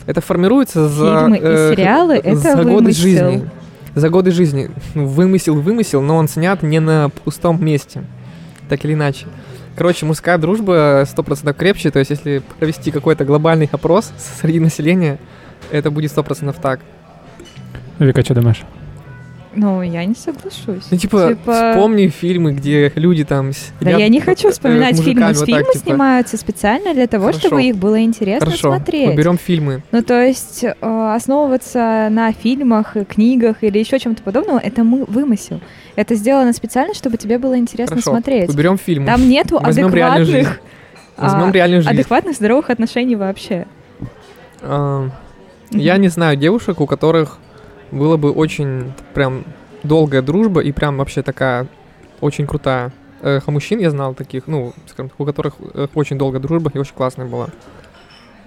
Это формируется за... Фильмы и э, сериалы — это за годы вымысел. жизни. За годы жизни. Ну, вымысел, вымысел, но он снят не на пустом месте. Так или иначе. Короче, мужская дружба 100% крепче. То есть если провести какой-то глобальный опрос среди населения, это будет 100% так. Вика, что думаешь? Ну, я не соглашусь. Ну, типа, вспомни фильмы, где люди там Да я не хочу э, вспоминать фильмы. мужиками вот Фильмы так, типа. снимаются специально для того, Хорошо. чтобы их было интересно Хорошо, смотреть. берем фильмы. Ну, то есть э, основываться на фильмах, э, книгах или еще чем-то подобном, это мы вымысел. Это сделано специально, чтобы тебе было интересно Хорошо, смотреть. уберем фильмы. Там нету Возьмем адекватных, Возьмем а, реальную жизнь. адекватных здоровых отношений вообще. А, Я не знаю девушек, у которых было бы очень прям долгая дружба и прям вообще такая очень крутая. Эх, а мужчин я знал таких, ну, скажем у которых э, очень долгая дружба и очень классная была.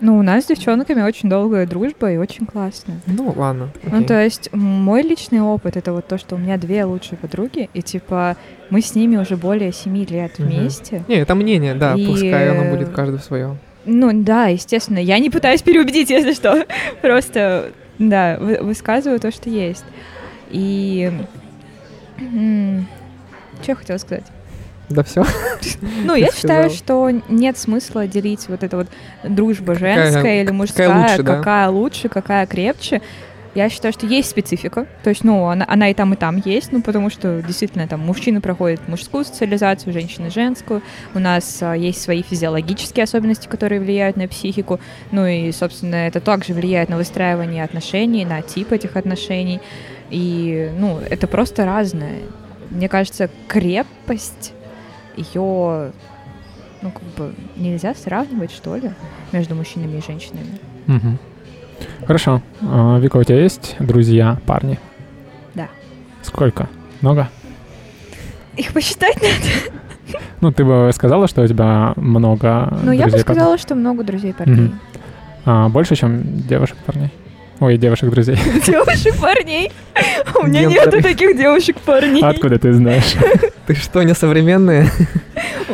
Ну, у нас с девчонками очень долгая дружба и очень классная. Ну, ладно. Ну, окей. то есть мой личный опыт это вот то, что у меня две лучшие подруги, и типа мы с ними уже более семи лет Мгм. вместе. Не, это мнение, да, И, пускай оно э, будет каждый свое. Ну да, естественно. Я не пытаюсь переубедить, если что. Просто, да, вы- высказываю то, что есть. И... Что я хотела сказать? Да все. Ну, я считаю, что нет смысла делить вот это вот дружба женская или мужская, какая лучше, какая крепче. Я считаю, что есть специфика. То есть, ну, она, она и там, и там есть, ну, потому что действительно там мужчины проходят мужскую социализацию, женщины женскую. У нас а, есть свои физиологические особенности, которые влияют на психику. Ну и, собственно, это также влияет на выстраивание отношений, на тип этих отношений. И, ну, это просто разное. Мне кажется, крепость ее, ну, как бы нельзя сравнивать, что ли, между мужчинами и женщинами. Мгм. Хорошо. А, Вика, у тебя есть друзья, парни? Да. Сколько? Много? Их посчитать надо. Ну, ты бы сказала, что у тебя много Ну, я бы парней? сказала, что много друзей парней. А, больше, чем девушек, парней? Ой, девушек, друзей. Девушек парней? У меня Гендеры. нету таких девушек парней. Откуда ты знаешь? Ты что, несовременные?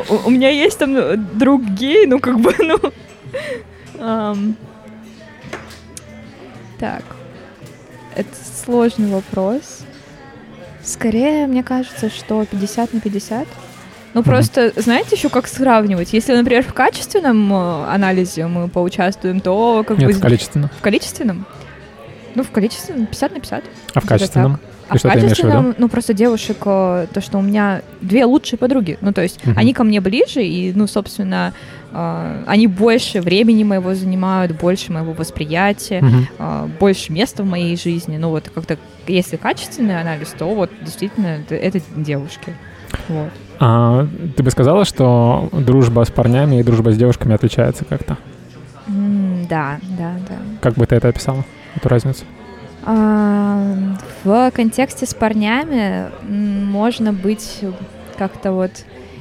У, у меня есть там ну, друг гей, ну как бы, ну. ам. Так. Это сложный вопрос. Скорее, мне кажется, что 50 на 50. Ну, просто, знаете, еще как сравнивать? Если, например, в качественном э, анализе мы поучаствуем, то как бы Нет, с- количественно. в количественном? Ну, в количественном 50 на 50. А в качественном? А что в качественном, ну, просто девушек, э, то, что у меня две лучшие подруги. Ну, то есть Мгм. они ко мне ближе, и, ну, собственно, э, они больше времени моего занимают, больше моего восприятия, э, больше места в моей жизни. Ну, вот как-то, если качественный анализ, то вот действительно это, это девушки. Вот. А ты бы сказала, что дружба с парнями и дружба с девушками отличается как-то? Да, да, да. Как бы ты это описала, эту разницу? А, в контексте с парнями можно быть как-то вот...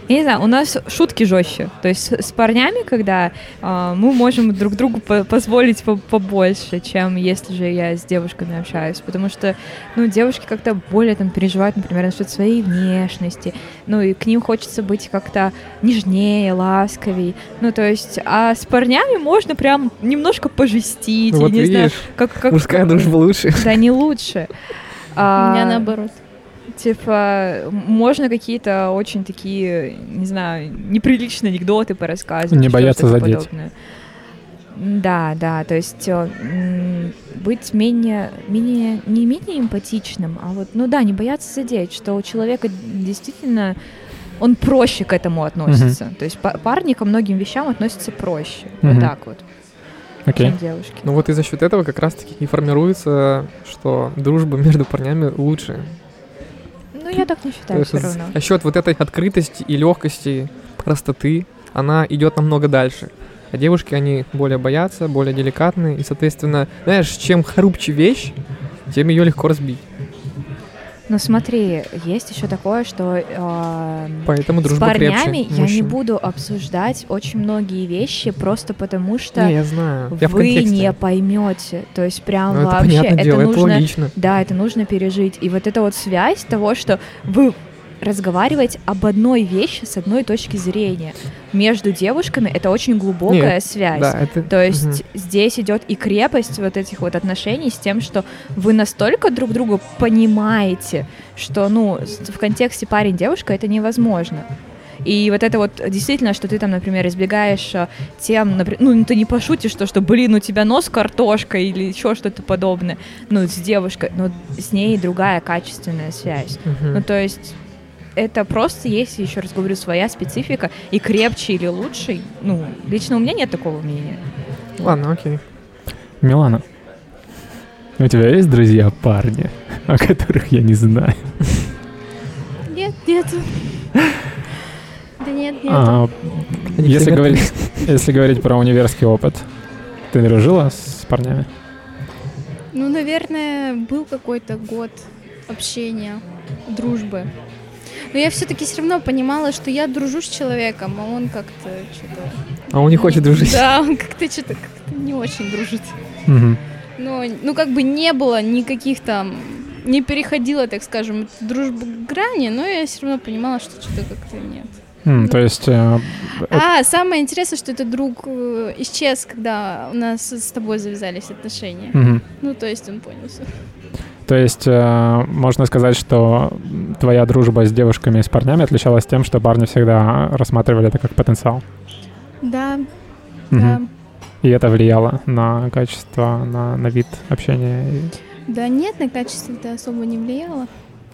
Я не знаю, у нас шутки жестче. То есть с парнями, когда а, мы можем друг другу по- позволить по- побольше, чем если же я с девушками общаюсь. Потому что, ну, девушки как-то более там переживают, например, насчет своей внешности. Ну, и к ним хочется быть как-то нежнее, ласковей. Ну, то есть, а с парнями можно прям немножко пожестить. Вот я не знаю, видишь, как, как... мужская дружба лучше. Да, не лучше. У А, меня наоборот. Типа, можно какие-то очень такие, не знаю, неприличные анекдоты порассказывать. Не бояться задеть. подобное. Да, да, то есть э, быть менее, менее, не менее эмпатичным, а вот, ну да, не бояться задеть, что у человека действительно он проще к этому относится. То есть па- парни ко многим вещам относятся проще. Мгм. Вот так вот, Окей. чем девушки. Ну вот и за счет этого как раз-таки и формируется, что дружба между парнями лучше. Ну, я так не считаю все равно. За счет вот этой открытости и легкости, простоты, она идет намного дальше. А девушки, они более боятся, более деликатные, и, соответственно, знаешь, чем хрупче вещь, тем ее легко разбить. Ну смотри, есть еще такое, что э, Поэтому с парнями крепче я не мужчин. буду обсуждать очень многие вещи просто потому, что Не, я знаю. Я вы не поймете. То есть прям Ну, это вообще понятное это дело, это нужно, логично. да, это нужно пережить. И вот эта вот связь того, что вы разговариваете об одной вещи с одной точки зрения между девушками, это очень глубокая Нет, связь. Да, это... То есть Мгм. здесь идет и крепость вот этих вот отношений с тем, что вы настолько друг друга понимаете, что, ну, в контексте парень-девушка это невозможно. И вот это вот действительно, что ты там, например, избегаешь э, тем, например, ну, ты не пошутишь, то, что, блин, у тебя нос картошка или еще что-то подобное, ну, с девушкой, но с ней другая качественная связь. Мгм. Ну, то есть это просто есть, еще раз говорю, своя специфика, и крепче или лучше, ну, лично у меня нет такого мнения. Ладно, окей. Милана, у тебя есть друзья парни, о которых я не знаю? Нет, нету. Да нет, нету. А, если, говорить, если говорить про универский опыт, ты дружила с парнями? Ну, наверное, был какой-то год общения, дружбы. Но я все-таки все равно понимала, что я дружу с человеком, а он как-то что-то... А он не хочет дружить. Да, он как-то что-то как не очень дружит. Мгм. Но, ну, как бы не было никаких там... Не переходила, так скажем, дружбы грани, но я все равно понимала, что что-то как-то нет. М, То есть, э, А, самое интересное, что этот друг э, исчез, когда у нас с тобой завязались отношения. мгм. Ну, то есть он понял всё. То есть э, можно сказать, что твоя дружба с девушками и с парнями отличалась тем, что парни всегда рассматривали это как потенциал. Да, Мгм. да. И это влияло на качество, на, на вид общения. Да нет, на качество это особо не влияло.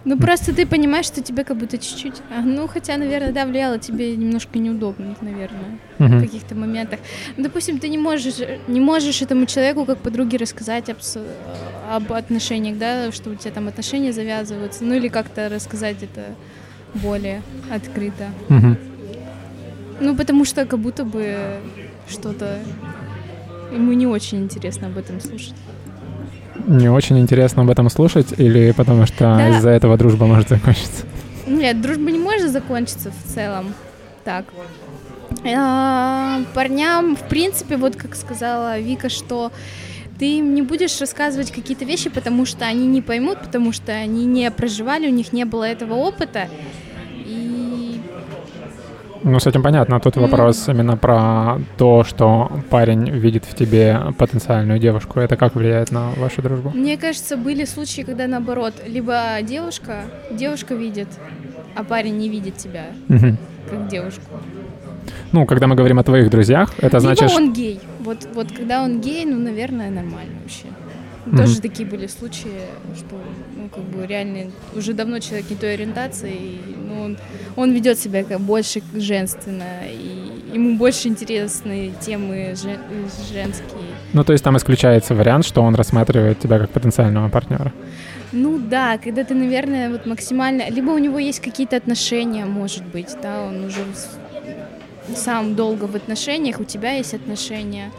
Ну, просто ты понимаешь, что тебе как будто чуть-чуть... а, ну, хотя, наверное, да, влияло тебе немножко неудобно, наверное, в Мгм. каких-то моментах. Ну, допустим, ты не можешь, не можешь этому человеку, как подруге, рассказать об, об отношениях, да, что у тебя там отношения завязываются, ну, или как-то рассказать это более открыто. Мгм. Ну, потому что как будто бы что-то... Ему не очень интересно об этом слушать. Не очень интересно об этом слушать, или потому что Да. из-за этого дружба может закончиться? Нет, дружба не может закончиться в целом. Так. А, парням, в принципе, вот как сказала Вика, что ты им не будешь рассказывать какие-то вещи, потому что они не поймут, потому что они не проживали, у них не было этого опыта. Ну, с этим понятно. Тут Ну. вопрос именно про то, что парень видит в тебе потенциальную девушку. Это как влияет на вашу дружбу? мне кажется, были случаи, когда наоборот, либо девушка, девушка видит, а парень не видит тебя Мгм. как девушку. Ну, когда мы говорим о твоих друзьях, это значит... Либо что- он гей. Вот, вот когда он гей, ну, наверное, нормально вообще. Тоже такие были случаи, что, ну, как бы реально уже давно человек не той ориентации, и, ну, он, он ведет себя как больше женственно, и ему больше интересны темы жен- женские. Ну, то есть там исключается вариант, что он рассматривает тебя как потенциального партнера. Ну да, когда ты, наверное, вот максимально... Либо у него есть какие-то отношения, может быть, да, он уже сам долго в отношениях, у тебя есть отношения.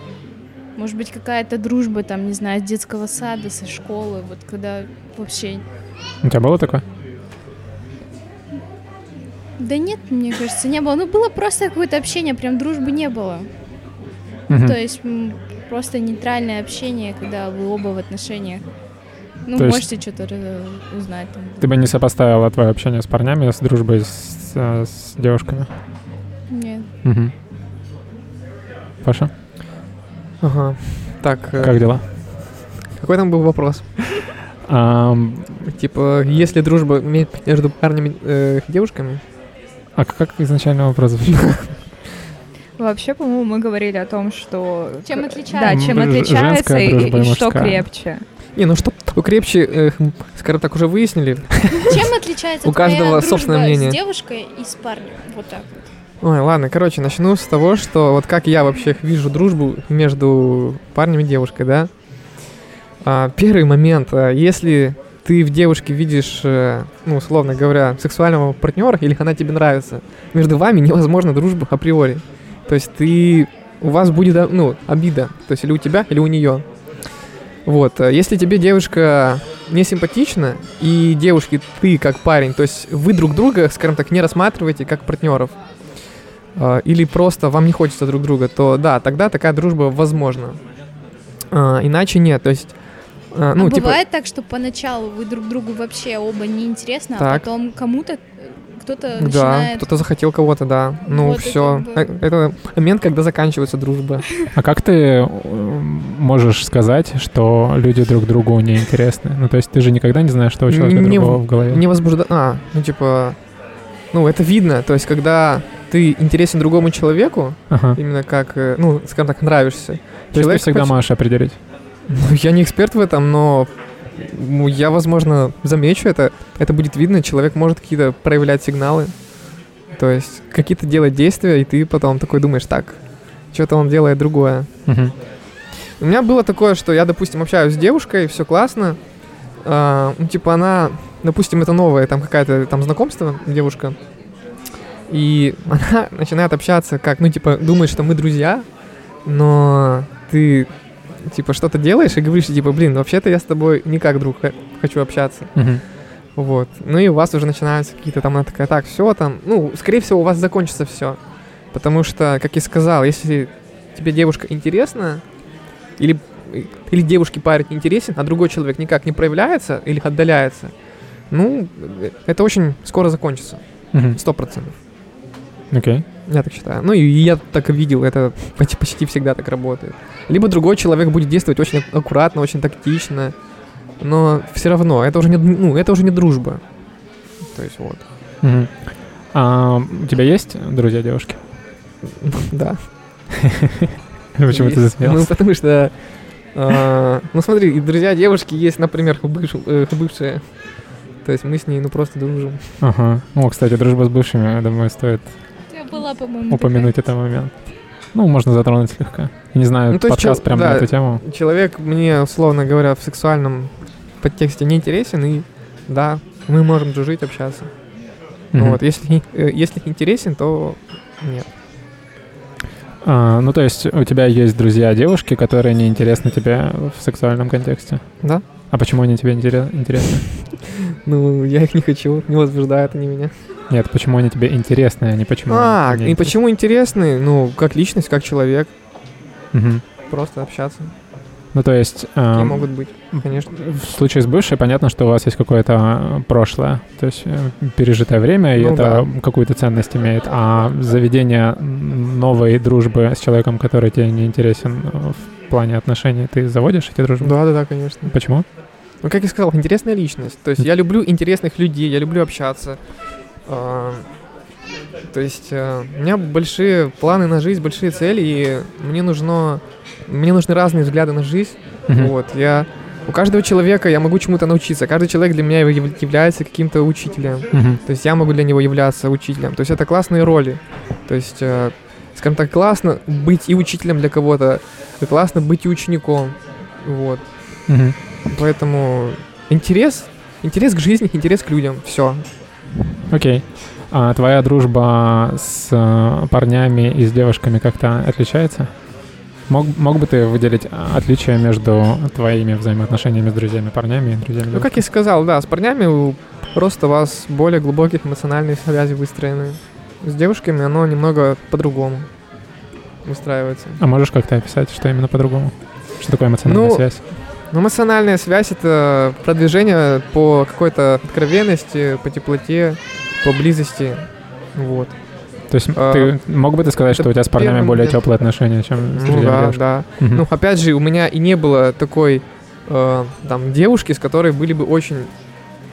Может быть, какая-то дружба, там, не знаю, с детского сада, со школы, вот когда вообще... У тебя было такое? Да нет, мне кажется, не было. Ну, было просто какое-то общение, прям дружбы не было. Мгм. То есть просто нейтральное общение, когда вы оба в отношениях. Ну, То есть- можете что-то э, узнать там. Ты бы не сопоставила твое общение с парнями с дружбой с, э, с девушками? Нет. Мгм. Паша, Ага. Так, э, как дела? какой там был вопрос? Типа, если дружба ме- между парнями э, и девушками? а как изначально вопрос? Вообще, по-моему, мы говорили о том, что... Чем Да, отличается? чем М, ж- отличается и, и что крепче. Не, ну что крепче, э, хм, скажем так, уже выяснили. Чем отличается У каждого собственное мнение. с девушкой и с парнем? Вот так вот. Ой, ладно, короче, начну с того, что вот как я вообще вижу дружбу между парнем и девушкой, да? А, первый момент, а, если ты в девушке видишь, э, ну, условно говоря, сексуального партнера, или она тебе нравится, между вами невозможна дружба априори. То есть ты, у вас будет, а, ну, обида, то есть или у тебя, или у нее. Вот, а если тебе девушка не симпатична, и девушки ты как парень, то есть вы друг друга, скажем так, не рассматриваете как партнеров, или просто вам не хочется друг друга, то да, тогда такая дружба возможна. А, иначе нет, то есть, а, ну, а типа, бывает так, что поначалу вы друг другу вообще оба неинтересны, а Так. потом кому-то э, кто-то да, начинает... кто-то захотел кого-то, да. Ну, Вот, все. как бы- Это момент, когда заканчивается дружба. А как ты э, можешь сказать, что люди друг другу не интересны? Ну, то есть ты же никогда не знаешь, что у человека Не другого в- в голове. Не возбужда... А, ну, типа, ну, это видно. То есть, когда ты интересен другому человеку, Ага. именно как, э, ну, скажем так, нравишься. То есть ты Человек всегда хочет- можешь определить. Ну, я не эксперт в этом, но ну, я, возможно, замечу это. Это будет видно. Человек может какие-то проявлять сигналы. То есть какие-то делать действия, и ты потом такой думаешь, так, что-то он делает другое. Мгм. У меня было такое, что я, допустим, общаюсь с девушкой, все классно. А, ну, типа она, допустим, это новое, там какая-то там знакомство, девушка. И она начинает общаться как, ну, типа, думает, что мы друзья, но ты, типа, что-то делаешь и говоришь, типа, блин, вообще-то я с тобой не как друг хочу общаться. Мгм. Вот. Ну и у вас уже начинаются какие-то там, она такая, так, все там, ну, скорее всего, у вас закончится все. Потому что, как я сказал, если тебе девушка интересна, или, или девушке парень интересен, а другой человек никак не проявляется или отдаляется, ну, э, это очень скоро закончится. Сто процентов. Окей. Я так считаю. Ну и я так и видел, это почти, почти всегда так работает. Либо другой человек будет действовать очень аккуратно, очень тактично, но все равно это уже не, ну, это уже не дружба. То есть вот. Мгм. А у тебя есть друзья девушки? Да. Почему ты Есть. Ну, засмеялся? потому что... а, ну, смотри, друзья девушки есть, например, э, бывшие. То есть мы с ней, ну, просто дружим. Ага. О, кстати, дружба с бывшими, я думаю, стоит была, по-моему, упомянуть этот момент. Ну, можно затронуть слегка. Не знаю, Ну, то подкаст прям да. на эту тему. Человек мне, условно говоря, в сексуальном подтексте не интересен, и да, мы можем дружить, общаться. Мгм. Вот, если, не- э, если интересен, то нет. А, ну, то есть у тебя есть друзья девушки, которые не интересны тебе в сексуальном контексте. Да? А почему они тебе интере- интересны? Ну, я их не хочу, не возбуждают они меня. Нет, почему они тебе интересны, а не почему а, они и почему интересны? Ну, как личность, как человек, Мгм. просто общаться. Ну, то есть... Какие а, могут быть, конечно. В случае с бывшей понятно, что у вас есть какое-то прошлое, то есть э, пережитое время, и Ну это какую-то ценность имеет. А заведение новой дружбы с человеком, который тебе не интересен э, в плане отношений, ты заводишь эти дружбы? Да, да, да, конечно. Почему? Ну, как я сказал, интересная личность. То есть я люблю интересных людей, я люблю общаться. То есть э, у меня большие планы на жизнь, большие цели, и мне нужно, мне нужны разные взгляды на жизнь. Мгм. Вот, я у каждого человека я могу чему-то научиться. Каждый человек для меня яв- является каким-то учителем. Мгм. То есть я могу для него являться учителем. То есть это классные роли. То есть, э, скажем так, классно быть и учителем для кого-то, и классно быть и учеником. Вот. Мгм. Поэтому интерес, интерес к жизни, интерес к людям. Все. Окей. А твоя дружба с э, парнями и с девушками как-то отличается? Мог, мог бы ты выделить а, отличия между твоими взаимоотношениями с друзьями парнями и друзьями Ну, как я сказал, да, с парнями просто у вас более глубокие эмоциональные связи выстроены. С девушками оно немного по-другому выстраивается. А можешь как-то описать, что именно по-другому? Что такое эмоциональная Ну, связь? Но эмоциональная связь — это продвижение по какой-то откровенности, по теплоте, по близости. Вот. То есть а, ты мог бы ты сказать, что у тебя с парнями более где-то- теплые отношения, чем с Ну да, девушек? да. Мгм. Ну, опять же, у меня и не было такой э, там девушки, с которой были бы очень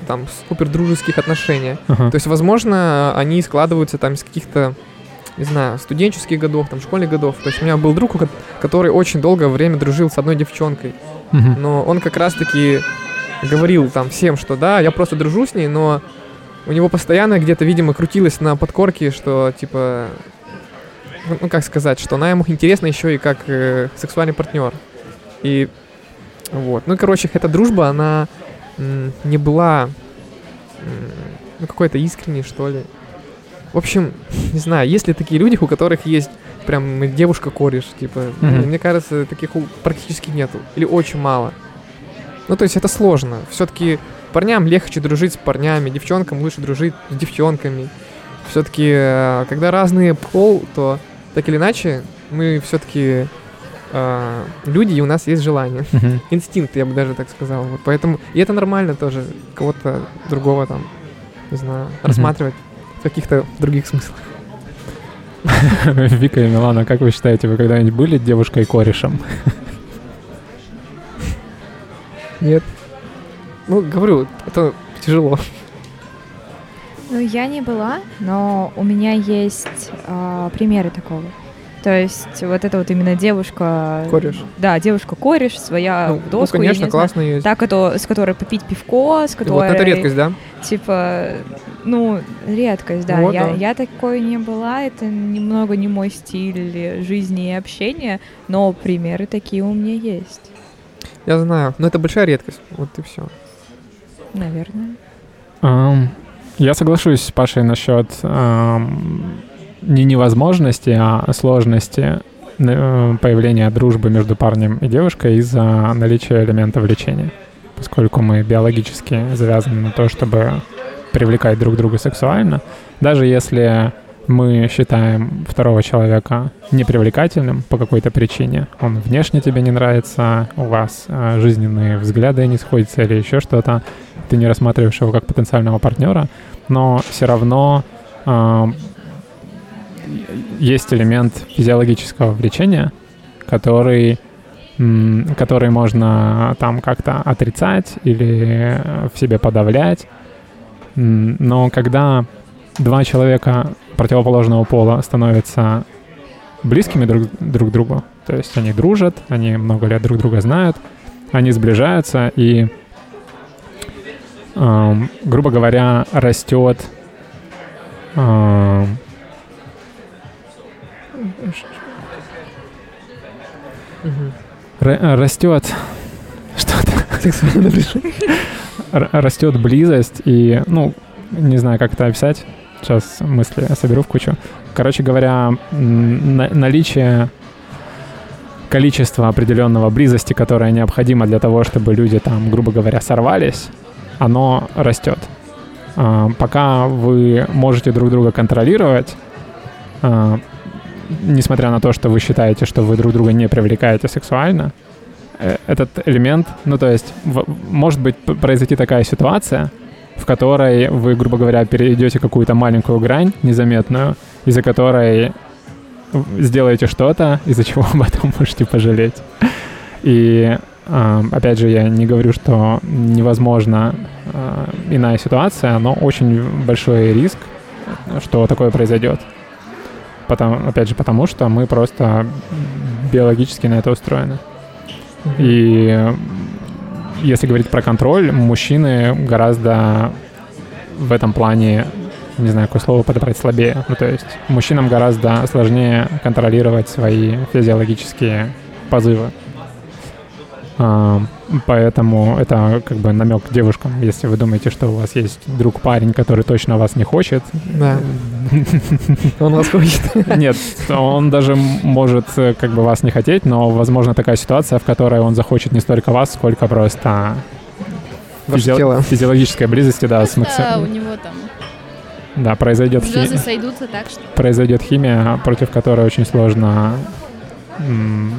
там супер дружеских отношений. Ага. То есть, возможно, они складываются там из каких-то, не знаю, студенческих годов, там, школьных годов. То есть у меня был друг, который очень долгое время дружил с одной девчонкой. Мгм. Но он как раз-таки говорил там всем, что да, я просто дружу с ней, но у него постоянно где-то, видимо, крутилось на подкорке, что типа, ну, ну, как сказать, что она ему интересна еще и как э, сексуальный партнер. И вот, ну короче, эта дружба, она м, не была м, ну какой-то искренней что ли. В общем, не знаю, есть ли такие люди, у которых есть прям девушка-кореш, типа, Мгм. мне кажется, таких практически нету, или очень мало. Ну, то есть это сложно. Все-таки парням легче дружить с парнями, девчонкам лучше дружить с девчонками. Все-таки, когда разный пол, то так или иначе мы все-таки люди, и у нас есть желание. Мгм. Инстинкт, я бы даже так сказал. Вот поэтому, и это нормально тоже, кого-то другого там, не знаю, рассматривать в каких-то других смыслах. Вика и Милана, как вы считаете, вы когда-нибудь были девушкой-корешем? Нет. Ну, говорю, это тяжело. Ну, я не была, но у меня есть э, примеры такого. То есть вот это вот именно девушка... Кореш. Да, девушка-кореш, своя Ну, в ну, доску, не конечно, классно есть. Так, это, с которой попить пивко, с И которой... Вот это редкость, да? Типа, ну, редкость, да. Вот, я, да. я такой не была, это немного не мой стиль жизни и общения, но примеры такие у меня есть, Я знаю. Но это большая редкость. Вот и все. наверное. Ам, Я соглашусь с Пашей насчет ам, не невозможности, а сложности э, появления дружбы между парнем и девушкой из-за наличия элемента влечения. Поскольку мы биологически завязаны на то, чтобы привлекать друг друга сексуально, даже если мы считаем второго человека непривлекательным по какой-то причине, он внешне тебе не нравится, у вас э, жизненные взгляды не сходятся или еще что-то, ты не рассматриваешь его как потенциального партнера, но все равно э, есть элемент физиологического влечения, который, который можно там как-то отрицать или э, в себе подавлять. Но когда два человека противоположного пола становятся близкими друг, друг другу, то есть они дружат, они много лет друг друга знают, они сближаются и, эм, грубо говоря, растет эм, растет что-то Сексуальное напряжение. р- растет близость и, ну, не знаю, как это описать. Сейчас мысли соберу в кучу. Короче говоря, на- наличие количества определенного близости, которое необходимо для того, чтобы люди там, грубо говоря, сорвались, оно растет. А, Пока вы можете друг друга контролировать, а, несмотря на то, что вы считаете, что вы друг друга не привлекаете сексуально, э, этот элемент, ну то есть в- может быть произойти такая ситуация, в которой вы, грубо говоря, перейдете какую-то маленькую грань незаметную, из-за которой сделаете что-то, из-за чего потом можете пожалеть. И а, опять же, я не говорю, что невозможно а, иная ситуация, но очень большой риск, что такое произойдет. Потом, опять же, потому что мы просто биологически на это устроены. И если говорить про контроль, мужчины гораздо в этом плане, не знаю, какое слово подобрать, слабее. Ну, то есть мужчинам гораздо сложнее контролировать свои физиологические позывы. А, поэтому это как бы намек девушкам, если вы думаете, что у вас есть друг парень, который точно вас не хочет. Да. Он вас хочет. Нет, он даже может э, как бы вас не хотеть, но возможно такая ситуация, в которой он захочет не столько вас, сколько просто Ваше физи- тело. физиологической близости, да, с Просто макси- у него там Да, произойдет, хи- звезды сойдутся так, что... произойдет химия, против которой очень сложно м,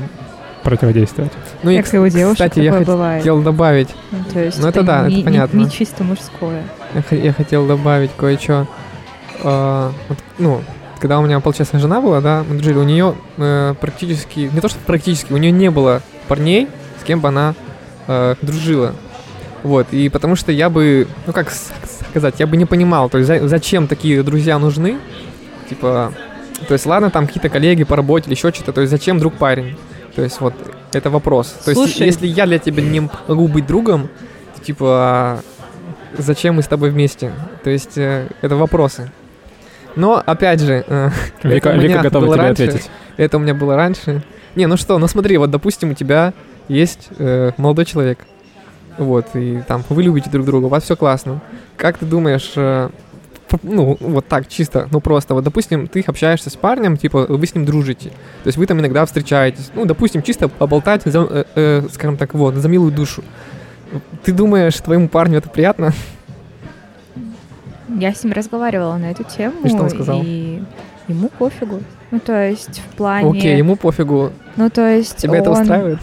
противодействовать. Ну и, Как и у девушек кстати, я такое хот- бывает. хотел добавить, Ну, то есть Ну, это да, это не, не- понятно. не чисто мужское. я, х- я хотел добавить кое-что. А, вот, ну, когда у меня, получается, жена была, да, мы дружили, у нее э, практически, не то что практически, у нее не было парней, с кем бы она э, дружила. Вот, и потому что я бы, ну как сказать, я бы не понимал, то есть за- зачем такие друзья нужны, типа, то есть ладно, там какие-то коллеги по работе или еще что-то, то есть зачем друг парень? То есть вот это вопрос. То есть Слушай. если я для тебя не могу быть другом, то, типа, зачем мы с тобой вместе? То есть э, это вопросы. Но опять же, э, Вика, меня Вика готова тебе раньше. ответить. это у меня было раньше. Не, ну что, ну смотри, вот допустим у тебя есть э, молодой человек, вот и там вы любите друг друга, у вас все классно. Как ты думаешь? э, ну, вот так, чисто, ну просто, вот, допустим, ты общаешься с парнем, типа, вы с ним дружите, то есть вы там иногда встречаетесь, ну, допустим, чисто поболтать, за, э, э, скажем так, вот, за милую душу. Ты думаешь, твоему парню это приятно? Я с ним разговаривала на эту тему. И что он сказал? И ему пофигу. Ну, то есть в плане... Окей, ему пофигу. Ну, то есть Тебя это он- устраивает?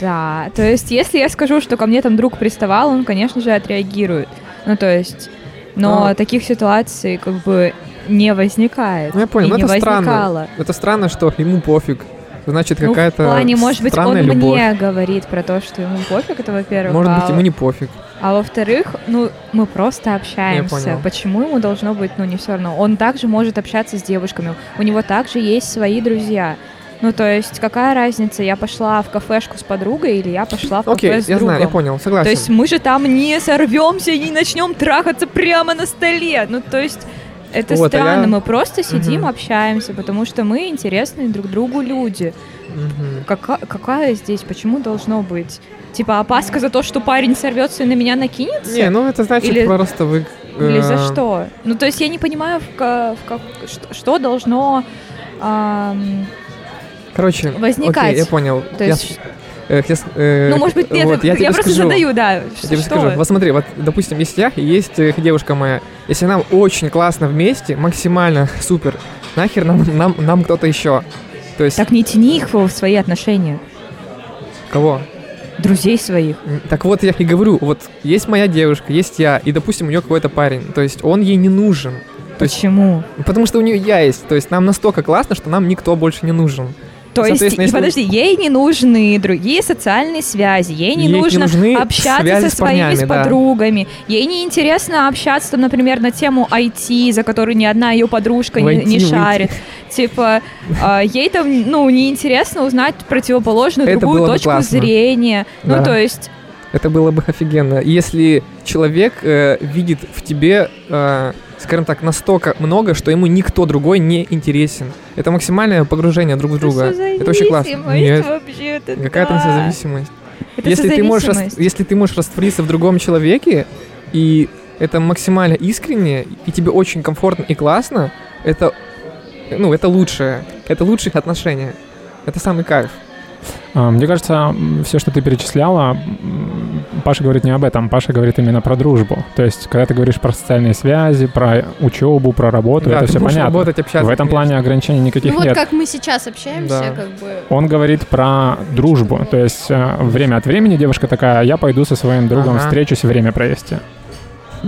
Да, то есть если я скажу, что ко мне там друг приставал, он, конечно же, отреагирует. Ну, то есть... Но А. таких ситуаций как бы не возникает. Ну, я понял, ну, не это странно. возникало. Это странно, что ему пофиг. Значит, Ну, какая-то в плане, может быть, он любовь. мне говорит про то, что ему пофиг, это во-первых. Может быть, а ему не пофиг. А во-вторых, ну, мы просто общаемся. Почему ему должно быть, ну, не все равно? Он также может общаться с девушками. У него также есть свои друзья. Ну, то есть, какая разница, я пошла в кафешку с подругой или я пошла в Окей, кафе с я другом? знаю, я понял, согласен. То есть мы же там не сорвемся и не начнем трахаться прямо на столе. Ну, то есть это Вот, а странно. я- Мы просто сидим, Мгм. общаемся, потому что мы интересные друг другу люди. Мгм. Кака- какая здесь? Почему должно быть? Типа опаска за то, что парень сорвется и на меня накинется? Не, ну это значит Или- просто вы... Или за э, что? Ну, то есть я не понимаю, в в как- что, что должно ам, Короче, возникать. окей, я понял. То есть, э, я с- э, ну, может быть, нет, вот, я, я, просто скажу. задаю, да. Я что- тебе что? скажу. Вот смотри, вот, допустим, есть я и есть э, девушка моя. Если нам очень классно вместе, максимально супер, нахер нам, нам, нам кто-то еще? То есть, Так не тяни их в свои отношения. кого? Друзей своих. Так вот, я и говорю, вот есть моя девушка, есть я, и, допустим, у нее какой-то парень. То есть, он ей не нужен. То есть, Почему? потому что у нее я есть. То есть, нам настолько классно, что нам никто больше не нужен. То есть, если- подожди, ей не нужны другие социальные связи, ей не Ей не нужно нужны общаться со своими парнями, да. подругами, ей не интересно общаться, там, например, на тему IT, за которую ни одна ее подружка не, Войти, не выйти. шарит. Типа, а, ей там, ну, неинтересно узнать противоположную Это другую точку классно. зрения. Ну, Да. то есть, Это было бы офигенно. Если человек э, видит в тебе, э, скажем так, настолько много, что ему никто другой не интересен. Это максимальное погружение друг в друга. Это очень классно. Нет, вообще-то, какая-то да. зависимость. Это Если ты, можешь, если ты можешь раствориться в другом человеке, и это максимально искренне, и тебе очень комфортно и классно, это, ну, это лучшее. Это лучшие отношения. Это самый кайф. А, Мне кажется, все, что ты перечисляла, Паша говорит не об этом, Паша говорит именно про дружбу. То есть, когда ты говоришь про социальные связи, про учебу, про работу, Да, это ты все понятно. работать, общаться. В этом конечно. плане ограничений никаких Ну вот нет. как мы сейчас общаемся, Да. как бы... Он говорит про дружбу. То есть э, время от времени девушка такая, я пойду со своим другом Ага. встречусь, время провести.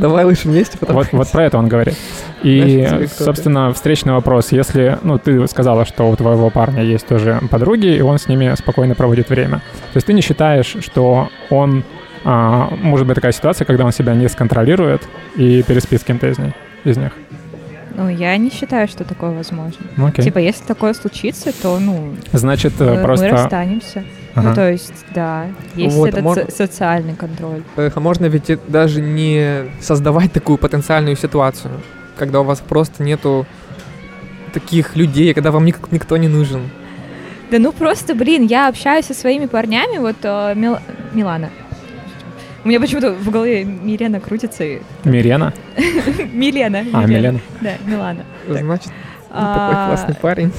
Давай лучше вместе, потому Вот, вот про это он говорит. И, собственно, встречный вопрос. Если, ну, ты сказала, что у твоего парня есть тоже подруги, и он с ними спокойно проводит время. То есть ты не считаешь, что он... а, может быть такая ситуация, когда он себя не сконтролирует и переспит с кем-то из, них, из них. Ну, я не считаю, что такое возможно. Ну, окей. Типа, если такое случится, то, ну, Значит, э, мы, мы просто... расстанемся. Ага. Ну, то есть, да, есть Вот, этот можно- со- социальный контроль. А можно ведь даже не создавать такую потенциальную ситуацию, когда у вас просто нету таких людей, когда вам ник- никто не нужен. Да ну просто, блин, я общаюсь со своими парнями, вот э, Мил- Милана. У меня почему-то в голове Милена крутится. и- Мирена? Милена. А, Милена. Да, Милана. Значит, такой А, классный парень.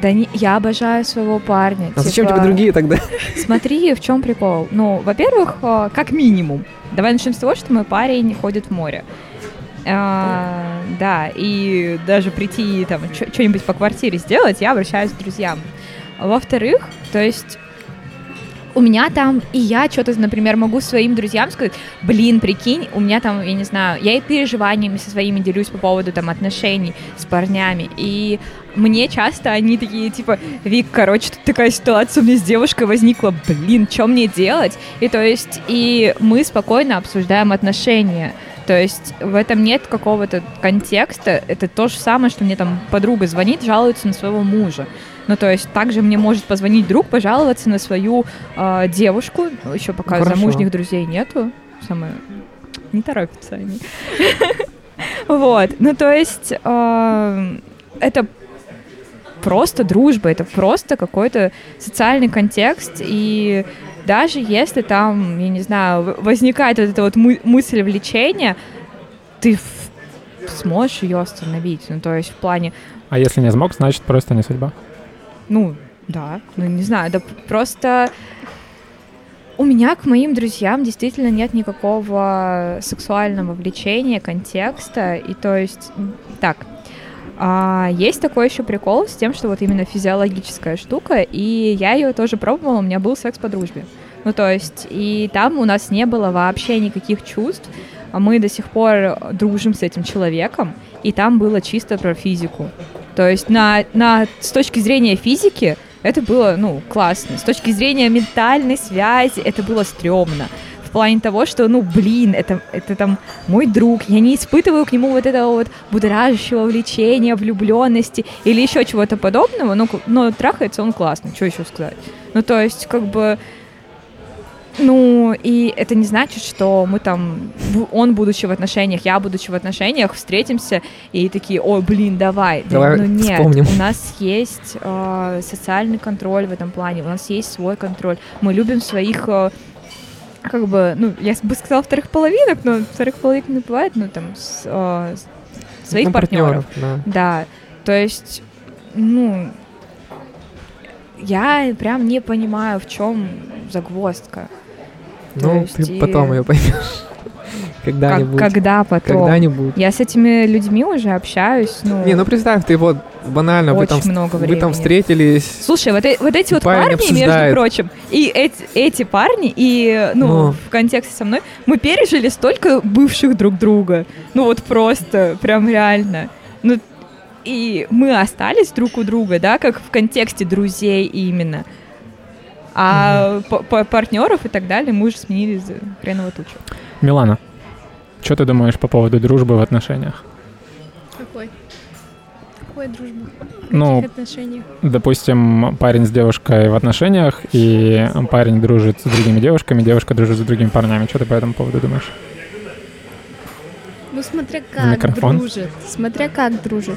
Да не, я обожаю своего парня. А зачем типа, тебе другие тогда? Смотри, в чем прикол. Ну, во-первых, э, как минимум. Давай начнем с того, что мой парень ходит в море. А, да, и даже прийти там что-нибудь по квартире сделать, я обращаюсь к друзьям. Во-вторых, то есть у меня там, и я что-то, например, могу своим друзьям сказать, блин, прикинь, у меня там, я не знаю, я и переживаниями со своими делюсь по поводу там отношений с парнями, и мне часто они такие, типа, Вик, короче, тут такая ситуация у меня с девушкой возникла, блин, что мне делать? И то есть, и мы спокойно обсуждаем отношения, то есть в этом нет какого-то контекста, это то же самое, что мне там подруга звонит, жалуется на своего мужа. Ну, то есть также мне может позвонить друг, пожаловаться на свою э, девушку, еще пока Ну, хорошо. замужних друзей нету, самое не торопятся они. Вот, ну то есть э, это просто дружба, это просто какой-то социальный контекст, и даже если там, я не знаю, возникает вот эта вот мы- мысль влечения, ты сможешь ее остановить, ну то есть в плане, А если не смог, значит, просто не судьба. ну да, ну не знаю, да просто у меня к моим друзьям действительно нет никакого сексуального влечения, контекста, и то есть, так, а, есть такой еще прикол с тем, что вот именно физиологическая штука, и я ее тоже пробовала, у меня был секс по дружбе. Ну, то есть, и там у нас не было вообще никаких чувств, а мы до сих пор дружим с этим человеком, и там было чисто про физику. То есть на, на, с точки зрения физики это было, ну, классно. С точки зрения ментальной связи это было стрёмно. В плане того, что, ну, блин, это, это там мой друг, я не испытываю к нему вот этого вот будоражащего влечения, влюбленности или еще чего-то подобного, ну, но трахается он классно, что еще сказать. Ну, то есть, как бы, ну, и это не значит, что мы там, он будучи в отношениях, я будучи в отношениях, встретимся и такие, ой, блин, давай. Давай ну нет, вспомним. у нас есть э, социальный контроль в этом плане, у нас есть свой контроль. Мы любим своих э, как бы, ну, я бы сказала вторых половинок, но вторых половинок не бывает, ну, там, с, э, своих Ну, партнеров. да. Да, то есть, ну, я прям не понимаю, в чем загвоздка. То Ну, есть ты и- потом ее поймешь. Как- Когда-нибудь. когда потом? Когда-нибудь. Я с этими людьми уже общаюсь, ну, Не, ну представь, ты вот банально, вы очень там, много вы времени. там встретились. Слушай, вот, э- вот эти вот парни, между обсуждает. прочим, и эти, эти парни, и, ну, Ну. в контексте со мной, мы пережили столько бывших друг друга. Ну, вот просто, прям реально. Ну, и мы остались друг у друга, да, как в контексте друзей именно. А по- партнеров и так далее мы уже сменили за хреново тучу. Милана, что ты думаешь по поводу дружбы в отношениях? Какой дружба? В Ну, каких отношениях? Допустим, парень с девушкой в отношениях, и парень дружит с другими девушками, девушка дружит с другими парнями. Что ты по этому поводу думаешь? Ну, смотря как микрофон. дружит. Смотря как дружит.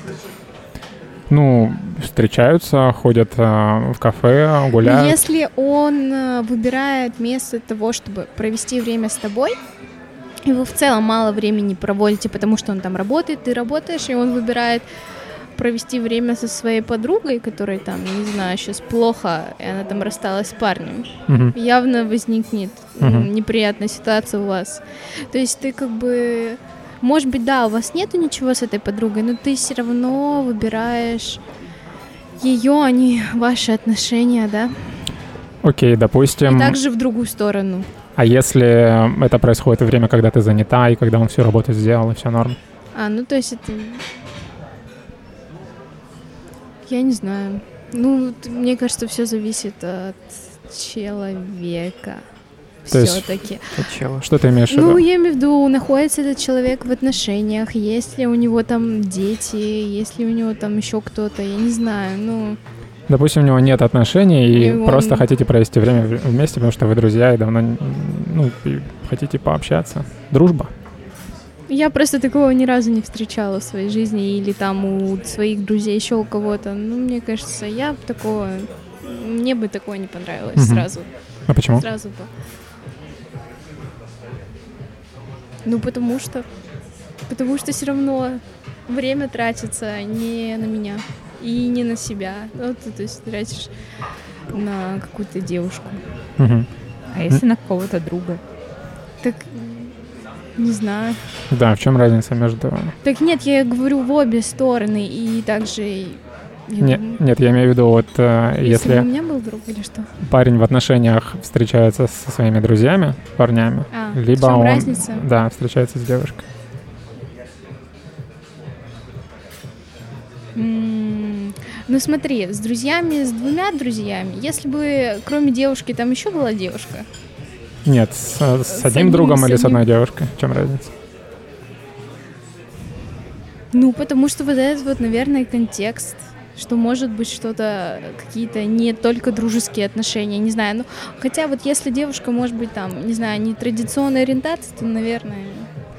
Ну, встречаются, ходят а, в кафе, гуляют. Если он э, выбирает вместо того, чтобы провести время с тобой, и вы в целом мало времени проводите, потому что он там работает, ты работаешь, и он выбирает провести время со своей подругой, которой там, не знаю, сейчас плохо, и она там рассталась с парнем, Мгм. явно возникнет Мгм. неприятная ситуация у вас. То есть ты как бы... Может быть, да, у вас нету ничего с этой подругой, но ты все равно выбираешь ее, а не ваши отношения, да? Окей, допустим. И также в другую сторону. А если это происходит во время, когда ты занята, и когда он всю работу сделал, и все норм? А, ну то есть это... Я не знаю. Ну, мне кажется, все зависит от человека. Все-таки. Что ты имеешь в Ну, виду? я имею в виду, находится этот человек в отношениях, есть ли у него там дети, есть ли у него там еще кто-то, я не знаю, ну... Допустим, у него нет отношений, и, И он- просто хотите провести время вместе, потому что вы друзья и давно, ну, и хотите пообщаться. Дружба. Я просто такого ни разу не встречала в своей жизни, или там у своих друзей еще у кого-то. Ну, мне кажется, я такого... Мне бы такое не понравилось Мгм. сразу. А почему? Сразу бы. Ну, потому что... Потому что все равно время тратится не на меня и не на себя. Вот ты, то есть, тратишь на какую-то девушку. Мгм. А если на какого-то друга? Так, не знаю. Да, в чем разница между... Так нет, я говорю в обе стороны, и также... и- я Не- думаю, нет, я имею в виду, вот э, если бы у если меня был друг или что? парень в отношениях встречается со своими друзьями, парнями, А, либо он разница? да, встречается с девушкой. Ну смотри, с друзьями, с двумя друзьями, если бы кроме девушки там еще была девушка, Нет, с, с С одним другом с или с одной девушкой? В чем разница? ну потому что вот этот вот, наверное, контекст, что может быть что-то, какие-то не только дружеские отношения, не знаю, ну хотя вот если девушка может быть там, не знаю, не традиционной ориентации, то, наверное,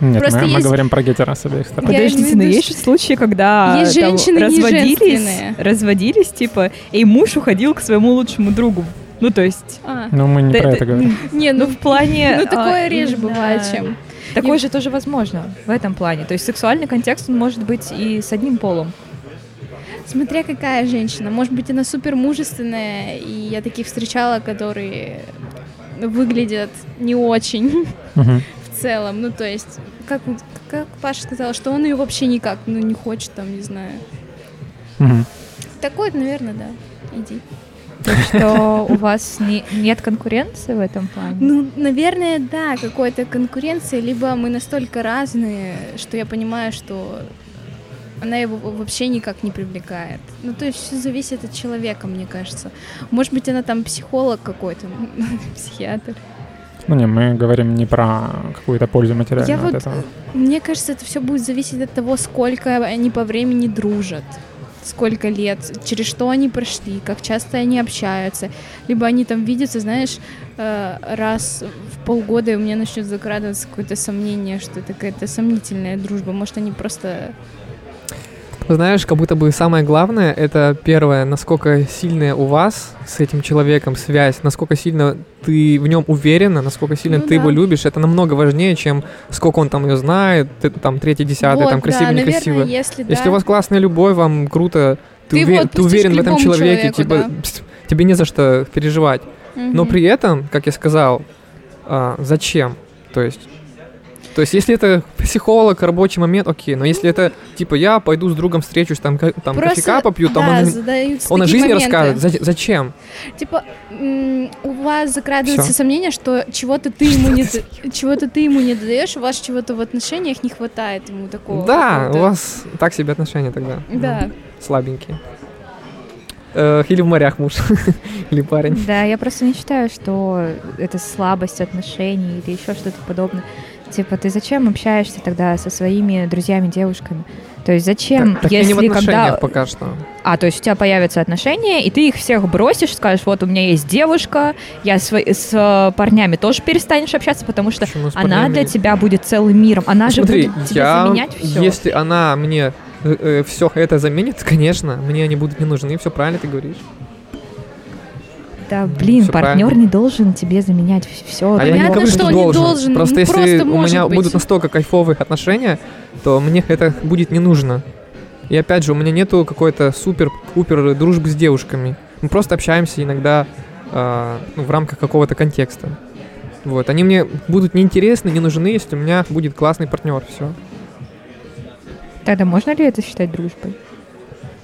Нет, Просто мы, мы есть- говорим про гетеро с обеих сторон. Подождите, но есть же случаи, когда Есть там женщины разводились, разводились, типа, и муж уходил к своему лучшему другу. Ну, то есть... а, Ну, мы не да- про это говорим. не, Ну, в плане... ну такое а, реже именно- бывает, чем Такое же тоже возможно в этом плане. То есть сексуальный контекст, он может быть и с одним полом. Смотря какая женщина. Может быть, она супер мужественная, и я таких встречала, которые выглядят не очень в целом. Ну, то есть, как, как Паша сказала, что он ее вообще никак, ну, не хочет, там, не знаю. Такой, наверное, да. Иди. Что у вас не- нет конкуренции в этом плане? Ну, наверное, да, какой-то конкуренции, либо мы настолько разные, что я понимаю, что она его вообще никак не привлекает. Ну, то есть все зависит от человека, мне кажется. Может быть, она там психолог какой-то, психиатр. Ну не, мы говорим не про какую-то пользу материальную Я от вот, этого. Мне кажется, это все будет зависеть от того, сколько они по времени дружат, сколько лет, через что они прошли, как часто они общаются. Либо они там видятся, знаешь, э, раз в полгода, и у меня начнет закрадываться какое-то сомнение, что это какая-то сомнительная дружба. Может, они просто... Знаешь, как будто бы самое главное, это первое, насколько сильная у вас с этим человеком связь, насколько сильно ты в нем уверена, насколько сильно Ну ты его да. любишь, это намного важнее, чем сколько он там ее знает, ты, там третий, десятый, Вот, там красиво, да, некрасиво. наверное, если, Если да, у вас классная любовь, вам круто, ты, Ты его уве- ты уверен в этом человеке, человеку, типа, да. пс, тебе не за что переживать. Но мгм. при этом, как я сказал, а, зачем? То есть, то есть, если это психолог, рабочий момент, окей, но если это, типа, я пойду с другом встречусь, там, ка- там Просто, кофейка попью, там да, он, он о жизни моменты. расскажет, За- зачем? Типа, м, у вас закрадывается Всё. сомнение, что чего-то ты ему не чего-то ты ему не даешь, у вас чего-то в отношениях не хватает ему такого. да, какого-то- у вас так себе отношения тогда. Да. Ну, слабенькие. Э, или в морях муж, или парень. Да, я просто не считаю, что это слабость отношений или еще что-то подобное. Типа, ты зачем общаешься тогда со своими друзьями, девушками? То есть зачем, Так, я не в если когда... пока что. А, то есть у тебя появятся отношения, и ты их всех бросишь, скажешь, вот у меня есть девушка, я сво- с э, парнями тоже перестанешь общаться, потому что Почему с она для тебя будет целым миром. Она же Смотри, будет тебе я, заменять все. если она мне все это заменит, конечно, мне они будут не нужны, все правильно ты говоришь. Да, блин, всё партнер правильно. не должен тебе заменять все. А я не говорю, что что не должен. должен, Просто ну, если просто у меня быть. будут настолько кайфовые отношения, то мне это будет не нужно. И опять же, у меня нету какой-то супер-пупер дружбы с девушками. Мы просто общаемся иногда а, ну, в рамках какого-то контекста. Вот. Они мне будут неинтересны, не нужны, если у меня будет классный партнер. Все. Тогда можно ли это считать дружбой?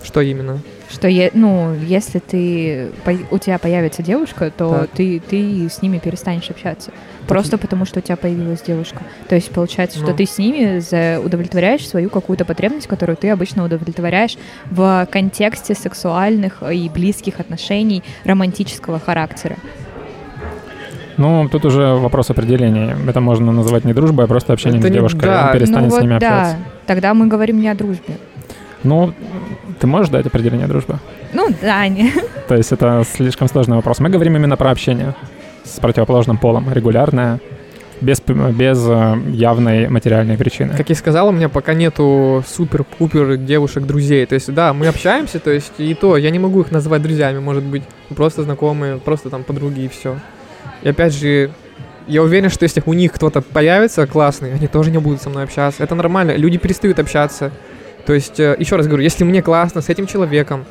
Что именно? Что, е- ну, если ты, по- у тебя появится девушка, то Так. ты, ты с ними перестанешь общаться. Просто потому, что у тебя появилась девушка. То есть получается, что Ну. ты с ними за- удовлетворяешь свою какую-то потребность, которую ты обычно удовлетворяешь в контексте сексуальных и близких отношений романтического характера. Ну, тут уже вопрос определения. Это можно называть не дружбой, а просто общением Это с не- девушкой. да. Он перестанет ну с вот ними да, общаться. тогда мы говорим не о дружбе. Ну, ты можешь дать определение дружбы? Ну да, не. То есть это слишком сложный вопрос. Мы говорим именно про общение с противоположным полом, регулярное, без, без э, явной материальной причины. Как я сказал, у меня пока нету супер-пупер девушек-друзей. То есть, да, мы общаемся, то есть, и то, я не могу их называть друзьями, может быть, просто знакомые, просто там подруги и все. И опять же, я уверен, что если у них кто-то появится классный, они тоже не будут со мной общаться. Это нормально, люди перестают общаться. То есть, э, еще раз говорю, если мне классно с этим человеком,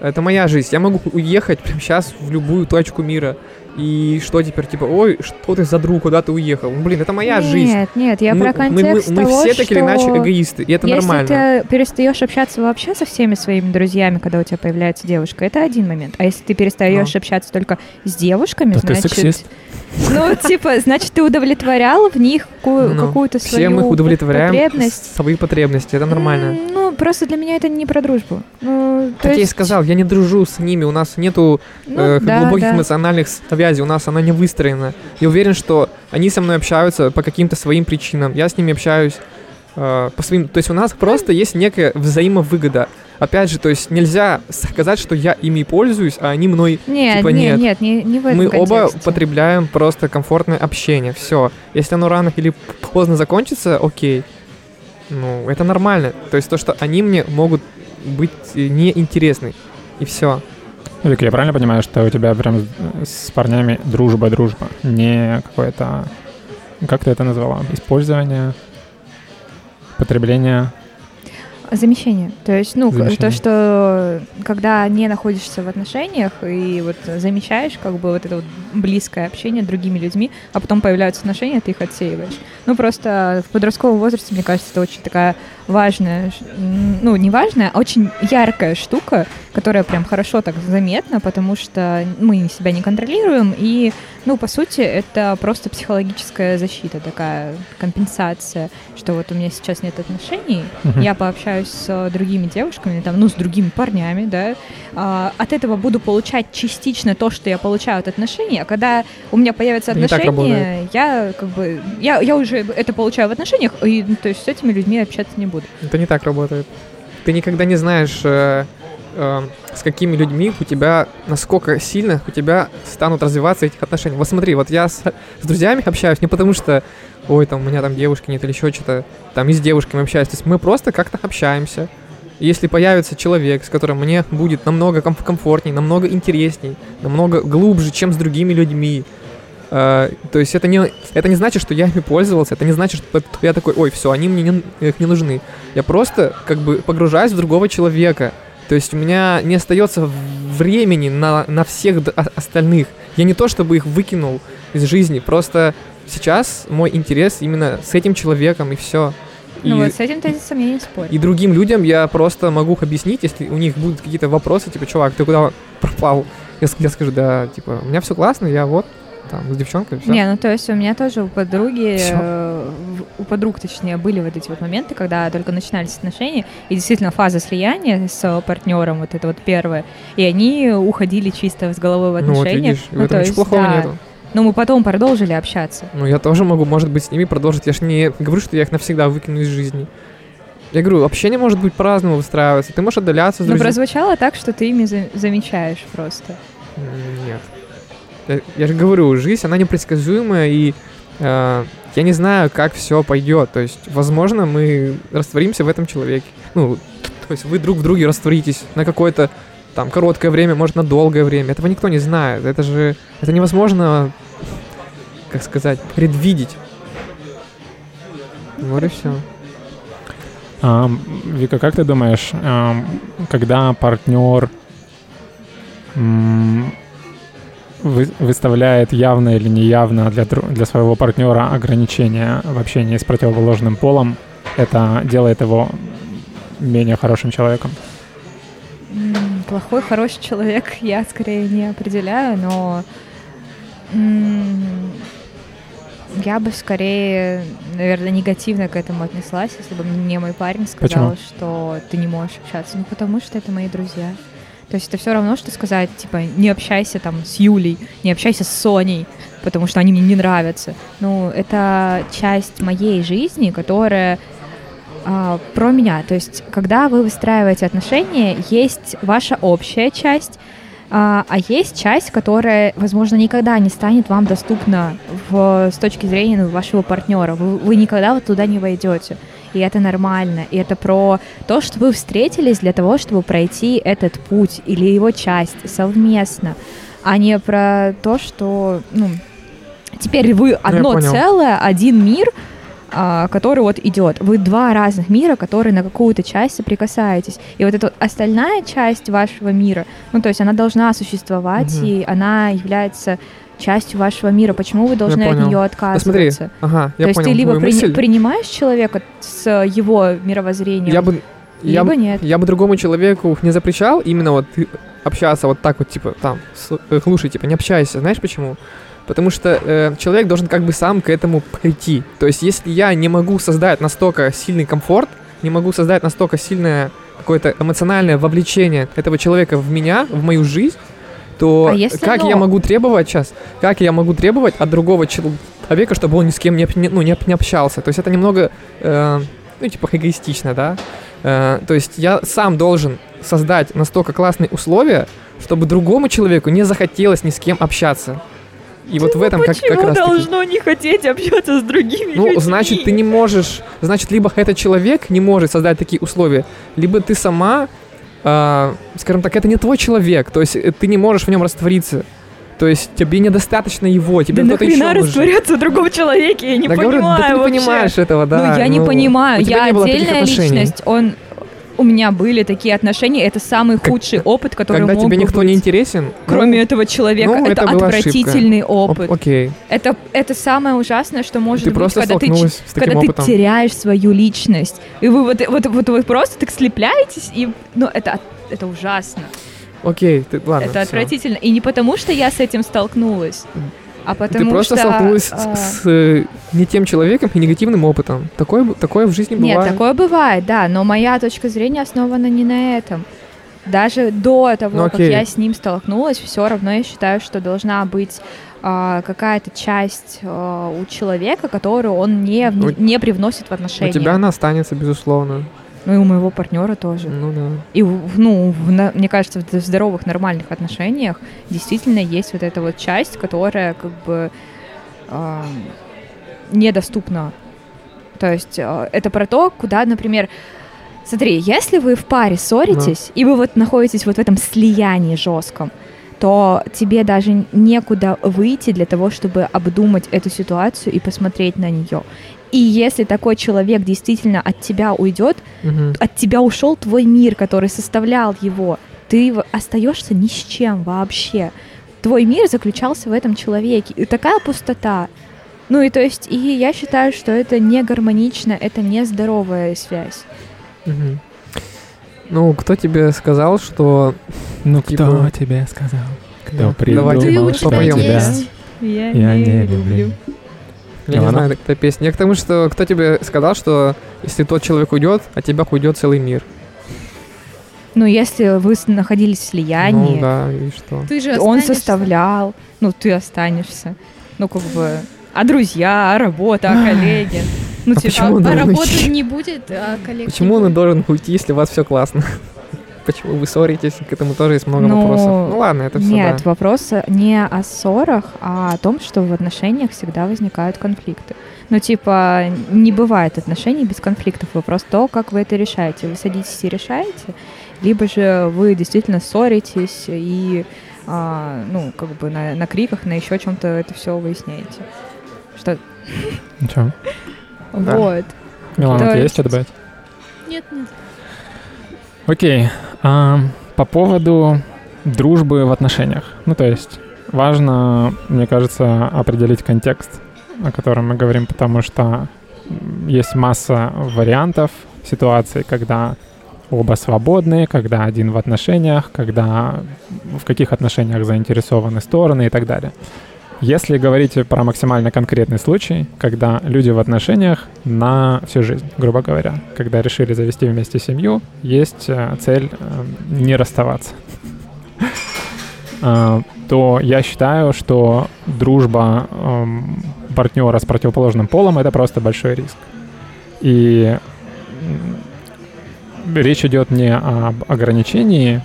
это моя жизнь. Я могу уехать прямо сейчас в любую точку мира. И что теперь, типа, ой, что ты за друг, куда ты уехал? Ну, блин, это моя жизнь. Нет, нет, я мы, про мы- мы- контекст мы того, все так или иначе эгоисты, и это Если нормально. ты перестаешь общаться вообще со всеми своими друзьями, когда у тебя появляется девушка, это один момент. А если ты перестаешь Ну. общаться только с девушками, ты значит... сексист. Ну, типа, значит, ты удовлетворял в них Ну, какую-то свою мы их удовлетворяем потребность. свои потребности, это нормально. Ну, просто для меня это не про дружбу. Ну, то Как я и есть- сказал, я не дружу с ними, у нас нету ну, э, да, глубоких да. эмоциональных связей, у нас она не выстроена. Я уверен, что они со мной общаются по каким-то своим причинам, я с ними общаюсь э, по своим... То есть у нас просто есть некая взаимовыгода. Опять же, то есть нельзя сказать, что я ими пользуюсь, а они мной... Нет, типа, нет, нет. нет, не, не в этом Мы оба контексте. потребляем просто комфортное общение, все. Если оно рано или поздно закончится, окей. Ну, это нормально. То есть то, что они мне могут быть э, неинтересны. И все. Вик, я правильно понимаю, что у тебя прям с парнями дружба-дружба, не какое-то... Как ты это назвала? Использование, потребление. Замещение. То есть, ну, Замещение. то, что когда не находишься в отношениях и вот замещаешь как бы вот это вот близкое общение с другими людьми, а потом появляются отношения, ты их отсеиваешь. Ну, просто в подростковом возрасте, мне кажется, это очень такая важная, ну, не важная, а очень яркая штука, которая прям хорошо так заметна, потому что мы себя не контролируем, и, ну, по сути, это просто психологическая защита такая, компенсация, что вот у меня сейчас нет отношений, Мгм. я пообщаюсь общаюсь с другими девушками, там, ну, с другими парнями, да, а, от этого буду получать частично то, что я получаю от отношений, а когда у меня появятся отношения, я как бы, я, я уже это получаю в отношениях, и, ну, то есть с этими людьми общаться не буду. Это не так работает. Ты никогда не знаешь, э, э, с какими людьми у тебя, насколько сильно у тебя станут развиваться этих отношений. Вот смотри, вот я с, с друзьями общаюсь не потому что, ой, там у меня там девушки нет или еще что-то, там и с девушками общаюсь. То есть мы просто как-то общаемся. Если появится человек, с которым мне будет намного ком- комфортнее, намного интересней, намного глубже, чем с другими людьми, Uh, то есть это не, это не значит, что я ими пользовался, это не значит, что я такой, ой, все, они мне не, не нужны. Я просто как бы погружаюсь в другого человека. То есть у меня не остается времени на, на всех остальных. Я не то чтобы их выкинул из жизни, просто сейчас мой интерес именно с этим человеком и все. Ну и, вот с этим тезисом я не спорю. И другим людям я просто могу объяснить, если у них будут какие-то вопросы, типа, чувак, ты куда пропал? Я, я скажу, да, типа, у меня все классно, я вот там, с девчонкой, все. Не, ну то есть у меня тоже у подруги, э, у подруг, точнее, были вот эти вот моменты, когда только начинались отношения, и действительно фаза слияния с партнером, вот это вот первое, и они уходили чисто с головой в отношения. Ну вот видишь, ну, в этом ничего плохого да, нету. Но мы потом продолжили общаться. Ну, я тоже могу, может быть, с ними продолжить. Я же не говорю, что я их навсегда выкину из жизни. Я говорю, общение может быть по-разному выстраиваться. Ты можешь отдаляться с. Но прозвучало так, что ты ими за- замечаешь просто. Нет. Я, я же говорю, жизнь, она непредсказуемая, и э, я не знаю, как все пойдет. То есть, возможно, мы растворимся в этом человеке. Ну, то есть вы друг в друге растворитесь на какое-то там короткое время, может, на долгое время. Этого никто не знает. Это же, это невозможно, как сказать, предвидеть. Вот и все. А, Вика, как ты думаешь, когда партнер вы, выставляет явно или неявно для, для своего партнера ограничения в общении с противоположным полом, это делает его менее хорошим человеком? Плохой, хороший человек я скорее не определяю, но я бы скорее, наверное, негативно к этому отнеслась, если бы мне мой парень сказал, Почему? что ты не можешь общаться. Ну, потому что это мои друзья. То есть это все равно, что сказать, типа, не общайся там с Юлей, не общайся с Соней, потому что они мне не нравятся. Ну, это часть моей жизни, которая а, про меня. То есть, когда вы выстраиваете отношения, есть ваша общая часть, а, а есть часть, которая, возможно, никогда не станет вам доступна в, с точки зрения ну, вашего партнера. Вы, вы никогда вот туда не войдете и это нормально, и это про то, что вы встретились для того, чтобы пройти этот путь или его часть совместно, а не про то, что, ну, теперь вы ну, одно целое, один мир, а, который вот идет. Вы два разных мира, которые на какую-то часть соприкасаетесь. И вот эта вот остальная часть вашего мира, ну, то есть она должна существовать, угу. и она является частью вашего мира. Почему вы должны от нее отказываться? Да, смотри, ага, я То понял. есть ты либо при, принимаешь человека с его мировоззрением, я бы, либо я, нет. Я бы другому человеку не запрещал именно вот общаться вот так вот, типа, там, э, слушай, типа, не общайся. Знаешь почему? Потому что э, человек должен как бы сам к этому прийти. То есть, если я не могу создать настолько сильный комфорт, не могу создать настолько сильное какое-то эмоциональное вовлечение этого человека в меня, в мою жизнь, то а как оно... я могу требовать сейчас, как я могу требовать от другого человека, чтобы он ни с кем не, ну, не, не общался? То есть это немного, э, ну, типа, эгоистично, да? Э, то есть я сам должен создать настолько классные условия, чтобы другому человеку не захотелось ни с кем общаться. И вот в этом как, как раз должно таки... не хотеть общаться с другими Ну, людьми? значит, ты не можешь... Значит, либо этот человек не может создать такие условия, либо ты сама э, скажем так, это не твой человек, то есть э, ты не можешь в нем раствориться. То есть тебе недостаточно его, тебе да кто-то еще нужен. растворяться в другом человеке, я не да, понимаю говорю, да ты не понимаешь этого, да. Ну, я ну, не понимаю, я отдельная личность, он у меня были такие отношения, это самый худший как, опыт, который Когда мог тебе никто быть. не интересен? Кроме ну, этого человека, ну, это, это отвратительный ошибка. опыт. О, окей. Это, это самое ужасное, что может ты быть, просто когда, ты, когда опытом. ты теряешь свою личность. И вы вот, вот, вот вы просто так слепляетесь, и ну, это это ужасно. Окей, ты, ладно. Это всё. отвратительно. И не потому, что я с этим столкнулась. А потому Ты просто что, столкнулась а, с, с, э, не тем человеком и негативным опытом. Такое, такое в жизни Нет, бывает. такое бывает, да, но моя точка зрения основана не на этом. Даже до того, Ну, как я с ним столкнулась, все равно я считаю, что должна быть а, какая-то часть а, у человека, которую он не, вне- У- не привносит в У отношения. тебя она останется, безусловно. Ну и у моего партнера тоже. Ну да. И, ну, в мне кажется, в здоровых, нормальных отношениях действительно есть вот эта вот часть, которая как бы ам, недоступна. То есть э, это про то, куда, например, смотри, если вы в паре ссоритесь, и вы вот находитесь вот в этом слиянии жестком, то тебе даже некуда выйти для того, чтобы обдумать эту ситуацию и посмотреть на нее. И если такой человек действительно от тебя уйдет, Мгм. от тебя ушел твой мир, который составлял его. Ты остаешься ни с чем вообще. Твой мир заключался в этом человеке. И такая пустота. Ну и то есть, и я считаю, что это не гармонично, это не здоровая связь. Мгм. Ну, кто тебе сказал, что... Ну, Типа- кто тебе сказал? Кто придумал, Давайте Ты что есть. Я, Я не люблю. Я не знаю, эта песня. Я к тому, что кто тебе сказал, что если тот человек уйдет, от тебя уйдет целый мир. Ну, если вы находились в слиянии, Ну да, и что? Ты же он останешься. составлял, ну, ты останешься. Ну, как бы, а друзья, а работа, а коллеги. Ну, А типа, почему А, он а должен работы уйти? не будет, а коллег Почему он будет. должен уйти, если у вас все классно? Почему вы ссоритесь? К этому тоже есть много Ну, вопросов. Ну ладно, это все Нет, вопрос не о ссорах, а о том, что в отношениях всегда возникают конфликты. Ну, типа, не бывает отношений без конфликтов. Вопрос то, как вы это решаете. Вы садитесь и решаете, либо же вы действительно ссоритесь и, а, ну, как бы на, на криках, на еще чем-то это все выясняете. Что? Ничего. Да. Вот. Милана, у тебя есть есть- что добавить? Нет, нет. Окей. а, по поводу дружбы в отношениях. Ну, то есть важно, мне кажется, определить контекст, о котором мы говорим, потому что есть масса вариантов ситуаций, когда оба свободны, когда один в отношениях, когда в каких отношениях заинтересованы стороны и так далее. Если говорить про максимально конкретный случай, когда люди в отношениях на всю жизнь, грубо говоря, когда решили завести вместе семью, есть э, цель э, не расставаться, А, то я считаю, что дружба эм, партнера с противоположным полом это просто большой риск. И речь идет не об ограничении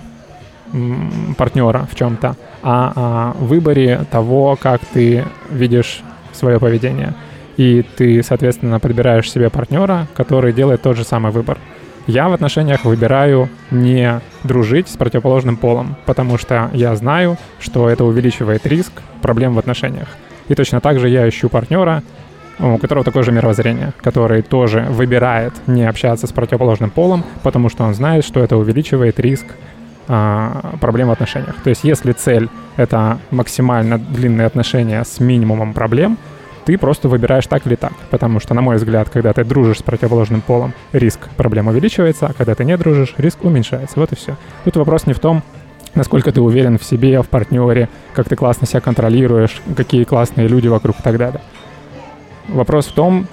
партнера в чем-то, а о выборе того, как ты видишь свое поведение. И ты, соответственно, подбираешь себе партнера, который делает тот же самый выбор. Я в отношениях выбираю не дружить с противоположным полом, потому что я знаю, что это увеличивает риск проблем в отношениях. И точно так же я ищу партнера, у которого такое же мировоззрение, который тоже выбирает не общаться с противоположным полом, потому что он знает, что это увеличивает риск а, проблем в отношениях. То есть если цель — это максимально длинные отношения с минимумом проблем, ты просто выбираешь так или так. Потому что, на мой взгляд, когда ты дружишь с противоположным полом, риск проблем увеличивается, а когда ты не дружишь, риск уменьшается. Вот и все. Тут вопрос не в том, насколько ты уверен в себе, в партнере, как ты классно себя контролируешь, какие классные люди вокруг и так далее. Вопрос в том,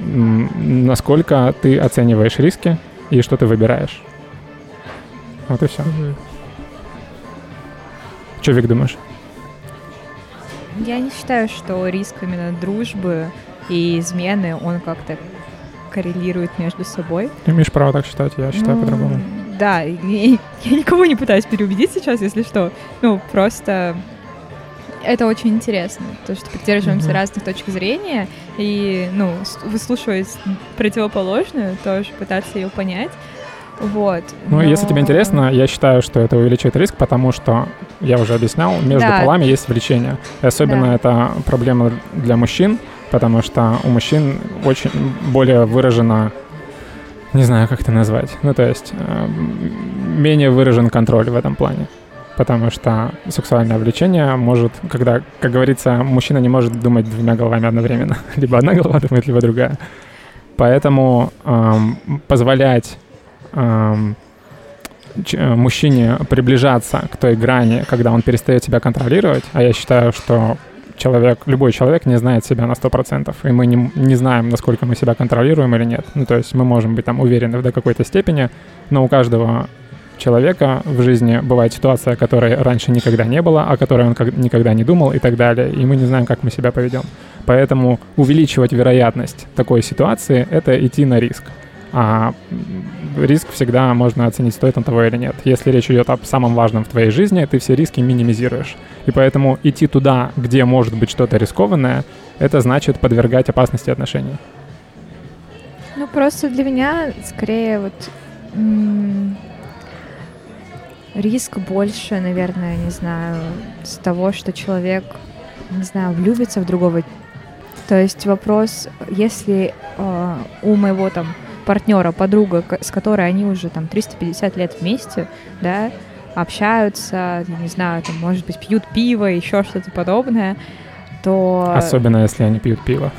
насколько ты оцениваешь риски и что ты выбираешь. Вот и все. Мгм. Че, Вик, думаешь? Я не считаю, что риск именно дружбы и измены, он как-то коррелирует между собой. Ты имеешь право так считать, я считаю Ну, по-другому. Да, я никого не пытаюсь переубедить сейчас, если что. Ну, просто это очень интересно, то, что придерживаемся Мгм. разных точек зрения и, ну, выслушивать противоположную, тоже пытаться ее понять. Вот. Ну, если тебе но- интересно, я считаю, что это увеличивает риск, потому что, я уже объяснял, между Да. полами есть влечение. И особенно Да. это проблема для мужчин, потому что у мужчин очень более выражено, не знаю, как это назвать, ну, то есть э, менее выражен контроль в этом плане. Потому что сексуальное влечение может, когда, как говорится, мужчина не может думать двумя головами одновременно. Либо одна голова думает, либо другая. Поэтому эм, позволять э, мужчине приближаться к той грани, когда он перестает себя контролировать, а я считаю, что человек, любой человек не знает себя на 100%, и мы не, не знаем, насколько мы себя контролируем или нет. Ну, то есть мы можем быть там уверены до какой-то степени, но у каждого человека в жизни бывает ситуация, которой раньше никогда не было, о которой он никогда не думал и так далее, и мы не знаем, как мы себя поведем. Поэтому увеличивать вероятность такой ситуации — это идти на риск. А риск всегда можно оценить, стоит он того или нет. Если речь идет о самом важном в твоей жизни, ты все риски минимизируешь. И поэтому идти туда, где может быть что-то рискованное, это значит подвергать опасности отношений. Ну, просто для меня скорее вот риск больше, наверное, не знаю, с того, что человек, не знаю, влюбится в другого. То есть вопрос, если э, у моего там партнера, подруга, с которой они уже там 350 лет вместе, да, общаются, не знаю, там, может быть, пьют пиво, еще что-то подобное, то... Особенно, если они пьют пиво.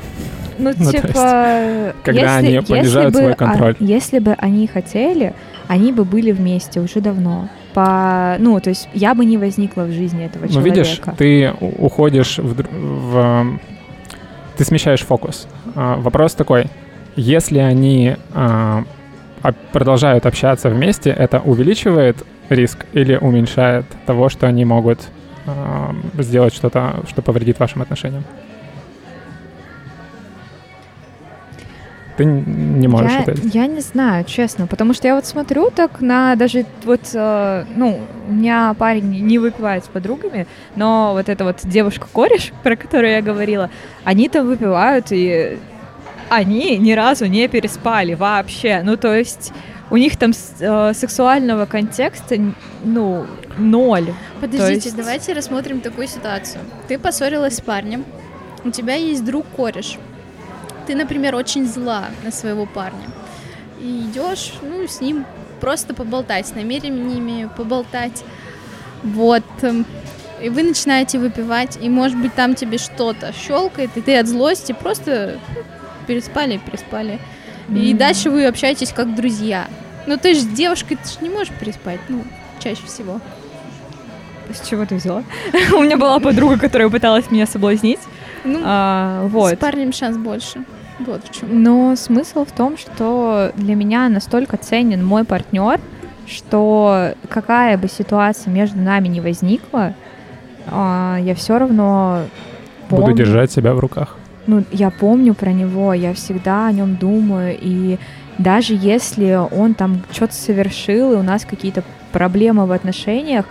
Ну, ну типа... когда если, они понижают если свой контроль. А, если бы они хотели, они бы были вместе уже давно. По, ну, то есть я бы не возникла в жизни этого человека. Ну, видишь, ты уходишь в, в... Ты смещаешь фокус. А, вопрос такой. Если они а, продолжают общаться вместе, это увеличивает риск или уменьшает того, что они могут а, сделать что-то, что повредит вашим отношениям? ты не можешь я, ответить? Я не знаю, честно, потому что я вот смотрю так на даже вот, э, ну, у меня парень не выпивает с подругами, но вот эта вот девушка-кореш, про которую я говорила, они там выпивают, и они ни разу не переспали вообще. Ну, то есть у них там э, сексуального контекста, ну, ноль. Подождите, есть... давайте рассмотрим такую ситуацию. Ты поссорилась с парнем, у тебя есть друг-кореш, ты, например, очень зла на своего парня, и идешь, ну, с ним просто поболтать, с намерениями поболтать, вот, эм, и вы начинаете выпивать, и, может быть, там тебе что-то щелкает, и ты от злости просто переспали, переспали. Mm-hmm. И дальше вы общаетесь как друзья. Ну, ты же с девушкой, ты же не можешь переспать, ну, чаще всего. С чего ты взяла? У меня была подруга, которая пыталась меня соблазнить. Ну, а, вот. С парнем шанс больше. Вот в чем. Но смысл в том, что для меня настолько ценен мой партнер, что какая бы ситуация между нами не возникла, а, я все равно помню, буду держать себя в руках. Ну, я помню про него, я всегда о нем думаю, и даже если он там что-то совершил, и у нас какие-то проблемы в отношениях,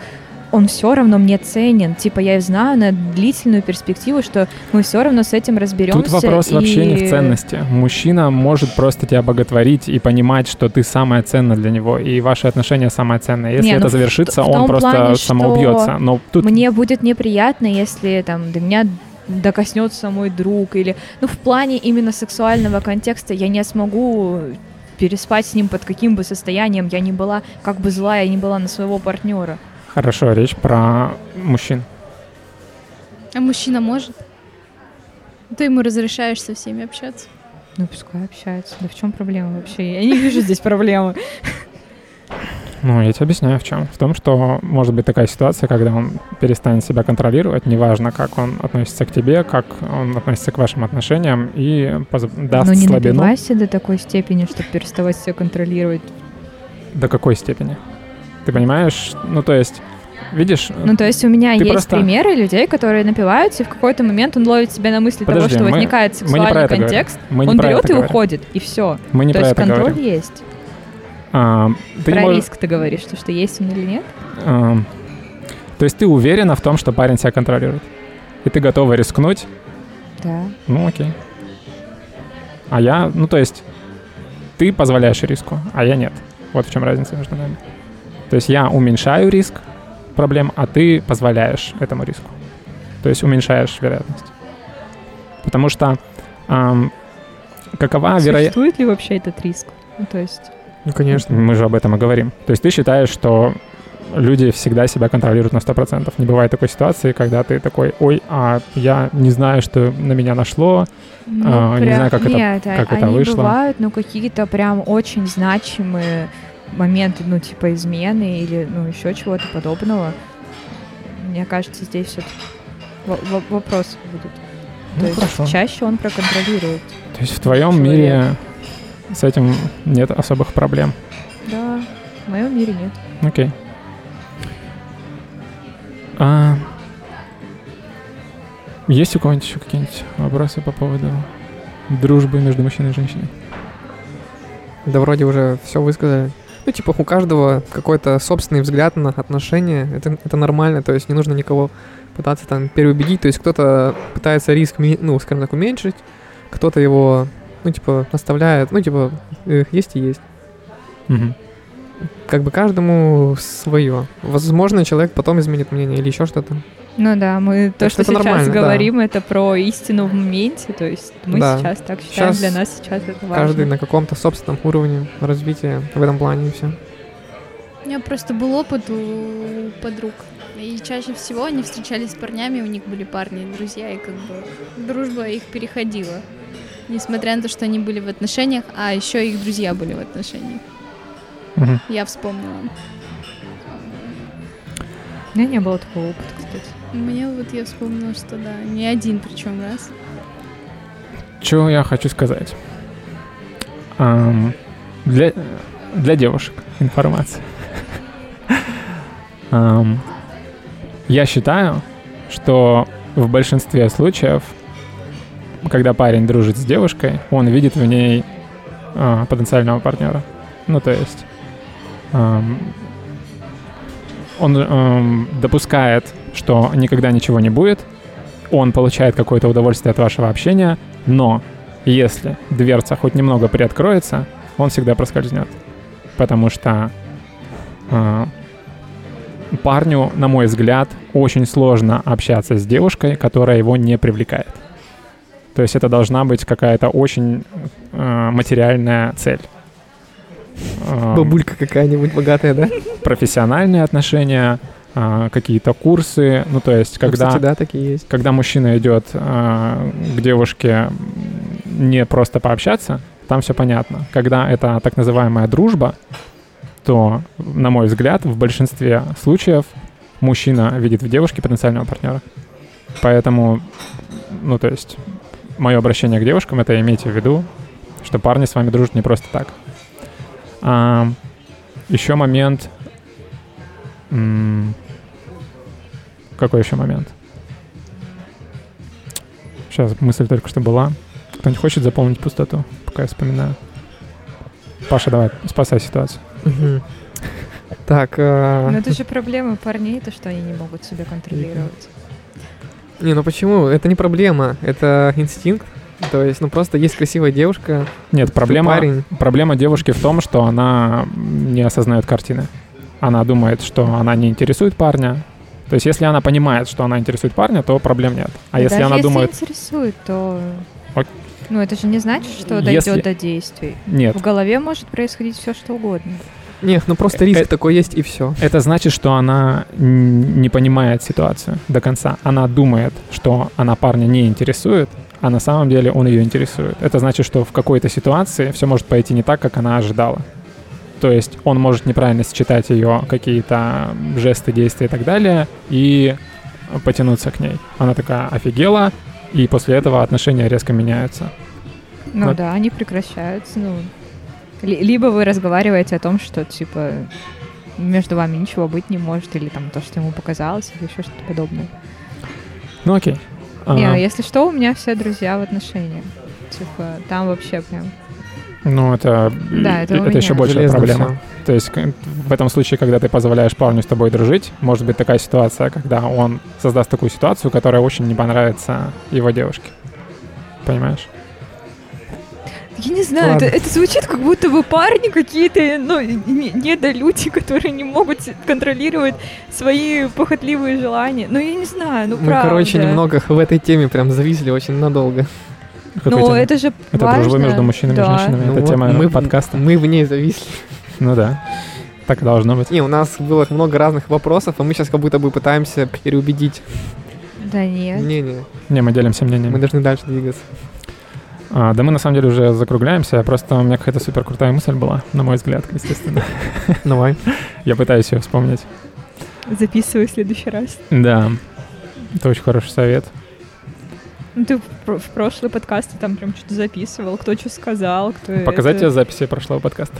он все равно мне ценен. Типа я знаю на длительную перспективу, что мы все равно с этим разберемся. Тут вопрос и... вообще не в ценности. Мужчина может просто тебя боготворить и понимать, что ты самая ценная для него, и ваши отношения самое ценное. Если не, это ну, завершится, в, в он просто плане, самоубьется. Но тут... Мне будет неприятно, если там до меня докоснется мой друг или ну в плане именно сексуального контекста я не смогу переспать с ним под каким бы состоянием я не была как бы злая я не была на своего партнера Хорошо, речь про мужчин. А мужчина может? Ты ему разрешаешь со всеми общаться? Ну, пускай общается. Да в чем проблема вообще? Я не вижу здесь проблемы. Ну, я тебе объясняю в чем. В том, что может быть такая ситуация, когда он перестанет себя контролировать, неважно, как он относится к тебе, как он относится к вашим отношениям, и поз- даст Но не слабину. напивайся до такой степени, чтобы переставать себя контролировать. До какой степени? Ты понимаешь? Ну, то есть, видишь... Ну, то есть у меня есть просто... примеры людей, которые напиваются, и в какой-то момент он ловит себя на мысли Подожди, того, что мы, возникает сексуальный контекст, мы он берет и говорим. уходит, и все. Мы не то про есть это контроль говорим. есть. А, ты про мож... риск ты говоришь, что, что есть он или нет? А, то есть ты уверена в том, что парень себя контролирует? И ты готова рискнуть? Да. Ну, окей. А я, ну, то есть ты позволяешь риску, а я нет. Вот в чем разница между нами. То есть я уменьшаю риск проблем, а ты позволяешь этому риску. То есть уменьшаешь вероятность. Потому что эм, какова вероятность... Существует ли вообще этот риск? Ну, то есть... Ну, конечно. Мы же об этом и говорим. То есть ты считаешь, что люди всегда себя контролируют на 100%. Не бывает такой ситуации, когда ты такой, ой, а я не знаю, что на меня нашло, ну, а, прям... не знаю, как Нет, это, как они это вышло. бывают, но какие-то прям очень значимые моменты, ну, типа измены или, ну, еще чего-то подобного. Мне кажется, здесь все в- в- вопросы будут. Ну, То есть хорошо. чаще он проконтролирует. То есть в твоем Человек. мире с этим нет особых проблем. Да, в моем мире нет. Окей. А, есть у кого-нибудь еще какие-нибудь вопросы по поводу дружбы между мужчиной и женщиной? Да вроде уже все высказали. Ну, типа, у каждого какой-то собственный взгляд на отношения. Это, это нормально, то есть не нужно никого пытаться там переубедить. То есть кто-то пытается риск, ну, скажем так, уменьшить, кто-то его, ну, типа, наставляет. Ну, типа, э, есть и есть. Мгм. Как бы каждому свое. Возможно, человек потом изменит мнение или еще что-то. Ну да, мы то, Так что что сейчас нормально, да. говорим, это про истину в моменте. То есть мы Да. сейчас так считаем, Щас для нас сейчас это важно. Каждый на каком-то собственном уровне развития в этом плане и все. У меня просто был опыт у подруг. И чаще всего они встречались с парнями, у них были парни и друзья, и как бы дружба их переходила. Несмотря на то, что они были в отношениях, а еще их друзья были в отношениях. Мгм. Я вспомнила. У меня не было такого опыта, кстати. Мне вот я вспомнила, что да, не один причем раз. Что я хочу сказать? Ам, для, для девушек информация. Я считаю, что в большинстве случаев, когда парень дружит с девушкой, он видит в ней а, потенциального партнера. Ну, то есть ам, он ам, допускает, что никогда ничего не будет, он получает какое-то удовольствие от вашего общения, но если дверца хоть немного приоткроется, он всегда проскользнет. Потому что а, парню, на мой взгляд, очень сложно общаться с девушкой, которая его не привлекает. То есть это должна быть какая-то очень а, материальная цель. А, Бабулька какая-нибудь богатая, да? профессиональные отношения, а, какие-то курсы. Ну, то есть, Ну, когда Кстати, да, такие есть. когда мужчина идет а, к девушке не просто пообщаться, там все понятно. Когда это так называемая дружба, то, на мой взгляд, в большинстве случаев мужчина видит в девушке потенциального партнера. Поэтому, ну, то есть, мое обращение к девушкам это имейте в виду, что парни с вами дружат не просто так. еще момент. м, Какой еще момент? Сейчас мысль только что была. Кто-нибудь хочет заполнить пустоту, пока я вспоминаю? Паша, давай, спасай ситуацию. Так, а, Но это же проблема парней, то, что они не могут себя контролировать. Не, ну почему? Это не проблема, это инстинкт. То есть, ну просто есть красивая девушка, Нет, проблема, парень. проблема девушки в том, что она не осознает картины. Она думает, что она не интересует парня. То есть, если она понимает, что она интересует парня, то проблем нет. А Да если даже она если думает, интересует, то... Ок. Ну, это же не значит, что Если- дойдет до действий. нет, В голове может происходить все, что угодно. Нет, ну просто риск э, такой есть и все. это значит, что она не понимает ситуацию до конца. Она думает, что она парня не интересует, а на самом деле он ее интересует. Это значит, что в какой-то ситуации все может пойти не так, как она ожидала. То есть он может неправильно считать ее какие-то жесты, действия и так далее, и потянуться к ней. Она такая офигела, и после этого отношения резко меняются. Ну Но- да, они прекращаются. Ну, либо вы разговариваете о том, что типа между вами ничего быть не может, или там то, что ему показалось, или еще что-то подобное. Ну окей. А, Не, если что, у меня все друзья в отношениях. Типа, там вообще прям. ну это, Да, это у это еще большая Железно проблема. всё. То есть в этом случае, когда ты позволяешь парню с тобой дружить, может быть такая ситуация, когда он создаст такую ситуацию, которая очень не понравится его девушке. Понимаешь? Я не знаю, Ладно. это, это звучит как будто бы парни какие-то, ну, не- недолюди, которые не могут контролировать свои похотливые желания. Ну, я не знаю, ну, Мы, правда. короче, немного в этой теме прям зависли очень надолго. Ну, тема? это же Это важно. дружба между мужчинами и Да. женщинами. Ну это вот тема мы, подкаста. Мы в ней зависли. Ну да. Так и должно быть. Не, у нас было много разных вопросов, а мы сейчас как будто бы пытаемся переубедить. Да нет. Не-не, Не, мы делимся мнениями. мы должны дальше двигаться. А, да мы на самом деле уже закругляемся. Просто у меня какая-то супер крутая мысль была, на мой взгляд, естественно. Давай. Я пытаюсь ее вспомнить. Записывай в следующий раз. Да. Это очень хороший совет. Ну, ты в, пр- в прошлый подкаст там прям что-то записывал, кто что сказал, кто Показать тебе это... записи прошлого подкаста?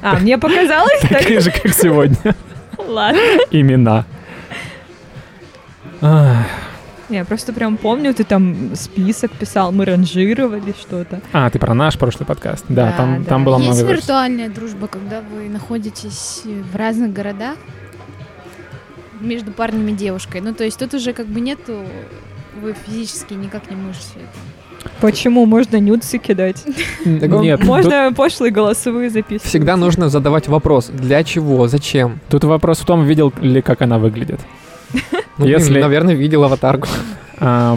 А, мне показалось? Такие же, как сегодня. Ладно. Имена. Я просто прям помню, ты там список писал, мы ранжировали что-то. А, ты про наш прошлый подкаст. Да, Да, там, да. там было Есть много версий. виртуальная дружба, когда вы находитесь в разных городах между парнем и девушкой. Ну, то есть тут уже как бы нету, вы физически никак не можете. Почему можно нюцы кидать? Нет, тут, Можно пошлые голосовые записывать. Всегда нужно задавать вопрос, для чего, зачем? тут вопрос в том, видел ли, как она выглядит. Ну, блин, Если- наверное, видел аватарку. А,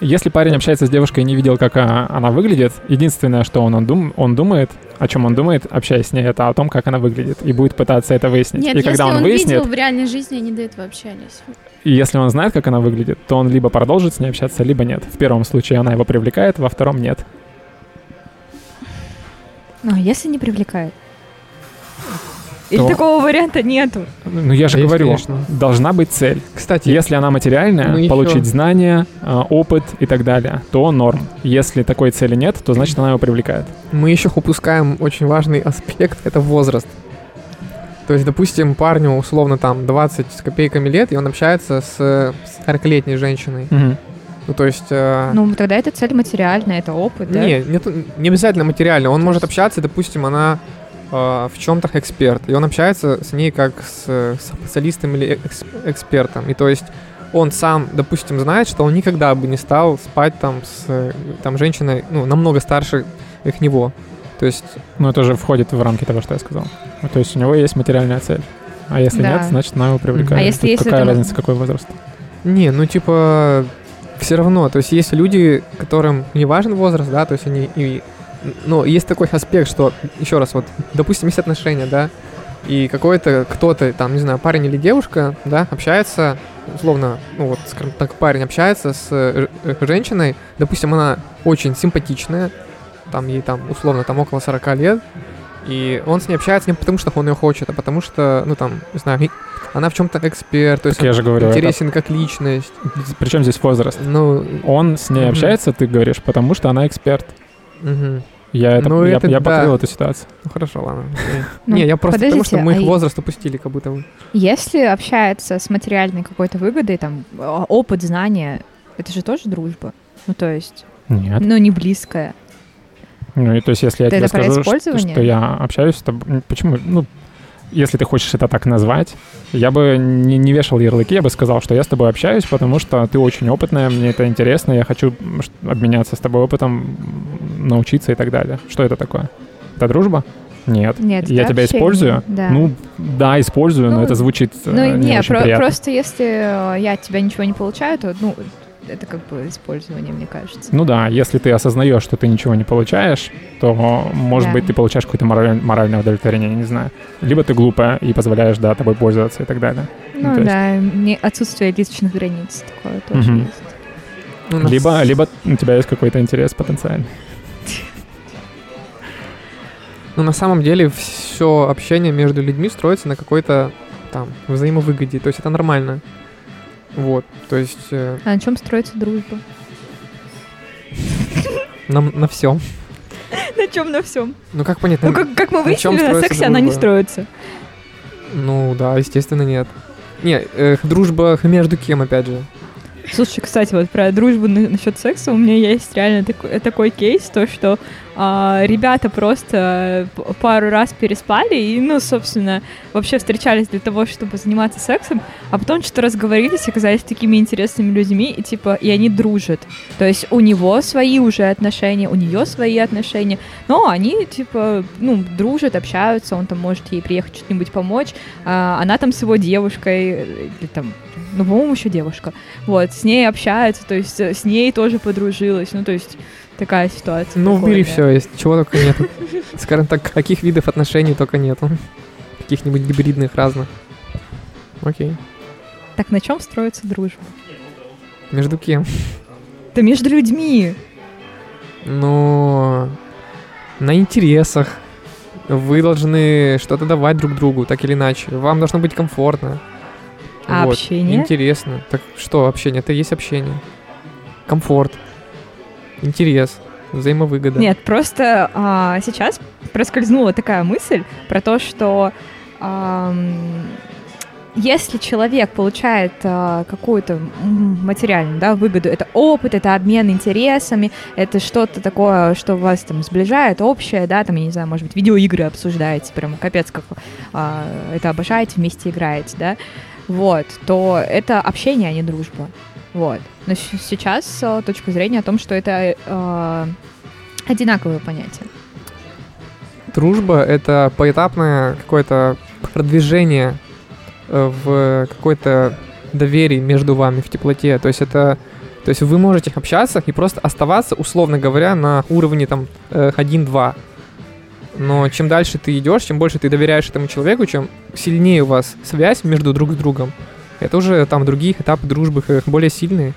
Если парень общается с девушкой и не видел, как а, она выглядит, единственное, что он, он, дум- он думает, о чем он думает, общаясь с ней, это о том, как она выглядит, и будет пытаться это выяснить. Нет, и если когда он, он выяснит, видел в реальной жизни, они до этого общались. и если он знает, как она выглядит, то он либо продолжит с ней общаться, либо нет. В первом случае она его привлекает, во втором нет. Ну, а если не привлекает? Или такого варианта нету? Ну я же Есть, говорю, конечно. должна быть цель. Кстати, Если она материальная, получить знания, а, опыт и так далее, то норм. Если такой цели нет, то значит она его привлекает. мы еще упускаем очень важный аспект, это возраст. То есть, допустим, парню условно там 20 с копейками лет, и он общается с э, 40-летней женщиной. Мгм. Ну, то есть... э, Ну, тогда это цель материальная, это опыт, да? Не, не, не обязательно материально. Он может общаться, допустим, она э, в чем-то эксперт, и он общается с ней как с, э, с специалистом или экс- экспертом. И то есть он сам, допустим, знает, что он никогда бы не стал спать там с э, там женщиной, ну, намного старше их него. То есть, Ну, это же входит в рамки того, что я сказал. Ну, то есть у него есть материальная цель. А если Да. нет, значит она его привлекает. А если Тут есть какая это- разница, какой возраст? не, ну, типа, все равно, то есть есть люди, которым не важен возраст, да, то есть они и но есть такой аспект, что, еще раз, вот, допустим, есть отношения, да, и какой-то кто-то, там, не знаю, парень или девушка, да, общается, условно, ну вот, скажем так, парень общается с э, э, женщиной, допустим, она очень симпатичная, там, ей там, условно, там, около 40 лет, и он с ней общается не потому, что он ее хочет, а потому что, ну, там, не знаю, она в чем-то эксперт, то есть Так я же говорю, это- интересен как личность. Причем здесь возраст? Ну, Он с ней Мгм. общается, ты говоришь, потому что она эксперт. мгм. Я, это, Ну, я, это я да. покрыл эту ситуацию. ну хорошо, ладно. окей. Ну, не, я просто потому, что мы их а возраст упустили, как будто бы. Если общается с материальной какой-то выгодой, там, опыт, знания, это же тоже дружба. Ну, то есть, Нет. ну, не близкая. Ну, и то есть, если я Это тебе скажу, что, что я общаюсь с тобой... Почему? Ну, если ты хочешь это так назвать, я бы не, не вешал ярлыки, я бы сказал, что я с тобой общаюсь, потому что ты очень опытная, мне это интересно, я хочу обменяться с тобой опытом, научиться и так далее. Что это такое? Это дружба? Нет. Нет, я тебя использую? да. Ну, да, использую, но Ну, это звучит э, Ну, не, не, очень про- приятно. просто если э, я от тебя ничего не получаю, то, ну, это как бы использование, мне кажется. Ну да, если ты осознаешь, что ты ничего не получаешь, то, может Да. быть, ты получаешь какое-то мораль- моральное удовлетворение, не знаю. Либо ты глупая и позволяешь, да, тобой пользоваться и так далее. Ну, есть- да, не, отсутствие личных границ такое тоже Мгм. есть. Ну, на Либо, либо у тебя есть какой-то интерес потенциальный. Ну, на самом деле, все общение между людьми строится на какой-то там взаимовыгоде. То есть это нормально. Вот. То есть э, А на чем строится дружба? на, на всем. На чем на всем? Ну, как понять? Ну, как, как мы на выяснили, на строится сексе она не дружба? строится. Ну, да, естественно, нет. Не, э, дружба между кем, опять же? Слушай, кстати, вот про дружбу на- насчет секса у меня есть реально такой, такой кейс, то, что а, ребята просто п- пару раз переспали и, ну, собственно, вообще встречались для того, чтобы заниматься сексом, а потом что-то разговорились оказались такими интересными людьми, и типа, и они дружат. То есть у него свои уже отношения, у нее свои отношения, но они, типа, ну, дружат, общаются, он там может ей приехать что-нибудь помочь, а, она там с его девушкой, э, или там, ну, по-моему, еще девушка, вот, с ней общается, то есть э, с ней тоже подружилась, ну, то есть такая ситуация. Ну, в мире все есть, чего только нет. Скажем так, каких видов отношений только нету. Каких-нибудь гибридных разных. Окей. Так на чем строится дружба? Между кем? Да между людьми. Ну, на интересах. Вы должны что-то давать друг другу, так или иначе. Вам должно быть комфортно. А А Вот. общение? Интересно. Так что общение? Это и есть общение. Комфорт. Интерес. Взаимовыгода. Нет, просто а, сейчас проскользнула такая мысль про то, что ам, если человек получает а, какую-то материальную да, выгоду, это опыт, это обмен интересами, это что-то такое, что вас там сближает, общее, да, там, я не знаю, может быть, видеоигры обсуждаете, прям капец, как а, это обожаете, вместе играете, да, вот, то это общение, а не дружба. Вот. Но сейчас а, точка зрения о том, что это а, одинаковые понятия. Дружба — это поэтапное какое-то продвижение э, в какое-то доверие между вами, в теплоте. То есть это... То есть вы можете общаться и просто оставаться, условно говоря, на уровне там э, 1-2. Но чем дальше ты идешь, чем больше ты доверяешь этому человеку, чем сильнее у вас связь между друг с другом. Это уже там другие этапы дружбы э, более сильные.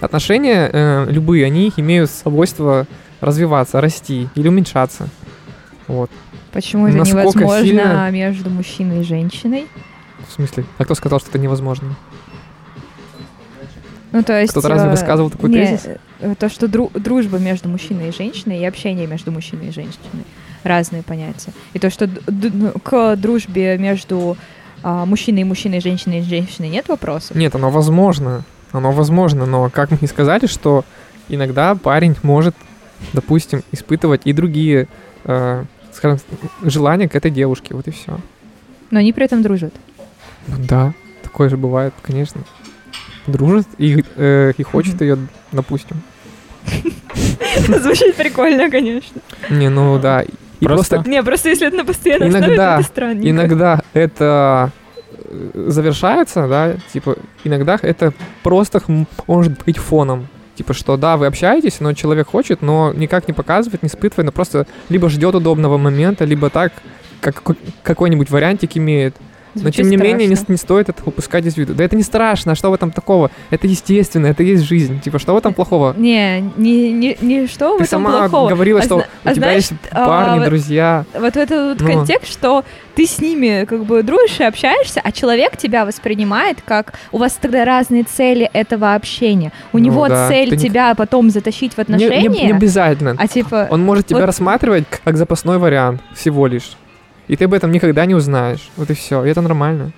Отношения э, любые, они имеют свойство развиваться, расти или уменьшаться. Вот. Почему это Насколько невозможно сильно- между мужчиной и женщиной? В смысле? А кто сказал, что это невозможно? Ну, то есть... Кто-то разве э, высказывал такой не, тезис? э, То, что дру- дружба между мужчиной и женщиной и общение между мужчиной и женщиной разные понятия. И то, что ну, к дружбе между а, мужчиной и мужчиной, женщиной и женщиной нет вопросов. Нет, оно возможно. Оно возможно, но как мы и сказали, что иногда парень может, допустим, испытывать и другие, э, скажем, желания к этой девушке. Вот и все. Но они при этом дружат. Да, такое же бывает, конечно. Дружит и, э, и хочет ее, допустим. Звучит прикольно, конечно. Не, ну да. И Просто- просто Не, просто если это на постоянной Иногда- основе, то это странненько. иногда это э, завершается, да, типа, иногда это просто х- может быть фоном. Типа, что да, вы общаетесь, но человек хочет, но никак не показывает, не испытывает, но просто либо ждет удобного момента, либо так, как какой- какой-нибудь вариантик имеет. Но Звучит тем не менее не, страшно. не стоит это упускать из виду. Да это не страшно, а что в этом такого? Это естественно, это есть жизнь. Типа, что в этом плохого? Не, не, не, не что в Ты этом сама плохого. говорила, А что зна- у а тебя значит, есть а, парни, вот- друзья. Вот этот вот Ну. контекст, что ты с ними как бы дружишь и общаешься, а человек тебя воспринимает как у вас тогда разные цели этого общения. У Ну него да, цель ты не- тебя потом затащить в Не, отношения, не- не обязательно. а типа Он может тебя Вот- рассматривать как запасной вариант всего лишь. И ты об этом никогда не узнаешь. Вот и все. И это нормально.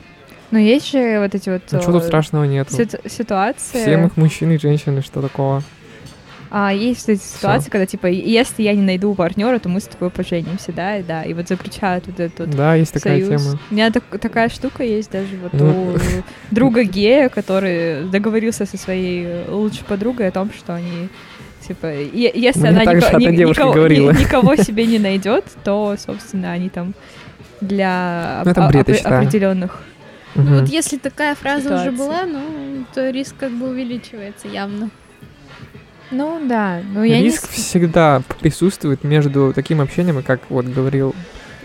Ну есть же вот эти вот Ничего тут э, страшного нет. ситу- ситуации. Все мы мужчины и женщины, что такого. А есть эти ситуации, когда типа если я не найду партнера, то мы с тобой поженимся, да, и да, и вот заключают вот этот Да, есть такая союз. тема. У меня так- такая штука есть даже вот Ну. у друга гея, который договорился со своей э, лучшей подругой о том, что они типа, е- если Мне она нико- ни- никого, ни- никого себе не найдет, то, собственно, они там для Ну, это оп- бред, считаю. определенных. Ну Мгм. вот если такая фраза уже Ситуации. была, ну, то риск как бы увеличивается явно. Ну да, ну я не Риск всегда присутствует между таким общением, как вот говорил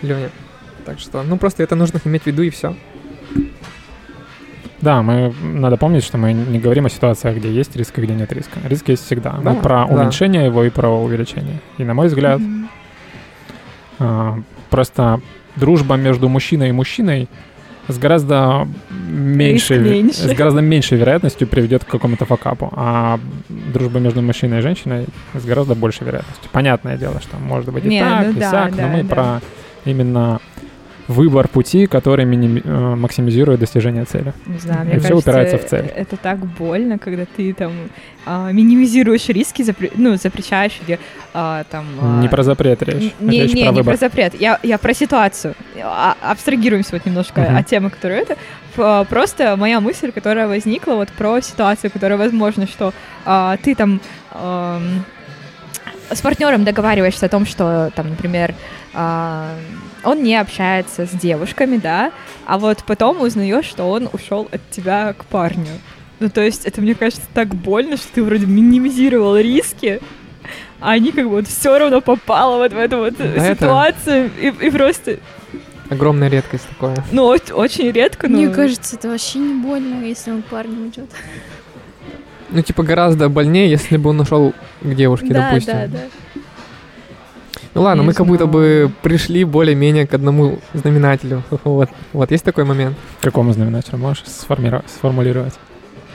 Леня. Так что, ну просто это нужно иметь в виду и все. Да, мы надо помнить, что мы не говорим о ситуациях, где есть риск и где нет риска. Риск есть всегда. Да, Мы про да. уменьшение его и про увеличение. И на мой взгляд, Мгм. а, просто дружба между мужчиной и мужчиной с гораздо меньшей, меньше. с гораздо меньшей вероятностью приведет к какому-то факапу, а дружба между мужчиной и женщиной с гораздо большей вероятностью. Понятное дело, что может быть и Не, так, ну и да, сяк, да, но мы да. про именно выбор пути, который миними- э, максимизирует достижение цели. Не знаю, И мне всё кажется, упирается в цель. это так больно, когда ты там а, минимизируешь риски, запре- ну, запрещаешь или а, там... а, Не про запрет речь. Не, речь не, про не выбор. про запрет. Я, я про ситуацию. А- абстрагируемся вот немножко Мгм. от темы, которая это. П- Просто моя мысль, которая возникла вот про ситуацию, которая возможно, что а, ты там ам, с партнером договариваешься о том, что там, например, а, он не общается с девушками, да, а вот потом узнаешь, что он ушел от тебя к парню. Ну, то есть, это, мне кажется, так больно, что ты вроде минимизировал риски, а они как бы вот все равно попало вот в эту вот Да, это- ситуацию, и, и просто, Огромная редкость такое. ну, очень редко, но... Мне кажется, это вообще не больно, если он к парню уйдет. Ну, типа, гораздо больнее, если бы он ушел к девушке, Да, допустим. да, да. Ну ладно, Не мы как будто бы пришли более-менее к одному знаменателю. Вот, вот есть такой момент. К какому знаменателю можешь сформировать, сформулировать?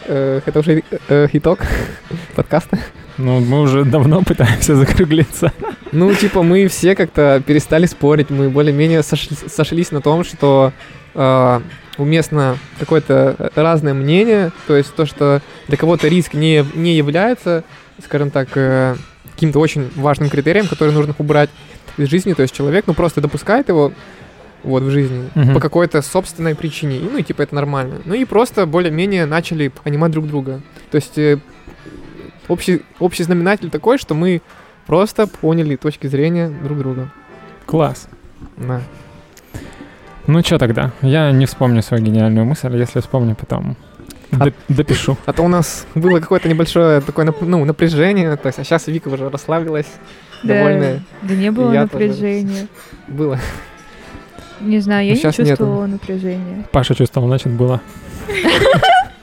Э, Это уже э, итог подкаста. Ну, мы уже давно пытаемся закруглиться. Ну, типа, мы все как-то перестали спорить, мы более-менее сошли- сошлись на том, что э, уместно какое-то разное мнение, то есть то, что для кого-то риск не, не является, скажем так, э, каким-то очень важным критерием, который нужно убрать из жизни, то есть человек, ну, просто допускает его вот в жизни Мгм. по какой-то собственной причине, и, ну, и типа это нормально. Ну и просто более-менее начали понимать друг друга. То есть э, общий, общий знаменатель такой, что мы просто поняли точки зрения друг друга. Класс. Да. Ну что тогда? Я не вспомню свою гениальную мысль, если вспомню потом. А- доп- допишу. А то у нас было какое-то небольшое такое ну, напряжение, то есть, а сейчас Вика уже расслабилась, Да, довольная. да не было я тоже. напряжения. Было. Не знаю, я Ну, не щас нету. чувствовала напряжения. Паша чувствовал, значит, было.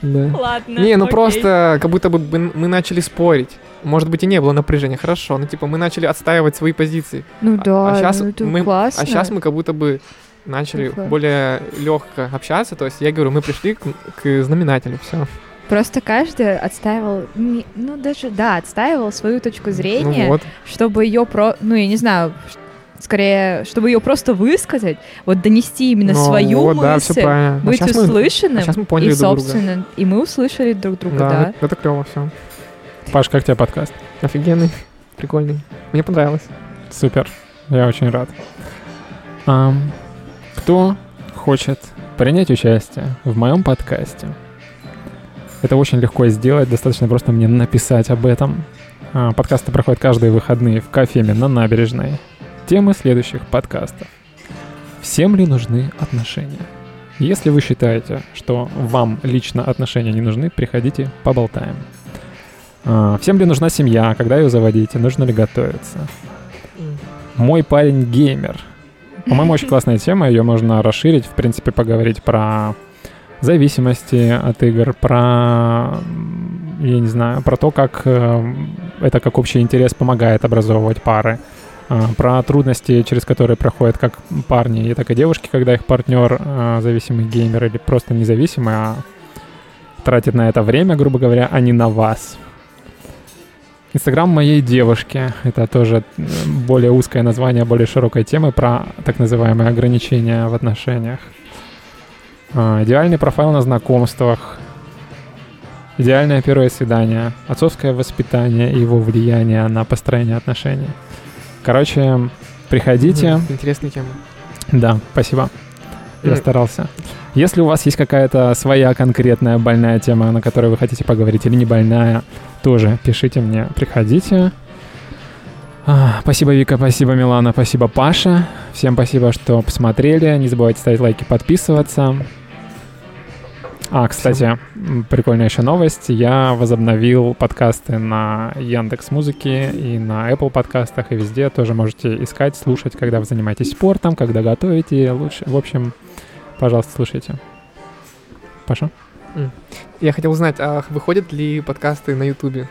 Да. Ладно. Не, ну просто как будто бы мы начали спорить. Может быть, и не было напряжения, хорошо. Ну, типа, мы начали отстаивать свои позиции. Ну А- да, а щас ну это мы- классно. А сейчас мы как будто бы начали Такое. более легко общаться. То есть я говорю, мы пришли к, к знаменателю. Все. Просто каждый отстаивал, не- ну даже, да, отстаивал свою точку зрения, Ну вот. чтобы ее про, ну я не знаю, скорее, чтобы ее просто высказать, вот донести именно Ну свою вот, да, все мысль, правильно. быть сейчас мы, услышанным, щас мы и поняли друг друга. собственно, и мы услышали друг друга, да, да. Это, это клево, все. Паш, как тебе подкаст? Офигенный, прикольный. Мне понравилось. Супер. Я очень рад. Ам, кто хочет принять участие в моем подкасте? Это очень легко сделать, достаточно просто мне написать об этом. А, Подкасты проходят каждые выходные в кафеме на набережной. Темы следующих подкастов. Всем ли нужны отношения? Если вы считаете, что вам лично отношения не нужны, приходите, поболтаем. А, Всем ли нужна семья, когда ее заводите, нужно ли готовиться? Мой парень геймер. По-моему, очень классная тема, ее можно расширить, в принципе, поговорить про зависимости от игр, про, я не знаю, про то, как э, это как общий интерес помогает образовывать пары, а, про трудности, через которые проходят как парни и так и девушки, когда их партнер э, зависимый геймер или просто независимый, а тратит на это время, грубо говоря, а не на вас. Инстаграм моей девушки. Это тоже э, более узкое название, более широкой темы про так называемые ограничения в отношениях. А, Идеальный профайл на знакомствах. Идеальное первое свидание. Отцовское воспитание и его влияние на построение отношений. Короче, приходите. Интересная тема. Да, спасибо. Я М. старался. Если у вас есть какая-то своя конкретная больная тема, на которой вы хотите поговорить, или не больная, тоже пишите мне, приходите. А, Спасибо, Вика, спасибо, Милана, спасибо, Паша. Всем спасибо, что посмотрели. Не забывайте ставить лайки, подписываться. А, кстати, м, прикольная еще новость. Я возобновил подкасты на Яндекс Музыке и на Apple подкастах, и везде тоже можете искать, слушать, когда вы занимаетесь спортом, когда готовите. Лучше, в общем, пожалуйста, слушайте. Паша? Я хотел узнать, а выходят ли подкасты на Ютубе?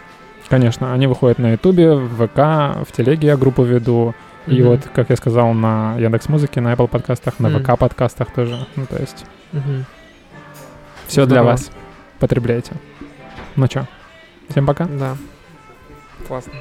Конечно, они выходят на Ютубе, в ВК, в Телеге я группу веду. И Мгм. вот, как я сказал, на Яндекс Музыке, на Apple подкастах, на Мгм. ВК подкастах тоже. Ну, то есть, Мгм. Все Здорово. для вас. Потребляйте. Ну чё, всем пока. Да. Классно.